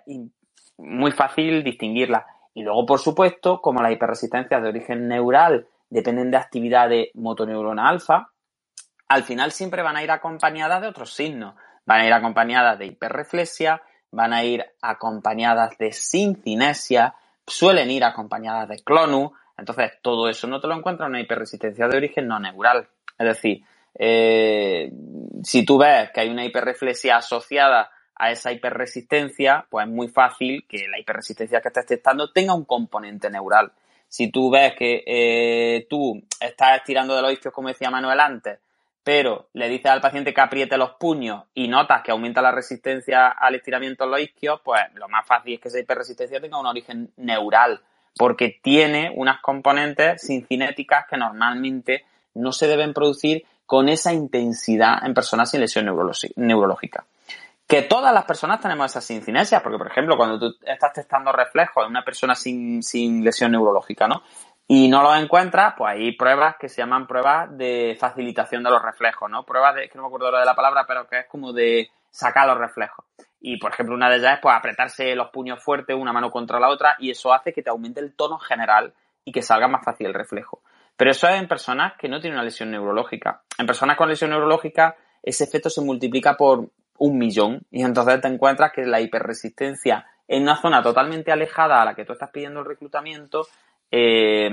S2: muy fácil distinguirla. Y luego, por supuesto, como las hiperresistencias de origen neural dependen de actividad de motoneurona alfa, al final siempre van a ir acompañadas de otros signos. Van a ir acompañadas de hiperreflexia, van a ir acompañadas de sincinesia, suelen ir acompañadas de clonus. Entonces, todo eso no te lo encuentras en una hiperresistencia de origen no neural. Es decir, eh, si tú ves que hay una hiperreflexia asociada a esa hiperresistencia, pues es muy fácil que la hiperresistencia que estés testando tenga un componente neural. Si tú ves que eh, tú estás estirando de los isquios, como decía Manuel antes, pero le dices al paciente que apriete los puños y notas que aumenta la resistencia al estiramiento en los isquios, pues lo más fácil es que esa hiperresistencia tenga un origen neural, porque tiene unas componentes cinéticas que normalmente no se deben producir con esa intensidad en personas sin lesión neurológica. Que todas las personas tenemos esas incinencias, porque por ejemplo, cuando tú estás testando reflejos en una persona sin, sin lesión neurológica, ¿no? Y no los encuentras, pues hay pruebas que se llaman pruebas de facilitación de los reflejos, ¿no? Pruebas de, que no me acuerdo ahora de la palabra, pero que es como de sacar los reflejos. Y por ejemplo, una de ellas es pues apretarse los puños fuertes una mano contra la otra y eso hace que te aumente el tono general y que salga más fácil el reflejo. Pero eso es en personas que no tienen una lesión neurológica. En personas con lesión neurológica, ese efecto se multiplica por un millón y entonces te encuentras que la hiperresistencia en una zona totalmente alejada a la que tú estás pidiendo el reclutamiento eh,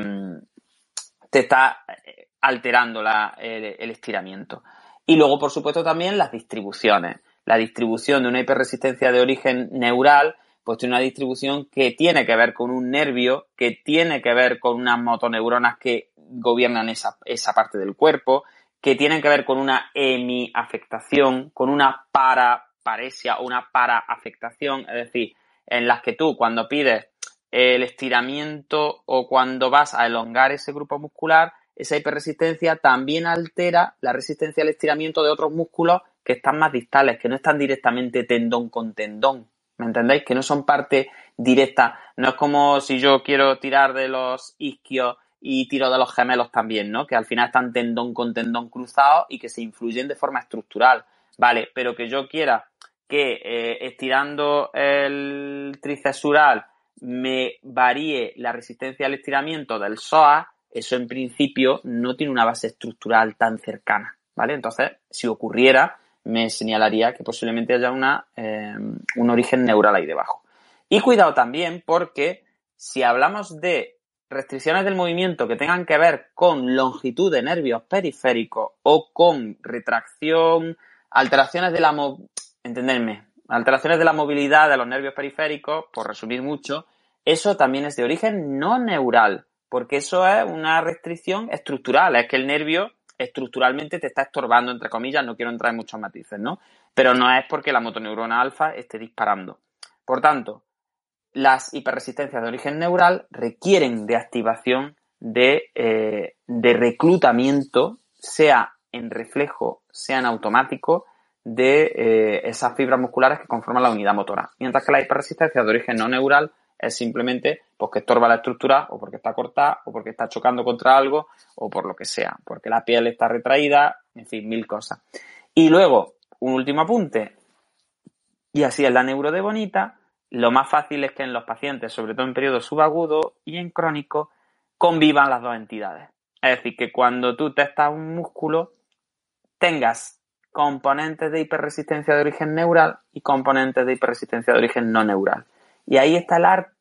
S2: te está eh, alterando el, estiramiento. Y luego, por supuesto, también las distribuciones. La distribución de una hiperresistencia de origen neural pues tiene una distribución que tiene que ver con un nervio, que tiene que ver con unas motoneuronas que gobiernan esa, esa parte del cuerpo, que tienen que ver con una hemiafectación, con una paraparesia o una paraafectación, es decir, en las que tú cuando pides el estiramiento o cuando vas a elongar ese grupo muscular, esa hiperresistencia también altera la resistencia al estiramiento de otros músculos que están más distales, que no están directamente tendón con tendón. ¿Me entendéis? Que no son parte directa. No es como si yo quiero tirar de los isquios y tiro de los gemelos también, ¿no? Que al final están tendón con tendón cruzados y que se influyen de forma estructural. Vale, pero que yo quiera que eh, estirando el tricesural me varíe la resistencia al estiramiento del psoas, eso en principio no tiene una base estructural tan cercana, ¿vale? Entonces, si ocurriera, me señalaría que posiblemente haya una, eh, un origen neural ahí debajo. Y cuidado también porque si hablamos de restricciones del movimiento que tengan que ver con longitud de nervios periféricos o con retracción, alteraciones de la entenderme, alteraciones de la movilidad de los nervios periféricos, por resumir mucho, eso también es de origen no neural, porque eso es una restricción estructural, es que el nervio estructuralmente te está estorbando, entre comillas, no quiero entrar en muchos matices, ¿no? Pero no es porque la motoneurona alfa esté disparando. Por tanto, las hiperresistencias de origen neural requieren de activación de, eh, de reclutamiento, sea en reflejo, sea en automático, de eh, esas fibras musculares que conforman la unidad motora. Mientras que la hiperresistencia de origen no neural es simplemente porque estorba la estructura o porque está cortada o porque está chocando contra algo o por lo que sea, porque la piel está retraída, en fin, mil cosas. Y luego, un último apunte, y así es la neuro bonita, lo más fácil es que en los pacientes, sobre todo en periodo subagudo y en crónico, convivan las dos entidades. Es decir, que cuando tú testas un músculo, tengas componentes de hiperresistencia de origen neural y componentes de hiperresistencia de origen no neural. Y ahí está el arte,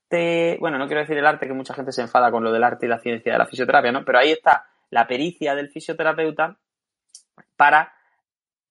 S2: bueno, no quiero decir el arte, que mucha gente se enfada con lo del arte y la ciencia de la fisioterapia, ¿no? Pero ahí está la pericia del fisioterapeuta para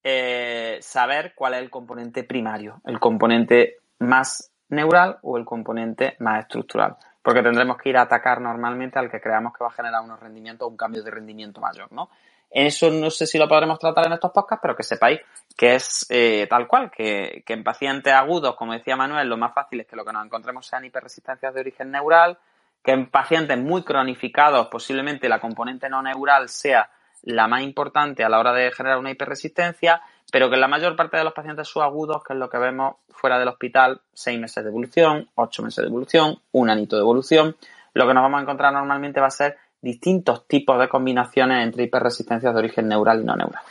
S2: eh, saber cuál es el componente primario, el componente más neural o el componente más estructural. Porque tendremos que ir a atacar normalmente al que creamos que va a generar unos rendimientos o un cambio de rendimiento mayor, ¿no? Eso no sé si lo podremos tratar en estos podcasts, pero que sepáis que es eh, tal cual, que, que, en pacientes agudos, como decía Manuel, lo más fácil es que lo que nos encontremos sean hiperresistencias de origen neural, que en pacientes muy cronificados posiblemente la componente no neural sea la más importante a la hora de generar una hiperresistencia, pero que en la mayor parte de los pacientes subagudos, que es lo que vemos fuera del hospital, seis meses de evolución, ocho meses de evolución, un anito de evolución, lo que nos vamos a encontrar normalmente va a ser distintos tipos de combinaciones entre hiperresistencias de origen neural y no neural.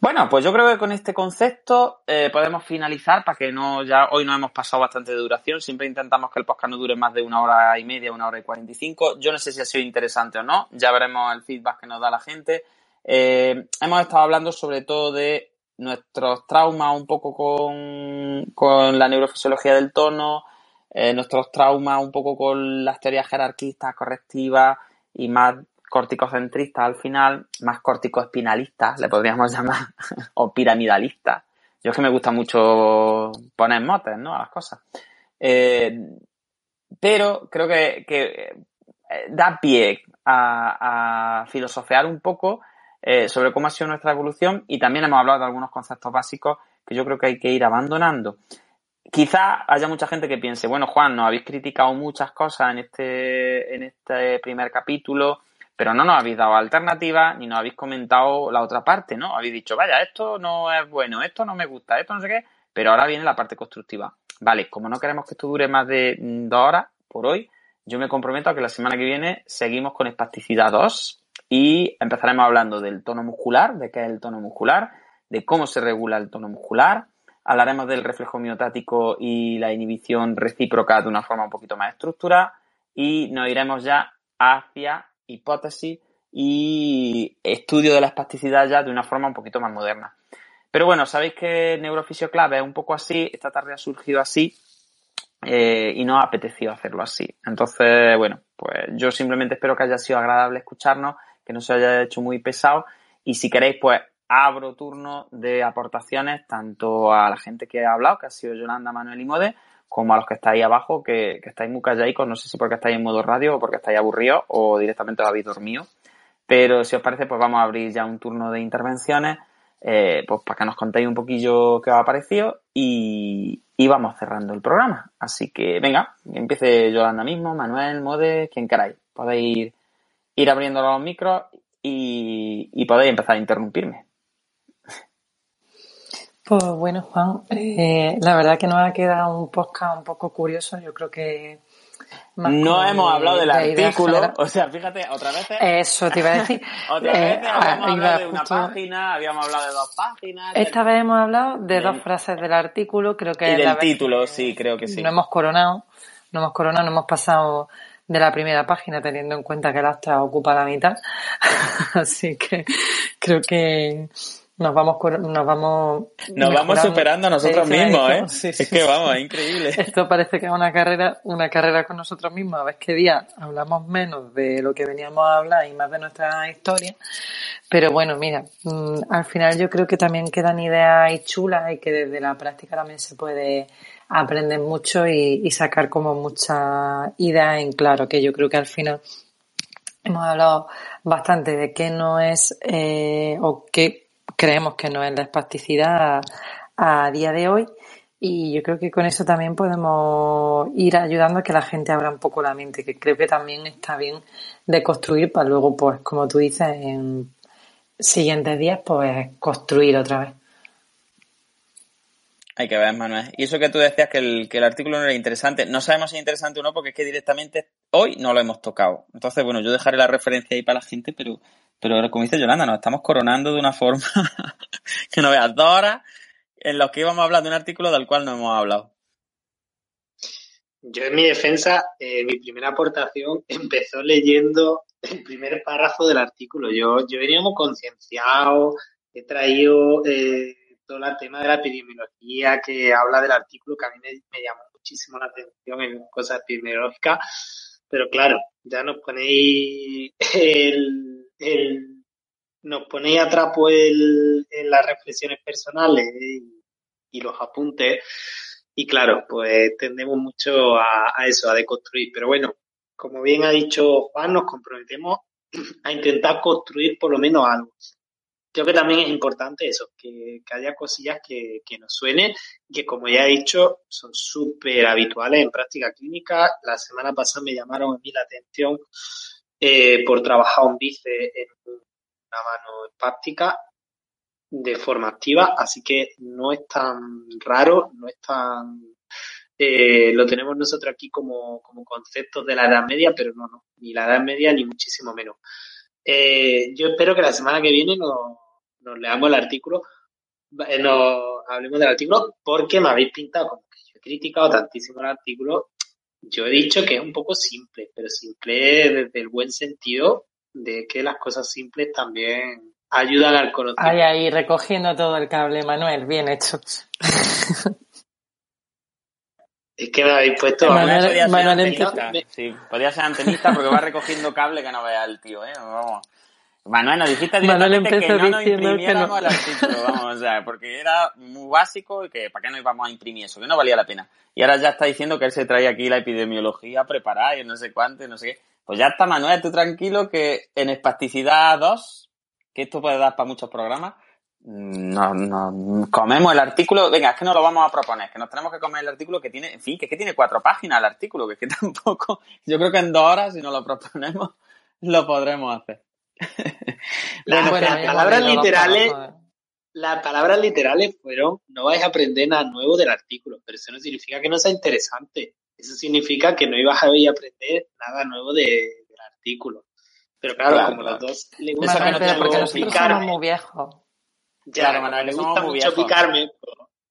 S2: Bueno, pues yo creo que con este concepto eh, podemos finalizar para que no ya hoy no hemos pasado bastante de duración. Siempre intentamos que el podcast no dure más de una hora y media, una hora y cuarenta y cinco. Yo no sé si ha sido interesante o no. Ya veremos el feedback que nos da la gente. Eh, hemos estado hablando sobre todo de nuestros traumas un poco con, con la neurofisiología del tono, eh, nuestros traumas un poco con las teorías jerarquistas, correctivas, y más corticocentristas al final, más corticoespinalistas, le podríamos (laughs) llamar, o piramidalistas. Yo es que me gusta mucho poner motes, ¿no? A las cosas. Eh, pero creo que, que, eh, da pie a, a filosofear un poco eh, sobre cómo ha sido nuestra evolución y también hemos hablado de algunos conceptos básicos que yo creo que hay que ir abandonando. Quizá haya mucha gente que piense, bueno, Juan, nos habéis criticado muchas cosas en este, en este primer capítulo, pero no nos habéis dado alternativas ni nos habéis comentado la otra parte, ¿no? Habéis dicho, vaya, esto no es bueno, esto no me gusta, esto no sé qué, pero ahora viene la parte constructiva. Vale, como no queremos que esto dure más de dos horas por hoy, yo me comprometo a que la semana que viene seguimos con espasticidad 2 y empezaremos hablando del tono muscular, de qué es el tono muscular, de cómo se regula el tono muscular, Hablaremos del reflejo miotático y la inhibición recíproca de una forma un poquito más estructurada y nos iremos ya hacia hipótesis y estudio de la espasticidad ya de una forma un poquito más moderna. Pero bueno, sabéis que Neurofisio Clave es un poco así, esta tarde ha surgido así eh, y no ha apetecido hacerlo así. Entonces, bueno, pues yo simplemente espero que haya sido agradable escucharnos, que no se haya hecho muy pesado y si queréis, pues abro turno de aportaciones tanto a la gente que ha hablado, que ha sido Yolanda, Manuel y Mode, como a los que estáis abajo, que, estáis muy calladicos, no sé si porque estáis en modo radio o porque estáis aburridos o directamente os habéis dormido. Pero si os parece, pues vamos a abrir ya un turno de intervenciones, eh, pues para que nos contéis un poquillo qué os ha parecido y, vamos cerrando el programa. Así que venga, empiece Yolanda mismo, Manuel, Mode, quien queráis. Podéis ir, ir abriendo los micros y, y podéis empezar a interrumpirme.
S3: Pues bueno, Juan, eh, la verdad que nos ha quedado un podcast un poco curioso. Yo creo que.
S2: No hemos hablado del artículo, o sea, fíjate, otra vez.
S3: Eso te iba a decir. (laughs)
S2: otra vez eh, habíamos hablado de una página, habíamos hablado de dos páginas.
S3: Esta vez hemos hablado de dos frases del artículo, creo que.
S2: Y del título, sí, creo que sí.
S3: No hemos coronado, no hemos coronado, no hemos pasado de la primera página, teniendo en cuenta que la otra ocupa la mitad. (laughs) Así que creo que nos vamos nos vamos
S2: nos vamos superando a nosotros mismos eh es que vamos es increíble. (laughs)
S3: Esto parece que es una carrera una carrera con nosotros mismos. A ver qué día hablamos menos de lo que veníamos a hablar y más de nuestra historia. Pero bueno mira mm, al final yo creo que también quedan ideas chulas y que desde la práctica también se puede aprender mucho y, sacar como muchas ideas en claro que yo creo que al final hemos hablado bastante de qué no es eh, o qué creemos que no es la espasticidad a, día de hoy y yo creo que con eso también podemos ir ayudando a que la gente abra un poco la mente, que creo que también está bien de construir para luego, pues, como tú dices, en siguientes días, pues, construir otra vez.
S2: Hay que ver, Manuel. Y eso que tú decías que el, que el artículo no era interesante, no sabemos si es interesante o no, porque es que directamente hoy no lo hemos tocado. Entonces, bueno, yo dejaré la referencia ahí para la gente, pero pero como dice Yolanda, nos estamos coronando de una forma (laughs) que no veas dos horas en los que íbamos a hablar de un artículo del cual no hemos hablado.
S4: Yo en mi defensa, eh, mi primera aportación (laughs) empezó leyendo el primer párrafo del artículo. Yo, yo venía muy concienciado, he traído eh, todo el tema de la epidemiología que habla del artículo que a mí me, me llamó muchísimo la atención en cosas epidemiológicas, pero claro, ya nos ponéis (laughs) el, el nos ponéis atrás el, en las reflexiones personales y, los apuntes y claro, pues tendemos mucho a, a, eso, a deconstruir. Pero bueno, como bien ha dicho Juan, nos comprometemos a intentar construir por lo menos algo. Creo que también es importante eso, que, que haya cosillas que, que, nos suenen, que como ya he dicho, son súper habituales en práctica clínica. La semana pasada me llamaron a mí la atención eh, por trabajar un bíceps en una mano espástica de forma activa, así que no es tan raro, no es tan... Eh, lo tenemos nosotros aquí como, como conceptos de la Edad Media, pero no, no, ni la Edad Media ni muchísimo menos. Eh, yo espero que la semana que viene nos, nos leamos el artículo, eh, nos hablemos del artículo, porque me habéis pintado como que yo he criticado tantísimo el artículo. Yo he dicho que es un poco simple, pero simple desde el buen sentido de que las cosas simples también ayudan al conocimiento.
S3: Ahí, ahí, recogiendo todo el cable, Manuel, bien hecho.
S4: Es que me habéis puesto...
S2: Manuel, podía, ser antenista. Sí, podía ser antenista porque va recogiendo cable que no vea el tío, ¿eh? Vamos. Manuel, nos dijiste directamente que no nos imprimiéramos no. el artículo, vamos, o sea, porque era muy básico y que para qué no íbamos a imprimir eso, que no valía la pena. Y ahora ya está diciendo que él se trae aquí la epidemiología preparada y no sé cuánto y no sé qué. Pues ya está, Manuel, tú tranquilo que en espasticidad 2 que esto puede dar para muchos programas. No, no, comemos el artículo, venga, es que no lo vamos a proponer, que nos tenemos que comer el artículo que tiene, en fin, que es que tiene cuatro páginas el artículo, que es que (laughs) tampoco, yo creo que en dos horas, si nos lo proponemos, lo podremos hacer.
S4: Bueno, bueno, las palabras literales, las palabras literales fueron, no vais a aprender nada nuevo del artículo, pero eso no significa que no sea interesante, eso significa que no ibas a aprender nada nuevo de, del artículo. Pero claro, claro como claro. los dos le gusta
S3: Manuel, pero porque nosotros somos muy viejos.
S4: Ya, claro, Manuel, le gusta mucho viejos. picarme.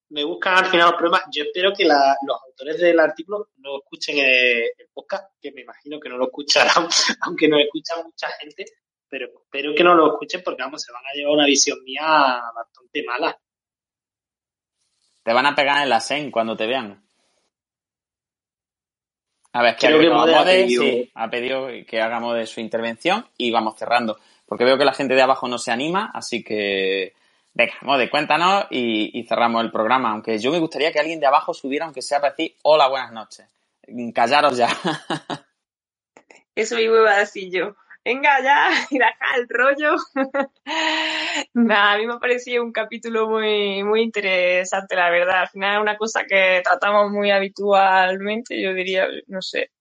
S4: Me buscan al final los problemas. Yo espero que la, los autores del artículo no escuchen el, el, podcast, que me imagino que no lo escucharán, (laughs) aunque nos escucha mucha gente, pero espero que no lo escuchen porque, vamos, se van a llevar una visión mía bastante mala.
S2: Te van a pegar en la SEN cuando te vean. A ver, que, que Mode, ha, pedido... Sí, ha pedido que hagamos de su intervención y vamos cerrando. Porque veo que la gente de abajo no se anima, así que venga, Mode, cuéntanos y, y, cerramos el programa. Aunque yo me gustaría que alguien de abajo subiera, aunque sea para decir hola, buenas noches. Callaros ya. (laughs)
S5: Eso mismo iba a decir yo venga ya, (laughs) y deja el rollo. (laughs) Nada, a mí me ha parecido un capítulo muy, muy interesante, la verdad. Al final es una cosa que tratamos muy habitualmente, yo diría, no sé.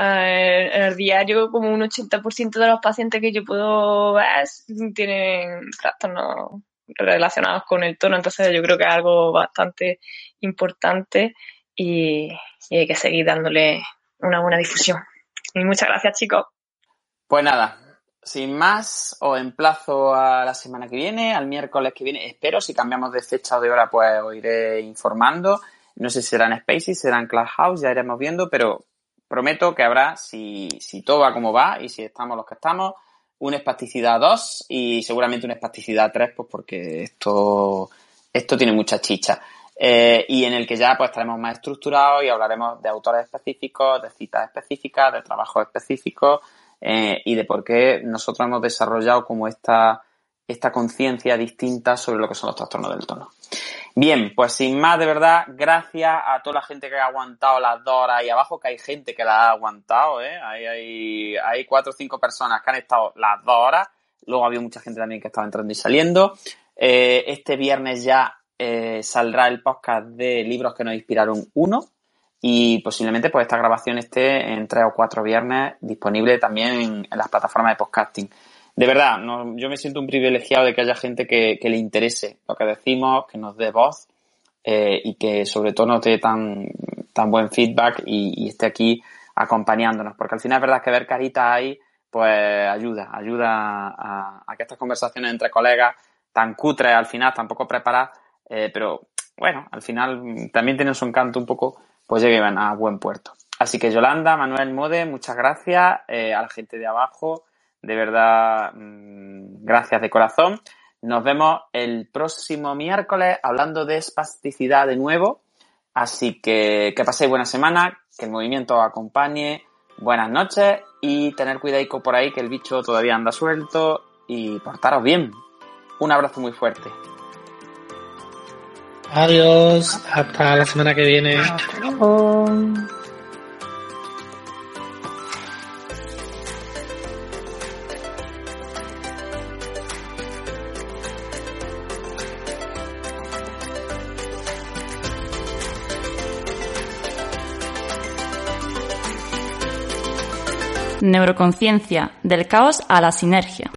S5: Eh, en el diario, como un 80% de los pacientes que yo puedo ver tienen trastornos relacionados con el tono, entonces yo creo que es algo bastante importante y, y hay que seguir dándole una buena difusión. Y muchas gracias, chicos.
S2: Pues nada, sin más, os emplazo a la semana que viene, al miércoles que viene. Espero, si cambiamos de fecha o de hora, pues os iré informando. No sé si será en Spaces, será en Clubhouse, ya iremos viendo, pero prometo que habrá, si, si todo va como va y si estamos los que estamos, una espasticidad 2 y seguramente una espasticidad 3, pues porque esto, esto tiene mucha chicha. Eh, y en el que ya pues estaremos más estructurados y hablaremos de autores específicos, de citas específicas, de trabajos específicos, eh, y de por qué nosotros hemos desarrollado como esta, esta conciencia distinta sobre lo que son los trastornos del tono. Bien, pues sin más, de verdad, gracias a toda la gente que ha aguantado las dos horas ahí abajo, que hay gente que la ha aguantado, ¿eh? Hay, hay, cuatro o cinco personas que han estado las dos horas. Luego había mucha gente también que estaba entrando y saliendo. Eh, este viernes ya eh, saldrá el podcast de libros que nos inspiraron uno, y posiblemente pues esta grabación esté en tres o cuatro viernes disponible también en, las plataformas de podcasting. De verdad, yo me siento un privilegiado de que haya gente que, le interese lo que decimos, que nos dé voz eh, y que sobre todo nos dé tan, tan buen feedback y, esté aquí acompañándonos. Porque al final es verdad que ver caritas ahí pues ayuda, ayuda a, a que estas conversaciones entre colegas tan cutres al final, tampoco preparadas, eh, pero bueno, al final también tienen su encanto un poco pues lleguen a buen puerto. Así que Yolanda, Manuel Mode, muchas gracias eh, a la gente de abajo, de verdad, mmm, gracias de corazón. Nos vemos el próximo miércoles hablando de espasticidad de nuevo. Así que que paséis buena semana, que el movimiento os acompañe. Buenas noches y tener cuidado por ahí que el bicho todavía anda suelto y portaros bien. Un abrazo muy fuerte.
S6: Adiós, hasta la semana que viene.
S1: Neuroconciencia, del caos a la sinergia.